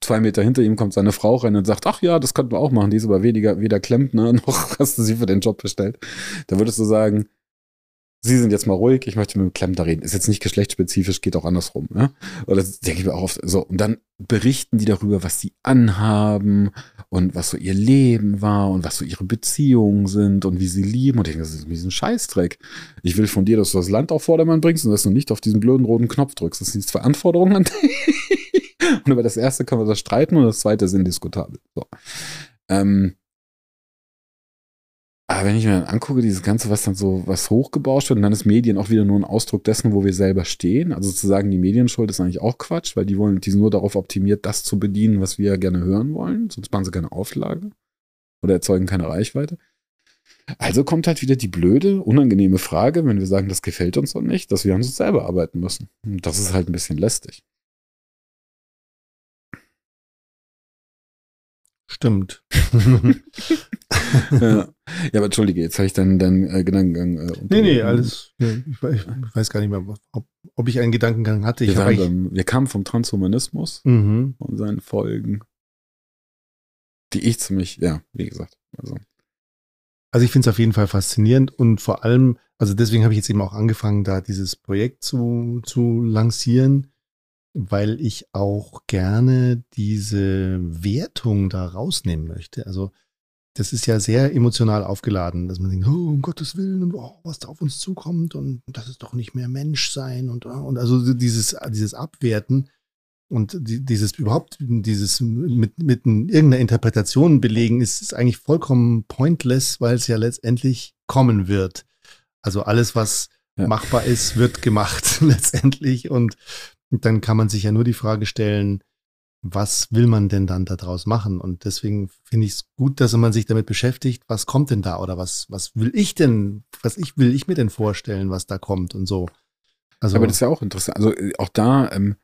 zwei Meter hinter ihm kommt seine Frau rein und sagt, ach ja, das könnten wir auch machen, die ist aber weniger, weder Klempner noch hast du sie für den Job bestellt. Da würdest du sagen, Sie sind jetzt mal ruhig, ich möchte mit dem Klempner reden. Ist jetzt nicht geschlechtsspezifisch, geht auch andersrum. Ja? Oder das denke ich mir auch oft. So, und dann berichten die darüber, was sie anhaben und was so ihr Leben war und was so ihre Beziehungen sind und wie sie lieben. Und ich denke, das ist ein Scheißdreck. Ich will von dir, dass du das Land auf Vordermann bringst und dass du nicht auf diesen blöden roten Knopf drückst. Das sind zwei Anforderungen an dich. Und über das erste können wir das streiten und das zweite ist indiskutabel. So. Ähm, aber wenn ich mir dann angucke, dieses Ganze, was dann so, was hochgebauscht wird, und dann ist Medien auch wieder nur ein Ausdruck dessen, wo wir selber stehen. Also zu sagen, die Medienschuld ist eigentlich auch Quatsch, weil die wollen, die sind nur darauf optimiert, das zu bedienen, was wir gerne hören wollen. Sonst machen sie keine Auflage oder erzeugen keine Reichweite. Also kommt halt wieder die blöde, unangenehme Frage, wenn wir sagen, das gefällt uns doch nicht, dass wir an uns selber arbeiten müssen. Und das ist halt ein bisschen lästig. Stimmt. ja. ja, aber entschuldige, jetzt habe ich deinen deinen, äh, Gedankengang. Äh, nee, nee, alles. Ja, ich, weiß, ich weiß gar nicht mehr, ob, ob ich einen Gedankengang hatte. Wir, waren beim, wir kamen vom Transhumanismus Mhm. und seinen Folgen, die ich ziemlich, ja, wie gesagt, also Also ich finde es auf jeden Fall faszinierend und vor allem, also deswegen habe ich jetzt eben auch angefangen, da dieses Projekt zu, zu lancieren, weil ich auch gerne diese Wertung da rausnehmen möchte. Also das ist ja sehr emotional aufgeladen, dass man denkt, oh, um Gottes Willen und oh, was da auf uns zukommt und das ist doch nicht mehr Menschsein und, und also dieses, dieses Abwerten und die, dieses überhaupt, dieses mit, mit irgendeiner Interpretation belegen, ist, ist eigentlich vollkommen pointless, weil es ja letztendlich kommen wird. Also alles, was Ja. machbar ist, wird gemacht letztendlich. Und dann kann man sich ja nur die Frage stellen, was will man denn dann daraus machen? Und deswegen finde ich es gut, dass man sich damit beschäftigt, was kommt denn da oder was, was will ich denn, was ich will ich mir denn vorstellen, was da kommt und so. Also, Aber das ist ja auch interessant. Also äh, auch da ähm,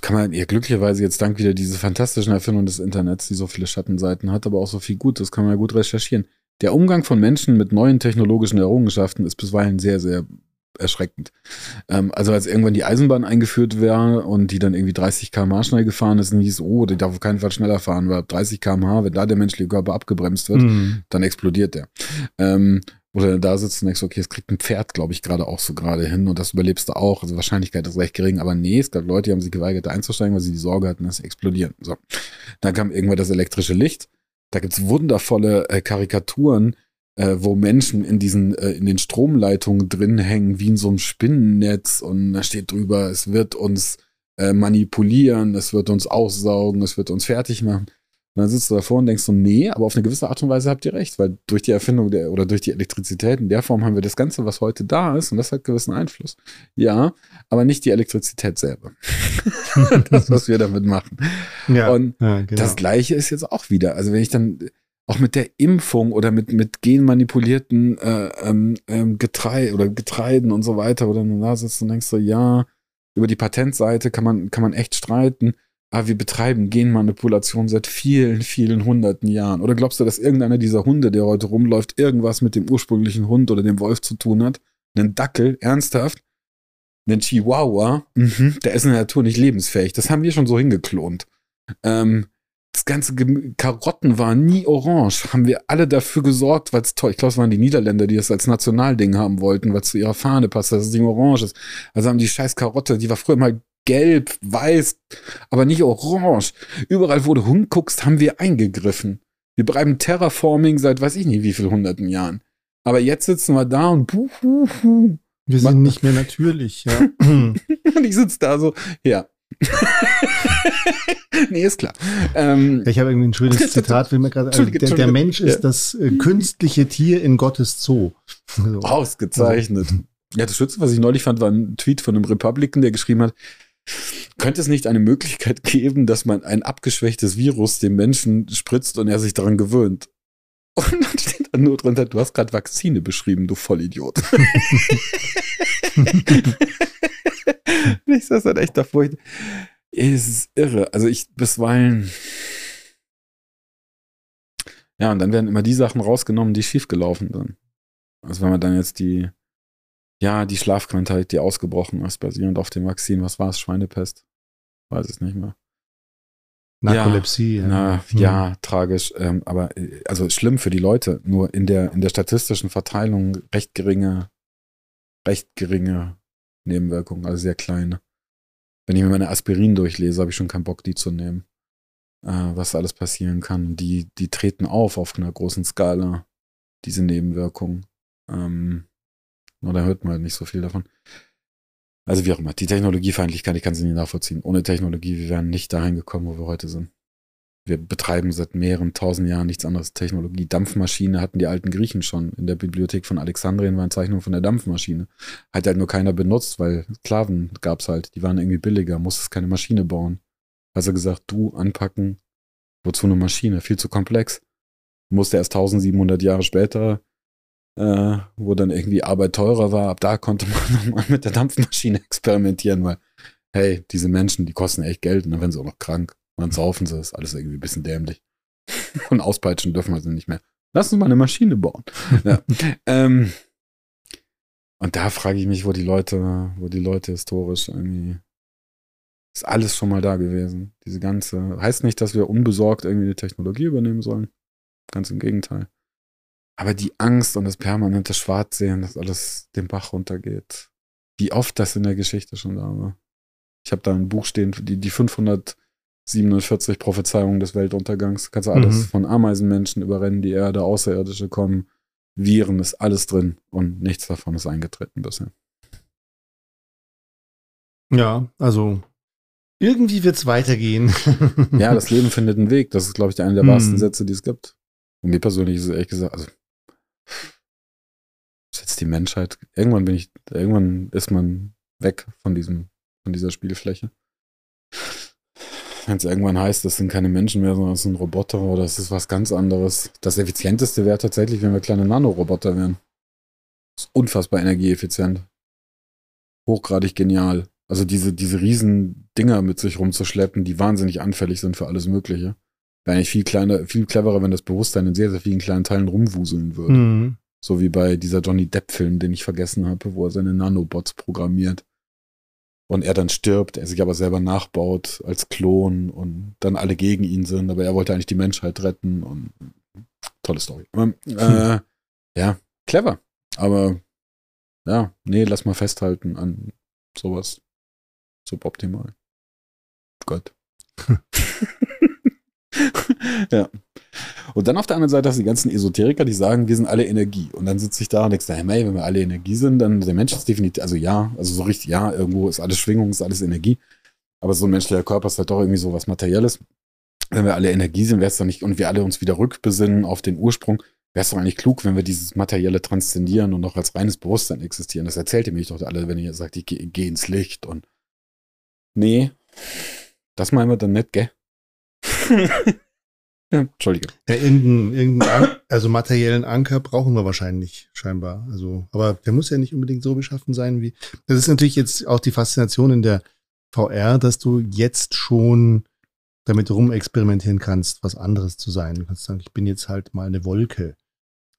kann man ja glücklicherweise jetzt dank wieder diese fantastischen Erfindung des Internets, die so viele Schattenseiten hat, aber auch so viel Gutes, kann man ja gut recherchieren. Der Umgang von Menschen mit neuen technologischen Errungenschaften ist bisweilen sehr, sehr erschreckend. Ähm, also als irgendwann die Eisenbahn eingeführt war und die dann irgendwie 30 km/h schnell gefahren ist und hieß, oh, die darf auf keinen Fall schneller fahren, weil ab 30 km/h, wenn da der menschliche Körper abgebremst wird, Mhm. dann explodiert der. Ähm, oder da sitzt und denkst, okay, es kriegt ein Pferd, glaube ich, gerade auch so gerade hin und das überlebst du auch. Also Wahrscheinlichkeit ist recht gering, aber nee, es gab Leute, die haben sich geweigert, da einzusteigen, weil sie die Sorge hatten, dass sie explodieren. So. Dann kam irgendwann das elektrische Licht. Da gibt's wundervolle äh, Karikaturen, äh, wo Menschen in diesen, äh, in den Stromleitungen drin hängen, wie in so einem Spinnennetz und da steht drüber, es wird uns äh, manipulieren, es wird uns aussaugen, es wird uns fertig machen. Und dann sitzt du davor und denkst so, nee, aber auf eine gewisse Art und Weise habt ihr recht, weil durch die Erfindung der oder durch die Elektrizität in der Form haben wir das Ganze, was heute da ist, und das hat gewissen Einfluss. Ja, aber nicht die Elektrizität selber. das, was wir damit machen. Ja, und ja, genau. das Gleiche ist jetzt auch wieder. Also wenn ich dann auch mit der Impfung oder mit, mit genmanipulierten äh, ähm, ähm, Getreide oder Getreiden und so weiter, oder dann da sitzt und denkst so, ja, über die Patentseite kann man, kann man echt streiten. Aber wir betreiben Genmanipulation seit vielen, vielen hunderten Jahren. Oder glaubst du, dass irgendeiner dieser Hunde, der heute rumläuft, irgendwas mit dem ursprünglichen Hund oder dem Wolf zu tun hat? Einen Dackel, ernsthaft? Einen Chihuahua, mhm, der ist in der Natur nicht lebensfähig. Das haben wir schon so hingeklont. Ähm, das ganze Gem Karotten waren nie orange. Haben wir alle dafür gesorgt, weil es toll, ich glaube, es waren die Niederländer, die das als Nationalding haben wollten, weil es zu ihrer Fahne passt, dass das Ding orange ist. Also haben die scheiß Karotte, die war früher mal gelb, weiß, aber nicht orange. Überall, wo du hinguckst, haben wir eingegriffen. Wir betreiben Terraforming seit weiß ich nicht wie vielen hunderten Jahren. Aber jetzt sitzen wir da und buh, buh, buh. Wir sind nicht mehr natürlich, ja. und ich sitze da so, ja. nee, ist klar. Ähm, ich habe irgendwie ein schönes Zitat, will mir gerade, also der, der, Mensch ist ja. das äh, künstliche Tier in Gottes Zoo. So. Ausgezeichnet. Ja, das Schönste, was ich neulich fand, war ein Tweet von einem Republican, der geschrieben hat, könnte es nicht eine Möglichkeit geben, dass man ein abgeschwächtes Virus dem Menschen spritzt und er sich daran gewöhnt? Und dann steht da nur drunter, du hast gerade Vakzine beschrieben, du Vollidiot. ich saß dann echt davor. Ich, es ist irre. Also ich bisweilen. Ja, und dann werden immer die Sachen rausgenommen, die schiefgelaufen sind. Also wenn man dann jetzt die ja, die Schlafkrankheit, die ausgebrochen ist, basierend auf dem Vakzin. Was war es? Schweinepest? Weiß es nicht mehr. Narkolepsie. Ja, na, hm. ja tragisch. Ähm, aber äh, also schlimm für die Leute. Nur in der, in der statistischen Verteilung recht geringe, recht geringe Nebenwirkungen, also sehr kleine. Wenn ich mir meine Aspirin durchlese, habe ich schon keinen Bock, die zu nehmen. Äh, was alles passieren kann. Die, die treten auf auf einer großen Skala, diese Nebenwirkungen. Ähm, nur da hört man halt nicht so viel davon. Also wie auch immer, die Technologiefeindlichkeit, ich kann sie nicht nachvollziehen. Ohne Technologie, wir wären nicht dahin gekommen, wo wir heute sind. Wir betreiben seit mehreren tausend Jahren nichts anderes als Technologie. Dampfmaschine hatten die alten Griechen schon. In der Bibliothek von Alexandrien waren Zeichnungen von der Dampfmaschine. Hat halt nur keiner benutzt, weil Sklaven gab's halt. Die waren irgendwie billiger, musstest keine Maschine bauen. Also gesagt, du anpacken, wozu eine Maschine? Viel zu komplex. Musste erst 1700 Jahre später äh, wo dann irgendwie Arbeit teurer war. Ab da konnte man nochmal mit der Dampfmaschine experimentieren, weil, hey, diese Menschen, die kosten echt Geld und dann werden sie auch noch krank. Und dann saufen sie, ist alles irgendwie ein bisschen dämlich. und auspeitschen dürfen wir sie nicht mehr. Lass uns mal eine Maschine bauen. ja. ähm, und da frage ich mich, wo die Leute, wo die Leute historisch irgendwie ist alles schon mal da gewesen. Diese ganze, heißt nicht, dass wir unbesorgt irgendwie die Technologie übernehmen sollen. Ganz im Gegenteil. Aber die Angst und das permanente Schwarzsehen, dass alles den Bach runtergeht. Wie oft das in der Geschichte schon da war. Ich habe da ein Buch stehen, die, die 547 Prophezeiungen des Weltuntergangs. Kannst du alles mhm. von Ameisenmenschen überrennen, die Erde, Außerirdische kommen. Viren ist alles drin und nichts davon ist eingetreten bisher. Ja, also irgendwie wird es weitergehen. ja, das Leben findet einen Weg. Das ist, glaube ich, einer der wahrsten mhm. Sätze, die es gibt. Und mir persönlich ist es ehrlich gesagt, also setzt die Menschheit, irgendwann bin ich, irgendwann ist man weg von diesem, von dieser Spielfläche. Wenn es irgendwann heißt, das sind keine Menschen mehr, sondern es sind Roboter oder es ist was ganz anderes. Das effizienteste wäre tatsächlich, wenn wir kleine Nanoroboter wären. Das ist unfassbar energieeffizient. Hochgradig genial. Also diese, diese riesen Dinger mit sich rumzuschleppen, die wahnsinnig anfällig sind für alles Mögliche. Wäre eigentlich viel kleiner, viel cleverer, wenn das Bewusstsein in sehr, sehr vielen kleinen Teilen rumwuseln würde. Mhm. So wie bei dieser Johnny Depp-Film, den ich vergessen habe, wo er seine Nanobots programmiert. Und er dann stirbt, er sich aber selber nachbaut als Klon und dann alle gegen ihn sind, aber er wollte eigentlich die Menschheit retten und tolle Story. Aber, äh, ja, clever. Aber ja, nee, lass mal festhalten an sowas suboptimal. Gott. ja. Und dann auf der anderen Seite hast du die ganzen Esoteriker, die sagen, wir sind alle Energie. Und dann sitze ich da und denkst, hey, wenn wir alle Energie sind, dann der Mensch ist definitiv, also ja, also so richtig, ja, irgendwo ist alles Schwingung, ist alles Energie. Aber so ein menschlicher Körper ist halt doch irgendwie so was Materielles. wenn wir alle Energie sind, wäre es doch nicht, und wir alle uns wieder rückbesinnen auf den Ursprung, wäre es doch eigentlich klug, wenn wir dieses Materielle transzendieren und noch als reines Bewusstsein existieren. Das erzählt ihr mich doch alle, wenn ihr sagt, ich gehe geh ins Licht und nee, das meinen wir dann nicht, gell? ja, Entschuldige. Ja, irgendeinen, irgendeinen also materiellen Anker brauchen wir wahrscheinlich, scheinbar. Also, aber der muss ja nicht unbedingt so beschaffen sein wie. Das ist natürlich jetzt auch die Faszination in der VR, dass du jetzt schon damit rumexperimentieren kannst, was anderes zu sein. Du kannst sagen, ich bin jetzt halt mal eine Wolke.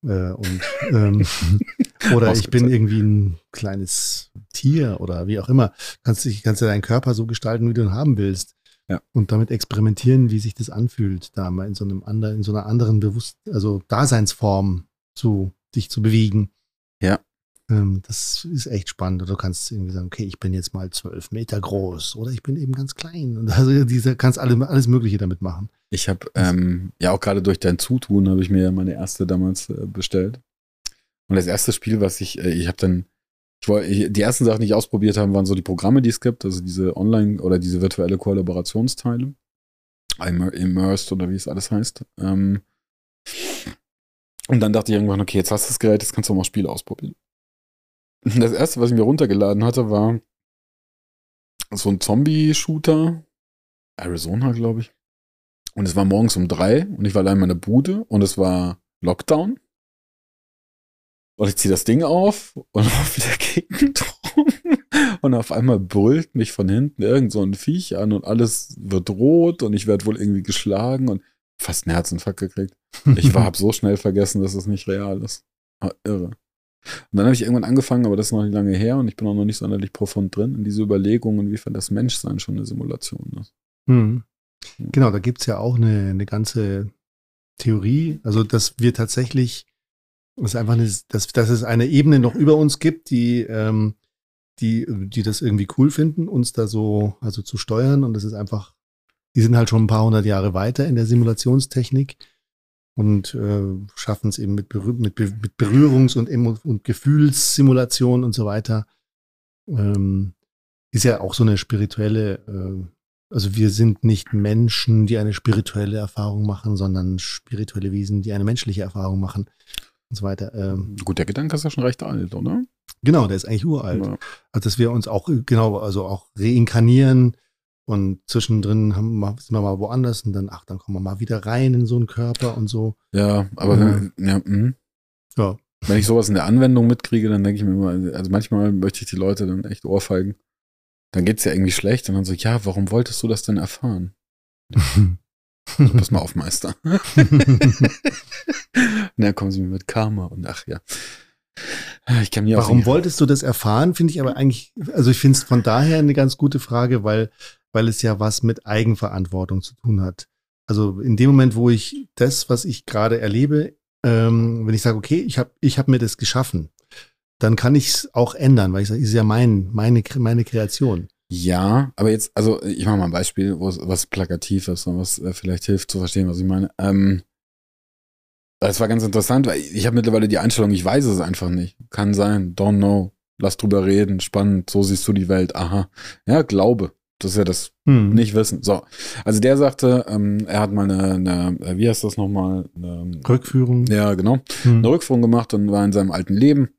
Äh, und ähm, oder ich bin irgendwie ein kleines Tier oder wie auch immer. Kannst du kannst ja deinen Körper so gestalten, wie du ihn haben willst. Ja. Und damit experimentieren, wie sich das anfühlt, da mal in so einem anderen, in so einer anderen Bewusst, also Daseinsform zu dich zu bewegen. Ja. Ähm, das ist echt spannend. Oder du kannst irgendwie sagen, okay, ich bin jetzt mal zwölf Meter groß oder ich bin eben ganz klein. Und also diese kannst alle, alles Mögliche damit machen. Ich habe ähm, ja auch gerade durch dein Zutun habe ich mir meine erste damals äh, bestellt. Und das erste Spiel, was ich, äh, ich habe dann, ich wollte, die ersten Sachen, die ich ausprobiert habe, waren so die Programme, die es gibt, also diese Online- oder diese virtuelle Kollaborationsteile. Immersed oder wie es alles heißt. Ähm, und dann dachte ich irgendwann, okay, jetzt hast du das Gerät, jetzt kannst du mal Spiele ausprobieren. Das erste, was ich mir runtergeladen hatte, war so ein Zombie-Shooter. Arizona, glaube ich. Und es war morgens um drei und ich war allein in meiner Bude und es war Lockdown. Und ich ziehe das Ding auf und auf der Gegend rum. Und auf einmal brüllt mich von hinten irgend so ein Viech an und alles wird rot und ich werde wohl irgendwie geschlagen und fast einen Herzinfarkt gekriegt. Ich war, hab so schnell vergessen, dass es nicht real ist. Ah, irre. Und dann habe ich irgendwann angefangen, aber das ist noch nicht lange her und ich bin auch noch nicht sonderlich profund drin in diese Überlegung, inwiefern das Menschsein schon eine Simulation ist. Hm. Genau, da gibt's ja auch eine, eine ganze Theorie, also dass wir tatsächlich, dass einfach eine, dass, dass es eine Ebene noch über uns gibt, die, ähm, die, die das irgendwie cool finden, uns da so, also zu steuern. Und das ist einfach, die sind halt schon ein paar hundert Jahre weiter in der Simulationstechnik und äh, schaffen es eben mit, Berühr mit, Be mit Berührungs- und, Emo und Gefühlssimulation und so weiter. Ähm, ist ja auch so eine spirituelle äh, also wir sind nicht Menschen, die eine spirituelle Erfahrung machen, sondern spirituelle Wesen, die eine menschliche Erfahrung machen und so weiter. Ähm, Gut, der Gedanke ist ja schon recht alt, oder? Genau, der ist eigentlich uralt. Ja. Also dass wir uns auch, genau, also auch reinkarnieren und zwischendrin haben, sind wir mal woanders und dann, ach, dann kommen wir mal wieder rein in so einen Körper und so. Ja, aber Mhm. wenn, ja, mh. Ja. wenn ich sowas in der Anwendung mitkriege, dann denke ich mir immer, also manchmal möchte ich die Leute dann echt ohrfeigen. Dann geht's ja irgendwie schlecht und dann so, ja, warum wolltest du das denn erfahren? So, pass mal auf, Meister. dann kommen sie mir mit Karma und ach ja. Ich kann mir Warum wolltest du das erfahren, finde ich aber eigentlich, also ich finde es von daher eine ganz gute Frage, weil, weil es ja was mit Eigenverantwortung zu tun hat. Also in dem Moment, wo ich das, was ich gerade erlebe, ähm, wenn ich sage, okay, ich habe ich hab mir das geschaffen, dann kann ich es auch ändern, weil ich sage, ist ja mein, meine, meine Kreation. Ja, aber jetzt, also ich mache mal ein Beispiel, wo es was plakativ ist und was äh, vielleicht hilft zu verstehen, was ich meine. Ähm, das war ganz interessant, weil ich habe mittlerweile die Einstellung, ich weiß es einfach nicht. Kann sein, don't know. Lass drüber reden, spannend, so siehst du die Welt, aha. Ja, Glaube. Das ist ja das Hm. nicht wissen. So. Also der sagte, ähm, er hat mal eine, eine äh, wie heißt das nochmal? Eine, Rückführung. ja, genau. Hm. Eine Rückführung gemacht und war in seinem alten Leben.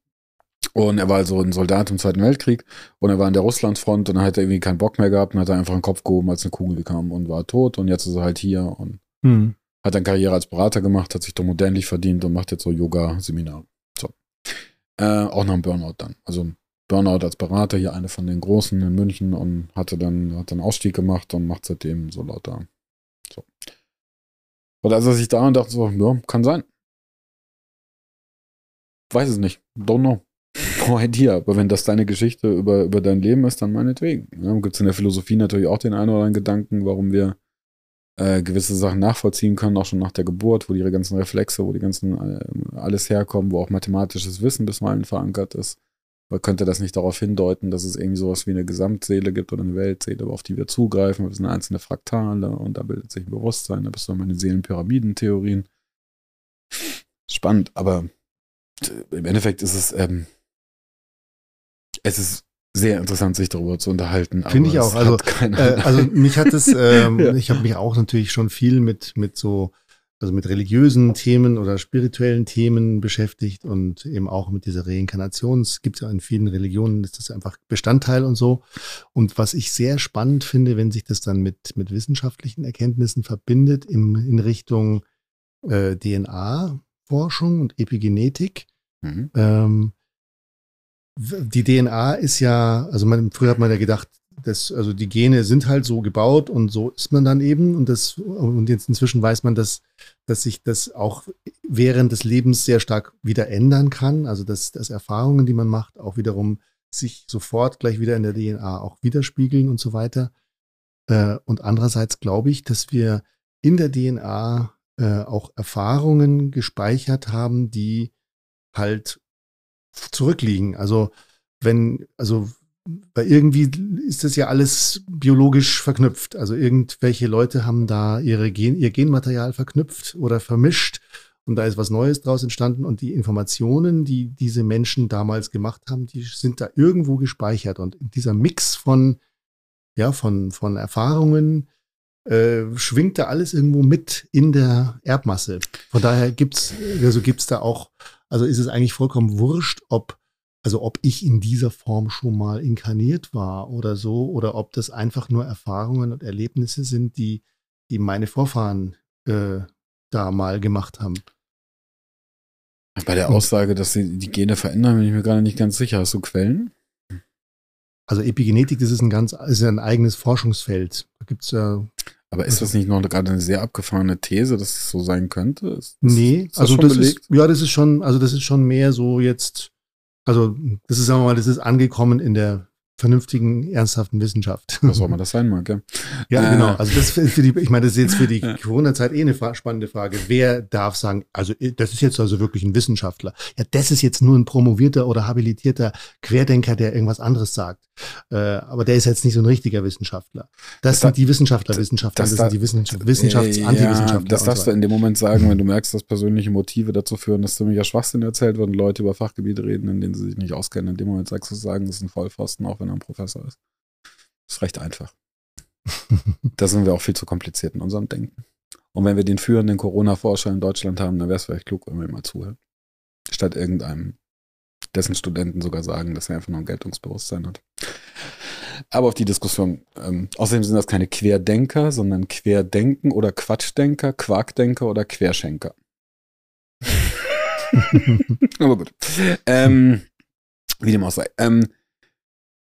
Und er war also ein Soldat im Zweiten Weltkrieg und er war an der Russlandfront und dann hat er irgendwie keinen Bock mehr gehabt und hat einfach einen Kopf gehoben, als eine Kugel kam und war tot und jetzt ist er halt hier und Hm. hat dann Karriere als Berater gemacht, hat sich dumm und dämlich verdient und macht jetzt so Yoga-Seminare. So. Äh, auch nach einem Burnout dann. Also Burnout als Berater, hier eine von den Großen in München und hatte dann, hat dann Ausstieg gemacht und macht seitdem so lauter. So. Und als er sich da und dachte so, ja, kann sein. Weiß es nicht. Don't know. No idea. Aber wenn das deine Geschichte über, über dein Leben ist, dann meinetwegen. Ja, Gibt es in der Philosophie natürlich auch den einen oder anderen Gedanken, warum wir äh, gewisse Sachen nachvollziehen können, auch schon nach der Geburt, wo die ganzen Reflexe, wo die ganzen äh, alles herkommen, wo auch mathematisches Wissen bisweilen verankert ist. Aber könnte das nicht darauf hindeuten, dass es irgendwie sowas wie eine Gesamtseele gibt oder eine Weltseele, auf die wir zugreifen? Das sind einzelne Fraktale und da bildet sich ein Bewusstsein. Da bist du meine Seelenpyramidentheorien. Spannend, aber im Endeffekt ist es, ähm, es ist sehr interessant, sich darüber zu unterhalten. Finde ich auch. Also, äh, also mich hat es, ähm, ja. ich habe mich auch natürlich schon viel mit, mit so, also mit religiösen Themen oder spirituellen Themen beschäftigt und eben auch mit dieser Reinkarnation. Es gibt ja in vielen Religionen, ist das einfach Bestandteil und so. Und was ich sehr spannend finde, wenn sich das dann mit, mit wissenschaftlichen Erkenntnissen verbindet im, in Richtung äh, DNA-Forschung und Epigenetik. Mhm. Ähm, die DNA ist ja, also man, früher hat man ja gedacht, dass, also die Gene sind halt so gebaut und so ist man dann eben. Und das, und jetzt inzwischen weiß man, dass, dass sich das auch während des Lebens sehr stark wieder ändern kann. Also dass, dass Erfahrungen, die man macht, auch wiederum sich sofort gleich wieder in der DNA auch widerspiegeln und so weiter. Äh, und andererseits glaube ich, dass wir in der DNA äh, auch Erfahrungen gespeichert haben, die halt zurückliegen. Also wenn, also weil irgendwie ist das ja alles biologisch verknüpft. Also irgendwelche Leute haben da ihre Gen, ihr Genmaterial verknüpft oder vermischt und da ist was Neues draus entstanden und die Informationen, die diese Menschen damals gemacht haben, die sind da irgendwo gespeichert und dieser Mix von ja von von Erfahrungen äh, schwingt da alles irgendwo mit in der Erbmasse. Von daher gibt's also gibt's da auch also ist es eigentlich vollkommen wurscht, ob, also ob ich in dieser Form schon mal inkarniert war oder so, oder ob das einfach nur Erfahrungen und Erlebnisse sind, die, die meine Vorfahren äh, da mal gemacht haben. Bei der Aussage, dass sie die Gene verändern, bin ich mir gerade nicht ganz sicher. Hast du Quellen? Also Epigenetik, das ist ein ganz, ist ein eigenes Forschungsfeld. Da gibt es ja aber ist das nicht noch gerade eine sehr abgefahrene These, dass es so sein könnte? Ist, nee, ist das also das belegt? ist, ja, das ist schon, also das ist schon mehr so jetzt, also das ist, sagen wir mal, das ist angekommen in der vernünftigen, ernsthaften Wissenschaft. Was auch immer das sein mag, ja. Ja, äh. genau. Also das ist für die, ich meine, das ist jetzt für die Corona-Zeit eh eine spannende Frage. Wer darf sagen, also äh, das ist jetzt also wirklich ein Wissenschaftler. Ja, das ist jetzt nur ein promovierter oder habilitierter Querdenker, der irgendwas anderes sagt. Äh, aber der ist jetzt nicht so ein richtiger Wissenschaftler. Das, das sind die Wissenschaftler, Wissenschaftler, das, das, sind die Wissenschaft, Wissenschafts-Antiwissenschaftler. Ja, das darfst so. du in dem Moment sagen, wenn du merkst, dass persönliche Motive dazu führen, dass ziemlicher Schwachsinn erzählt wird und Leute über Fachgebiete reden, in denen sie sich nicht auskennen. In dem Moment sagst du sagen, das ist ein Vollpfosten, auch wenn er ein Professor ist. Das ist recht einfach. da sind wir auch viel zu kompliziert in unserem Denken. Und wenn wir den führenden Corona-Forscher in Deutschland haben, dann wäre es vielleicht klug, wenn wir mal zuhören. Statt irgendeinem, dessen Studenten sogar sagen, dass er einfach nur ein Geltungsbewusstsein hat. Aber auf die Diskussion. Ähm, außerdem sind das keine Querdenker, sondern Querdenken oder Quatschdenker, Quarkdenker oder Querschenker. Aber gut. Ähm, wie dem auch sei. Ähm,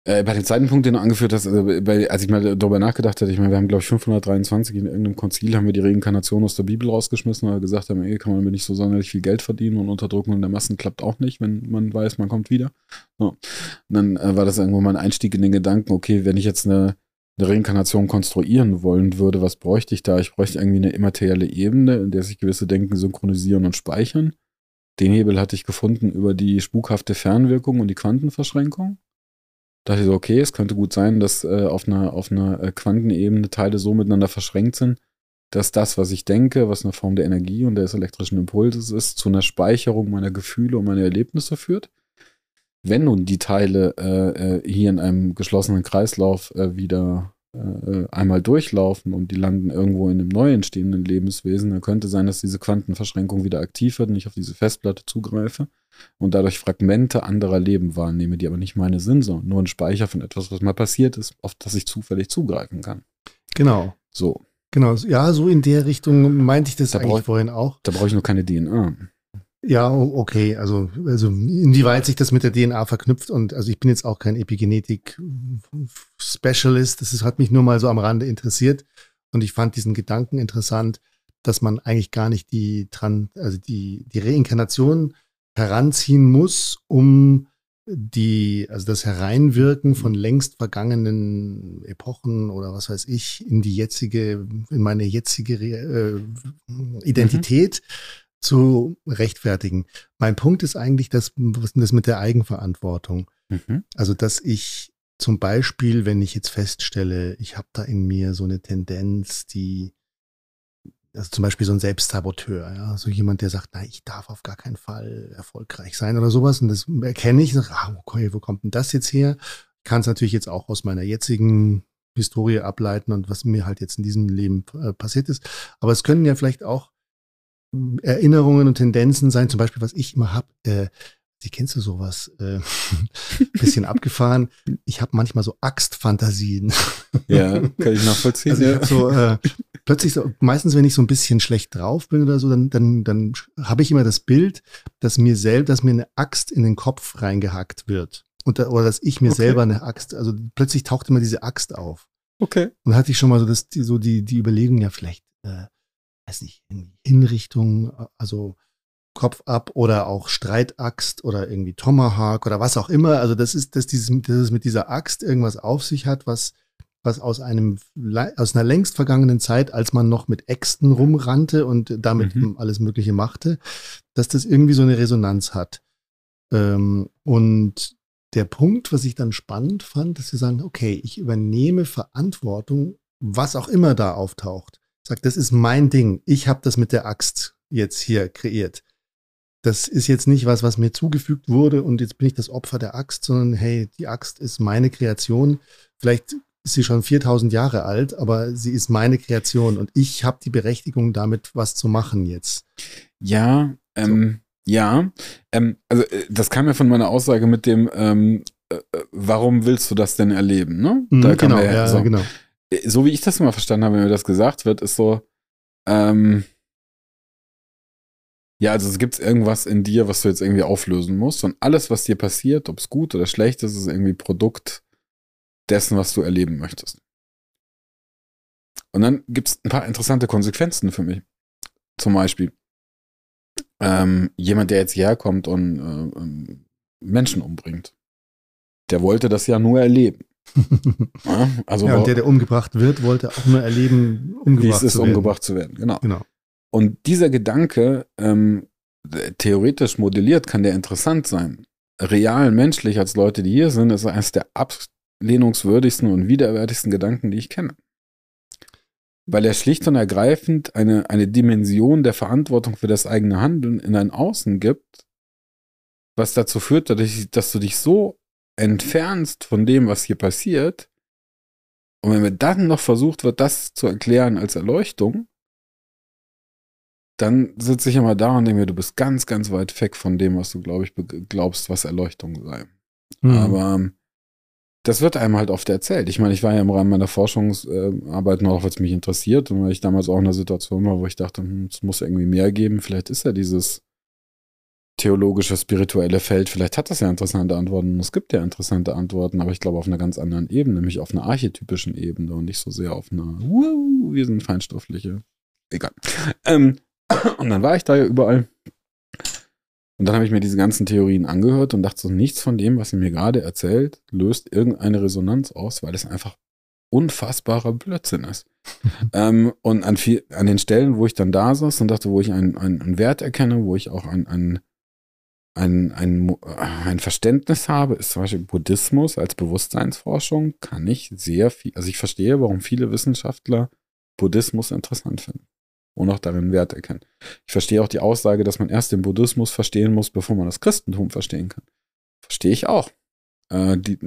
äh, bei dem zweiten Punkt, den du angeführt hast, also bei, als ich mal darüber nachgedacht hatte, ich meine, wir haben, glaube ich, 523 in irgendeinem Konzil haben wir die Reinkarnation aus der Bibel rausgeschmissen, weil gesagt haben, ey, kann man nicht so sonderlich viel Geld verdienen und Unterdrückung der Massen klappt auch nicht, wenn man weiß, man kommt wieder. So. Und dann äh, war das irgendwo mal ein Einstieg in den Gedanken, okay, wenn ich jetzt eine, eine Reinkarnation konstruieren wollen würde, was bräuchte ich da? Ich bräuchte irgendwie eine immaterielle Ebene, in der sich gewisse Denken synchronisieren und speichern. Den Hebel hatte ich gefunden über die spukhafte Fernwirkung und die Quantenverschränkung dachte ich so, okay, es könnte gut sein, dass äh, auf einer, auf einer äh, Quantenebene Teile so miteinander verschränkt sind, dass das, was ich denke, was eine Form der Energie und des elektrischen Impulses ist, zu einer Speicherung meiner Gefühle und meiner Erlebnisse führt. Wenn nun die Teile äh, äh hier in einem geschlossenen Kreislauf äh, wieder einmal durchlaufen und die landen irgendwo in einem neu entstehenden Lebenswesen, dann könnte sein, dass diese Quantenverschränkung wieder aktiv wird und ich auf diese Festplatte zugreife und dadurch Fragmente anderer Leben wahrnehme, die aber nicht meine sind, sondern nur ein Speicher von etwas, was mal passiert ist, auf das ich zufällig zugreifen kann. Genau. So. Genau, ja, so in der Richtung meinte ich das da eigentlich vorhin auch. Da brauche ich nur keine DNA. Ja, okay, also, also inwieweit sich das mit der DNA verknüpft und also ich bin jetzt auch kein Epigenetik-Specialist, das ist, hat mich nur mal so am Rande interessiert. Und ich fand diesen Gedanken interessant, dass man eigentlich gar nicht die, also die, die Reinkarnation heranziehen muss, um die, also das Hereinwirken von längst vergangenen Epochen oder was weiß ich in die jetzige, in meine jetzige äh, Identität mhm. Zu rechtfertigen. Mein Punkt ist eigentlich das, das mit der Eigenverantwortung. Mhm. Also, dass ich zum Beispiel, wenn ich jetzt feststelle, ich habe da in mir so eine Tendenz, die also zum Beispiel so ein Selbstsaboteur, ja, so jemand, der sagt, na, ich darf auf gar keinen Fall erfolgreich sein oder sowas. Und das erkenne ich, sage, ah, okay, wo kommt denn das jetzt her? kann es natürlich jetzt auch aus meiner jetzigen Historie ableiten und was mir halt jetzt in diesem Leben äh, passiert ist. Aber es können ja vielleicht auch Erinnerungen und Tendenzen sein, zum Beispiel, was ich immer habe, äh, Sie kennst du sowas? Äh, bisschen abgefahren. Ich habe manchmal so Axtfantasien. Ja, kann ich nachvollziehen. Also ich hab so äh, plötzlich so, meistens, wenn ich so ein bisschen schlecht drauf bin oder so, dann, dann, dann habe ich immer das Bild, dass mir selbst, dass mir eine Axt in den Kopf reingehackt wird. Und da, oder dass ich mir okay. selber eine Axt, also plötzlich taucht immer diese Axt auf. Okay. Und hatte ich schon mal so, das, die, so die, die Überlegung, ja, vielleicht, äh, weiß nicht, in Hinrichtung, also Kopf ab oder auch Streitaxt oder irgendwie Tomahawk oder was auch immer. Also das ist, dass, dieses, dass es mit dieser Axt irgendwas auf sich hat, was, was aus einem, aus einer längst vergangenen Zeit, als man noch mit Äxten rumrannte und damit mhm. alles Mögliche machte, dass das irgendwie so eine Resonanz hat. Ähm, und der Punkt, was ich dann spannend fand, dass sie sagen, okay, ich übernehme Verantwortung, was auch immer da auftaucht. Sagt, das ist mein Ding. Ich habe das mit der Axt jetzt hier kreiert das ist jetzt nicht was, was mir zugefügt wurde und jetzt bin ich das Opfer der Axt, sondern hey, die Axt ist meine Kreation. Vielleicht ist sie schon 4000 Jahre alt, aber sie ist meine Kreation und ich habe die Berechtigung, damit was zu machen jetzt. Ja, ähm, so. ja. Ähm, also äh, das kam ja von meiner Aussage mit dem, ähm, äh, äh warum willst du das denn erleben? Ne? Mhm, da genau, ja, ja, so. genau. Äh, so wie ich das immer verstanden habe, wenn mir das gesagt wird, ist so, ähm, ja, also es gibt irgendwas in dir, was du jetzt irgendwie auflösen musst. Und alles, was dir passiert, ob es gut oder schlecht ist, ist irgendwie Produkt dessen, was du erleben möchtest. Und dann gibt es ein paar interessante Konsequenzen für mich. Zum Beispiel ähm, jemand, der jetzt hierher kommt und äh, ähm, Menschen umbringt. Der wollte das ja nur erleben. Ja, also ja, und der, der umgebracht wird, wollte auch nur erleben, umgebracht wie es ist, zu werden. umgebracht zu werden. Genau. genau. Und dieser Gedanke, ähm, theoretisch modelliert, kann der interessant sein. Real menschlich als Leute, die hier sind, ist eines der ablehnungswürdigsten und widerwärtigsten Gedanken, die ich kenne. Weil er schlicht und ergreifend eine, eine Dimension der Verantwortung für das eigene Handeln in ein Außen gibt, was dazu führt, dass du dich so entfernst von dem, was hier passiert. Und wenn mir dann noch versucht wird, das zu erklären als Erleuchtung, dann sitze ich immer da und denke mir, du bist ganz, ganz weit weg von dem, was du, glaube ich, glaubst, was Erleuchtung sei. Mhm. Aber ähm, das wird einem halt oft erzählt. Ich meine, ich war ja im Rahmen meiner Forschungsarbeit noch, weil es mich interessiert und weil ich damals auch in einer Situation war, wo ich dachte, hm, es muss irgendwie mehr geben. Vielleicht ist ja dieses theologische, spirituelle Feld, vielleicht hat das ja interessante Antworten und es gibt ja interessante Antworten, aber ich glaube auf einer ganz anderen Ebene, nämlich auf einer archetypischen Ebene und nicht so sehr auf einer, uh, wir sind feinstoffliche. Egal. Ähm, und dann war ich da ja überall. Und dann habe ich mir diese ganzen Theorien angehört und dachte so, nichts von dem, was sie mir gerade erzählt, löst irgendeine Resonanz aus, weil es einfach unfassbarer Blödsinn ist. ähm, und an, viel, an den Stellen, wo ich dann da saß und dachte, wo ich einen, einen, Wert erkenne, wo ich auch ein, ein, ein, ein, ein Verständnis habe, ist zum Beispiel Buddhismus als Bewusstseinsforschung, kann ich sehr viel, also ich verstehe, warum viele Wissenschaftler Buddhismus interessant finden und auch darin Wert erkennen. Ich verstehe auch die Aussage, dass man erst den Buddhismus verstehen muss, bevor man das Christentum verstehen kann. Verstehe ich auch. Äh, die,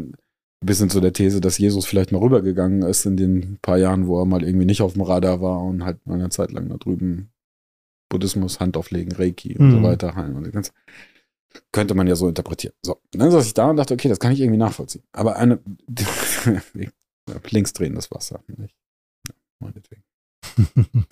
bis hin zu der These, dass Jesus vielleicht mal rübergegangen ist in den paar Jahren, wo er mal irgendwie nicht auf dem Radar war und halt mal eine Zeit lang da drüben Buddhismus, Hand auflegen, Reiki und mhm. so weiter heilen und das Ganze. Könnte man ja so interpretieren. So, dann saß ich da und dachte, okay, das kann ich irgendwie nachvollziehen. Aber eine links drehen das Wasser. Nicht? Ja, meinetwegen.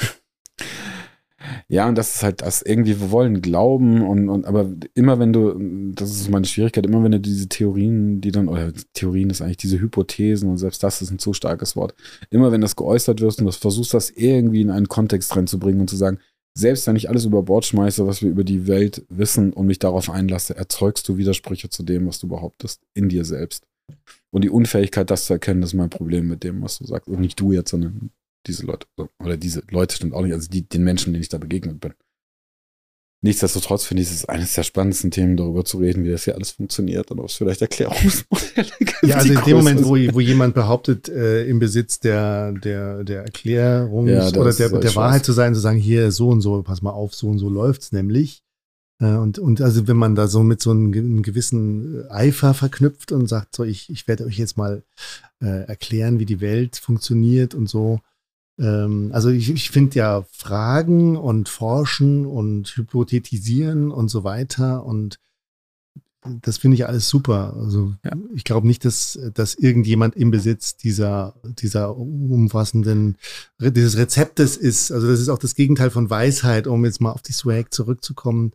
Ja, und das ist halt das irgendwie, wir wollen glauben und, und aber immer wenn du, das ist meine Schwierigkeit, immer wenn du diese Theorien, die dann, oder Theorien ist eigentlich diese Hypothesen und selbst das ist ein zu starkes Wort, immer wenn das geäußert wird und du versuchst, das irgendwie in einen Kontext reinzubringen und zu sagen, selbst wenn ich alles über Bord schmeiße, was wir über die Welt wissen und mich darauf einlasse, erzeugst du Widersprüche zu dem, was du behauptest, in dir selbst. Und die Unfähigkeit, das zu erkennen, ist mein Problem mit dem, was du sagst. Und nicht du jetzt, sondern diese Leute. Oder diese Leute stimmt auch nicht, also die, den Menschen, denen ich da begegnet bin. Nichtsdestotrotz finde ich, es ist eines der spannendsten Themen, darüber zu reden, wie das hier alles funktioniert und ob es vielleicht Erklärungsmodelle gibt. Ja, also in dem Moment, wo, wo jemand behauptet, äh, im Besitz der, der, der Erklärung ja, oder der, der Wahrheit zu sein, zu sagen, hier so und so, pass mal auf, so und so läuft's nämlich, Äh, und, und also wenn man da so mit so einem, einem gewissen Eifer verknüpft und sagt, so ich, ich werde euch jetzt mal äh, erklären, wie die Welt funktioniert und so. Ähm, also ich, ich finde ja Fragen und Forschen und Hypothetisieren und so weiter und das finde ich alles super. Also ja. ich glaube nicht, dass, dass irgendjemand im Besitz dieser, dieser umfassenden, dieses Rezeptes ist. Also das ist auch das Gegenteil von Weisheit, um jetzt mal auf die Swag zurückzukommen.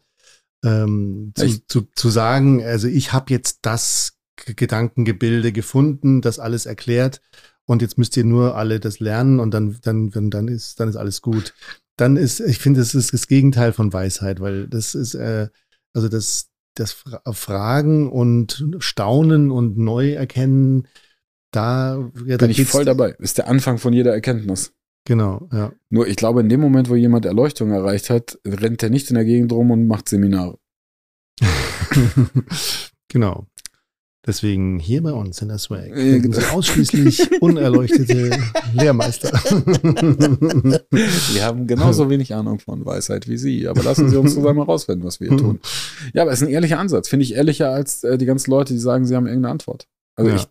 Ähm, zu, zu, zu sagen, also ich habe jetzt das Gedankengebilde gefunden, das alles erklärt und jetzt müsst ihr nur alle das lernen und dann, dann, dann ist, dann ist alles gut. Dann ist, ich finde, das ist das Gegenteil von Weisheit, weil das ist, äh, also das, das Fragen und Staunen und Neuerkennen, da, ja, da bin ich voll dabei. Ist der Anfang von jeder Erkenntnis. Genau, ja. Nur ich glaube, in dem Moment, wo jemand Erleuchtung erreicht hat, rennt er nicht in der Gegend rum und macht Seminare. genau. Deswegen hier bei uns in der Swag finden genau. Ausschließlich unerleuchtete Lehrmeister. Wir haben genauso wenig Ahnung von Weisheit wie Sie, aber lassen Sie uns zusammen herausfinden, was wir hier tun. Ja, aber es ist ein ehrlicher Ansatz. Finde ich ehrlicher als äh, die ganzen Leute, die sagen, sie haben irgendeine Antwort. Also ja. ich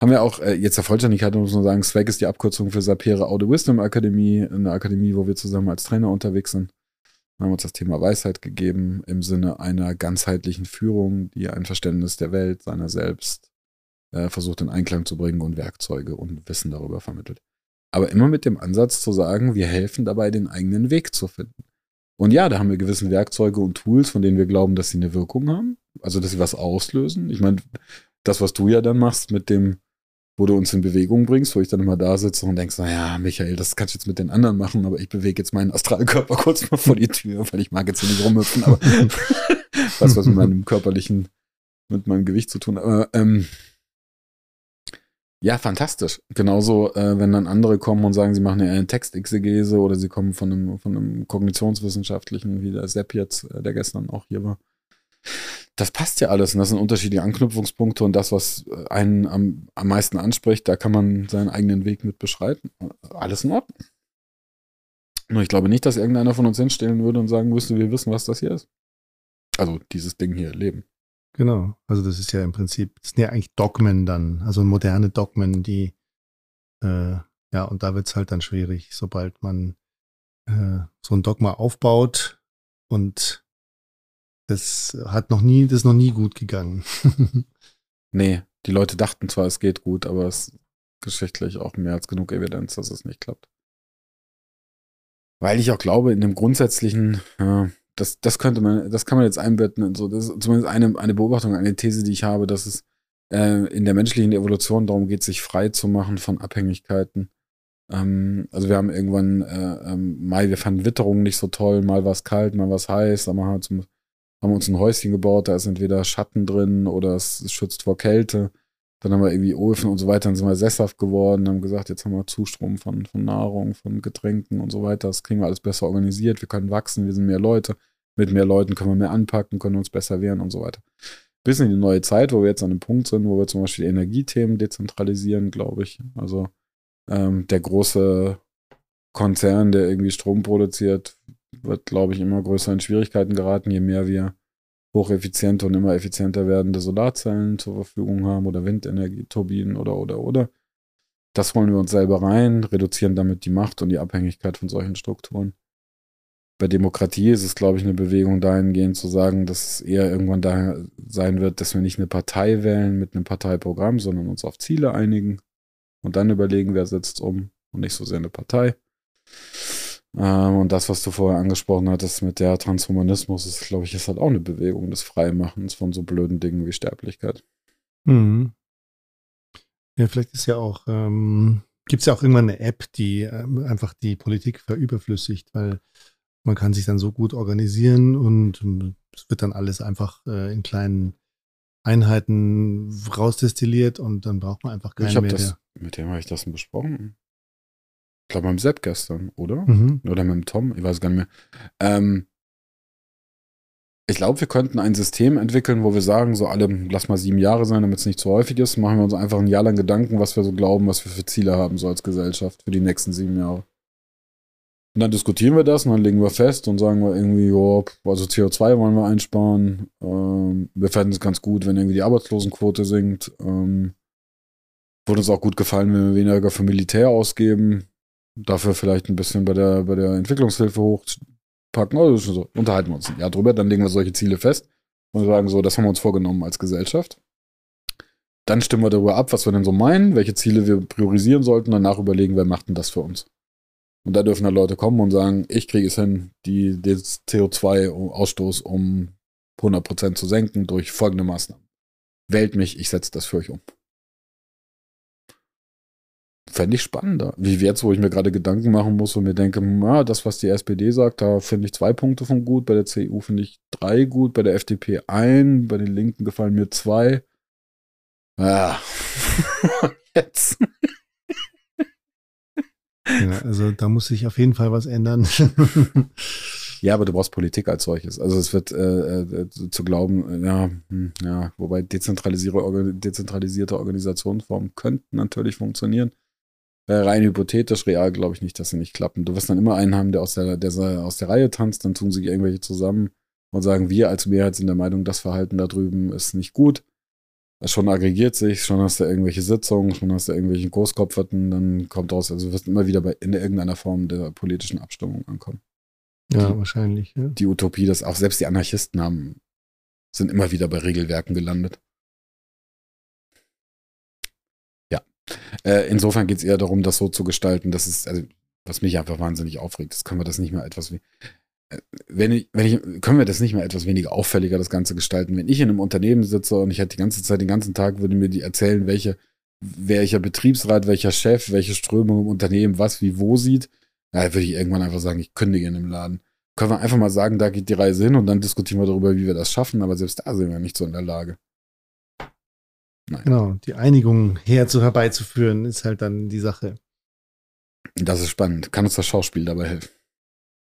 haben wir auch, äh, jetzt der Vollständigkeit muss man sagen, Swag ist die Abkürzung für Sapere Audio Wisdom Akademie, eine Akademie, wo wir zusammen als Trainer unterwegs sind. Wir haben uns das Thema Weisheit gegeben im Sinne einer ganzheitlichen Führung, die ein Verständnis der Welt, seiner selbst äh, versucht in Einklang zu bringen und Werkzeuge und Wissen darüber vermittelt. Aber immer mit dem Ansatz zu sagen, wir helfen dabei, den eigenen Weg zu finden. Und ja, da haben wir gewisse Werkzeuge und Tools, von denen wir glauben, dass sie eine Wirkung haben. Also, dass sie was auslösen. Ich meine, das, was du ja dann machst mit dem wo du uns in Bewegung bringst, wo ich dann immer da sitze und denkst, naja, Michael, das kannst du jetzt mit den anderen machen, aber ich bewege jetzt meinen Astralkörper kurz mal vor die Tür, weil ich mag jetzt hier nicht rumhüpfen, aber was was mit meinem körperlichen, mit meinem Gewicht zu tun. Aber ähm, ja, fantastisch. Genauso, äh, wenn dann andere kommen und sagen, sie machen ja eine Textexegese oder sie kommen von einem, von einem kognitionswissenschaftlichen, wie der Sepp jetzt, äh, der gestern auch hier war das passt ja alles und das sind unterschiedliche Anknüpfungspunkte und das, was äh, einen am, am meisten anspricht, da kann man seinen eigenen Weg mit beschreiten. Alles in Ordnung. Nur ich glaube nicht, dass irgendeiner von uns hinstellen würde und sagen müsste, wir wissen, was das hier ist. Also dieses Ding hier, Leben. Genau. Also das ist ja im Prinzip, das sind ja eigentlich Dogmen dann, also moderne Dogmen, die, äh, ja, und da wird es halt dann schwierig, sobald man äh, so ein Dogma aufbaut und das hat noch nie, das ist noch nie gut gegangen. nee, die Leute dachten zwar, es geht gut, aber es ist geschichtlich auch mehr als genug Evidenz, dass es nicht klappt. Weil ich auch glaube, in dem grundsätzlichen, ja, das, das könnte man, das kann man jetzt einbetten in so, das ist zumindest eine, eine Beobachtung, eine These, die ich habe, dass es äh, in der menschlichen Evolution darum geht, sich frei zu machen von Abhängigkeiten. Ähm, also wir haben irgendwann, äh, ähm, mal, wir fanden Witterung nicht so toll, mal war es kalt, mal war es heiß, aber haben zum haben uns ein Häuschen gebaut, da ist entweder Schatten drin oder es schützt vor Kälte. Dann haben wir irgendwie Öfen und so weiter, dann sind wir sesshaft geworden, haben gesagt, jetzt haben wir Zustrom von, von Nahrung, von Getränken und so weiter. Das kriegen wir alles besser organisiert, wir können wachsen, wir sind mehr Leute. Mit mehr Leuten können wir mehr anpacken, können uns besser wehren und so weiter. Bis in die neue Zeit, wo wir jetzt an einem Punkt sind, wo wir zum Beispiel Energiethemen dezentralisieren, glaube ich. Also ähm, der große Konzern, der irgendwie Strom produziert, wird, glaube ich, immer größer in Schwierigkeiten geraten, je mehr wir hocheffiziente und immer effizienter werdende Solarzellen zur Verfügung haben oder Windenergieturbinen oder, oder, oder. Das holen wir uns selber rein, reduzieren damit die Macht und die Abhängigkeit von solchen Strukturen. Bei Demokratie ist es, glaube ich, eine Bewegung dahingehend zu sagen, dass es eher irgendwann da sein wird, dass wir nicht eine Partei wählen mit einem Parteiprogramm, sondern uns auf Ziele einigen und dann überlegen, wer setzt um und nicht so sehr eine Partei. Ähm, und das, was du vorher angesprochen hattest mit der Transhumanismus, ist, glaube ich, ist halt auch eine Bewegung des Freimachens von so blöden Dingen wie Sterblichkeit. Mhm. Ja, vielleicht ist ja auch, ähm, gibt es ja auch irgendwann eine App, die ähm, einfach die Politik verüberflüssigt, weil man kann sich dann so gut organisieren und es wird dann alles einfach äh, in kleinen Einheiten rausdestilliert und dann braucht man einfach keinen ich mehr. Das, mit dem habe ich das besprochen. Ich glaube, mit dem Sepp gestern, oder? Mhm. Oder mit dem Tom, ich weiß gar nicht mehr. Ähm, ich glaube, wir könnten ein System entwickeln, wo wir sagen, so alle, lass mal sieben Jahre sein, damit es nicht zu häufig ist, machen wir uns einfach ein Jahr lang Gedanken, was wir so glauben, was wir für Ziele haben, so als Gesellschaft für die nächsten sieben Jahre. Und dann diskutieren wir das und dann legen wir fest und sagen wir irgendwie, jo, also CO2 wollen wir einsparen. Ähm, wir fänden es ganz gut, wenn irgendwie die Arbeitslosenquote sinkt. Ähm, würde uns auch gut gefallen, wenn wir weniger für Militär ausgeben. Dafür vielleicht ein bisschen bei der, bei der Entwicklungshilfe hochpacken. Also so, unterhalten wir uns ein Jahr drüber, dann legen wir solche Ziele fest und sagen so, das haben wir uns vorgenommen als Gesellschaft. Dann stimmen wir darüber ab, was wir denn so meinen, welche Ziele wir priorisieren sollten, danach überlegen, wer macht denn das für uns. Und da dürfen dann Leute kommen und sagen, ich kriege es hin, die, den CO2-Ausstoß um 100% zu senken durch folgende Maßnahmen. Wählt mich, ich setze das für euch um. Fände ich spannender. Wie jetzt, wo ich mir gerade Gedanken machen muss und mir denke, na, das, was die SPD sagt, da finde ich zwei Punkte von gut, bei der CDU finde ich drei gut, bei der FDP ein, bei den Linken gefallen mir zwei. Ja. jetzt. Ja, also da muss sich auf jeden Fall was ändern. ja, aber du brauchst Politik als solches. Also es wird äh, äh, zu glauben, ja, hm, ja, wobei dezentralisierte, dezentralisierte Organisationsformen könnten natürlich funktionieren. Rein hypothetisch, real glaube ich nicht, dass sie nicht klappen. Du wirst dann immer einen haben, der aus der, der aus der Reihe tanzt, dann tun sich irgendwelche zusammen und sagen, wir als Mehrheit sind der Meinung, das Verhalten da drüben ist nicht gut. Schon aggregiert sich, schon hast du irgendwelche Sitzungen, schon hast du irgendwelche Großkopferten, dann kommt raus, also du wirst immer wieder bei, in irgendeiner Form der politischen Abstimmung ankommen. Ja, die, wahrscheinlich. Ja. Die Utopie, dass auch selbst die Anarchisten haben, sind immer wieder bei Regelwerken gelandet. Äh, insofern geht es eher darum, das so zu gestalten, dass es, also, was mich einfach wahnsinnig aufregt, das können wir das nicht mehr etwas wie. Äh, wenn ich, wenn ich, können wir das nicht mehr etwas weniger auffälliger, das Ganze gestalten? Wenn ich in einem Unternehmen sitze und ich hätte die ganze Zeit, den ganzen Tag, würde mir die erzählen, welche, welcher Betriebsrat, welcher Chef, welche Strömung im Unternehmen was wie wo sieht, da würde ich irgendwann einfach sagen, ich kündige in dem Laden. Können wir einfach mal sagen, da geht die Reise hin und dann diskutieren wir darüber, wie wir das schaffen, aber selbst da sind wir nicht so in der Lage. Nein. Genau, die Einigung herzu herbeizuführen, ist halt dann die Sache. Das ist spannend. Kann uns das Schauspiel dabei helfen?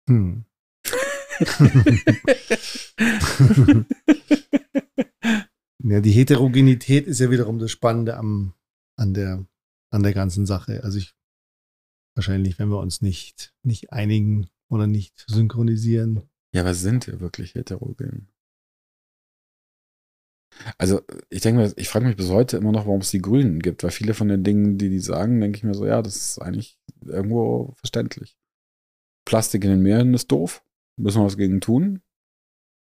Hm. ja, die Heterogenität ist ja wiederum das Spannende am, an, der, an der ganzen Sache. Also ich wahrscheinlich, wenn wir uns nicht, nicht einigen oder nicht synchronisieren. Ja, was sind wir wirklich heterogen? Also ich denke mir, ich frage mich bis heute immer noch, warum es die Grünen gibt, weil viele von den Dingen, die die sagen, denke ich mir so, ja, das ist eigentlich irgendwo verständlich. Plastik in den Meeren ist doof, müssen wir was gegen tun.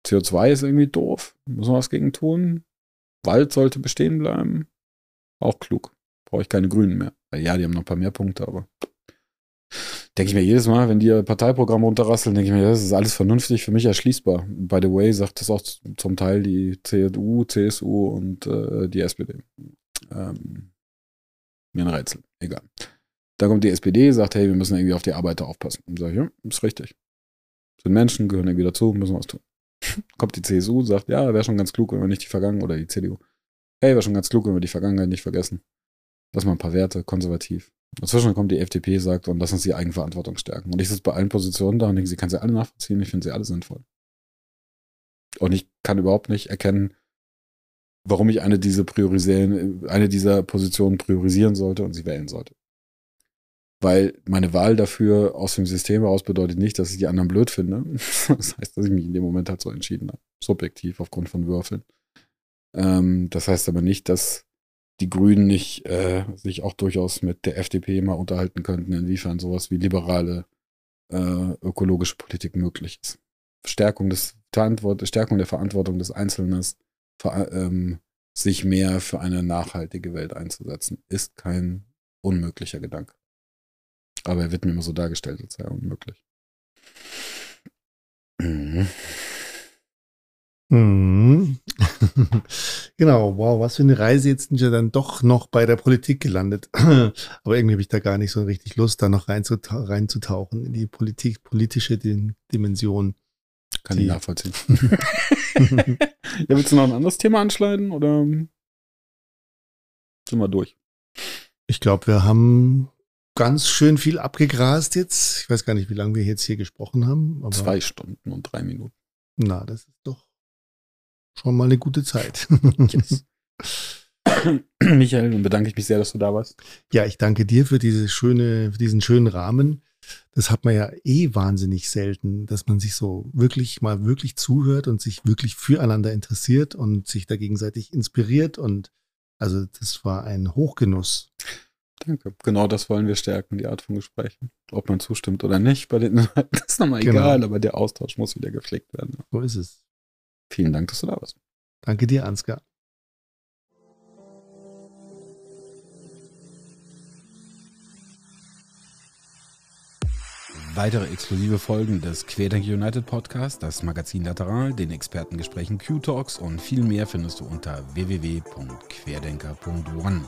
CO2 ist irgendwie doof, müssen wir was gegen tun. Wald sollte bestehen bleiben, auch klug. Brauche ich keine Grünen mehr. Ja, die haben noch ein paar mehr Punkte, aber denke ich mir jedes Mal, wenn die ihr Parteiprogramm runterrasseln, denke ich mir, das ist alles vernünftig für mich erschließbar. By the way, sagt das auch zum Teil die CDU, CSU und äh, die SPD. Ähm, mir ein Rätsel, egal. Da kommt die SPD, sagt, hey, wir müssen irgendwie auf die Arbeiter aufpassen. Und sage ich, ja, ist richtig. Sind Menschen, gehören irgendwie dazu, müssen was tun. kommt die CSU, sagt, ja, wäre schon ganz klug, wenn wir nicht die Vergangenheit, oder die CDU, hey, wäre schon ganz klug, wenn wir die Vergangenheit nicht vergessen. Lass mal ein paar Werte, konservativ. Dazwischen kommt die FDP, sagt, und lass uns die Eigenverantwortung stärken. Und ich sitze bei allen Positionen da und denke, sie kann sie alle nachvollziehen, ich finde sie alle sinnvoll. Und ich kann überhaupt nicht erkennen, warum ich eine dieser priorisieren, eine dieser Positionen priorisieren sollte und sie wählen sollte. Weil meine Wahl dafür aus dem System heraus bedeutet nicht, dass ich die anderen blöd finde. Das heißt, dass ich mich in dem Moment halt so entschieden habe. Subjektiv aufgrund von Würfeln. Ähm, das heißt aber nicht, dass die Grünen nicht äh, sich auch durchaus mit der FDP mal unterhalten könnten, inwiefern sowas wie liberale äh, ökologische Politik möglich ist. Stärkung, des Stärkung der Verantwortung des Einzelnen, ähm, sich mehr für eine nachhaltige Welt einzusetzen, ist kein unmöglicher Gedanke. Aber er wird mir immer so dargestellt, als sei er unmöglich. Mhm. Mhm. genau, wow, was für eine Reise jetzt sind wir dann doch noch bei der Politik gelandet. Aber irgendwie habe ich da gar nicht so richtig Lust, da noch reinzutauchen in die Politik, politische Dimension. Kann die. ich nachvollziehen. ja, willst du noch ein anderes Thema anschneiden oder sind wir durch? Ich glaube, wir haben ganz schön viel abgegrast jetzt. Ich weiß gar nicht, wie lange wir jetzt hier gesprochen haben. Zwei Stunden und drei Minuten. Na, das ist doch schon mal eine gute Zeit. yes. Michael, und bedanke ich mich sehr, dass du da warst. Ja, ich danke dir für diese schöne, für diesen schönen Rahmen. Das hat man ja eh wahnsinnig selten, dass man sich so wirklich mal wirklich zuhört und sich wirklich füreinander interessiert und sich da gegenseitig inspiriert. Und also das war ein Hochgenuss. Danke. Genau das wollen wir stärken, die Art von Gesprächen. Ob man zustimmt oder nicht, bei den das ist nochmal genau. egal, aber der Austausch muss wieder gepflegt werden. So ist es. Vielen Dank, dass du da warst. Danke dir, Ansgar. Weitere exklusive Folgen des Querdenk United Podcast, das Magazin Lateral, den Expertengesprächen Q-Talks und viel mehr findest du unter www.querdenker.one.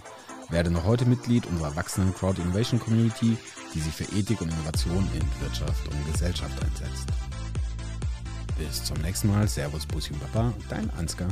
Werde noch heute Mitglied unserer wachsenden Crowd Innovation Community, die sich für Ethik und Innovation in Wirtschaft und Gesellschaft einsetzt. Bis zum nächsten Mal. Servus, Bussi und Papa, dein Ansgar.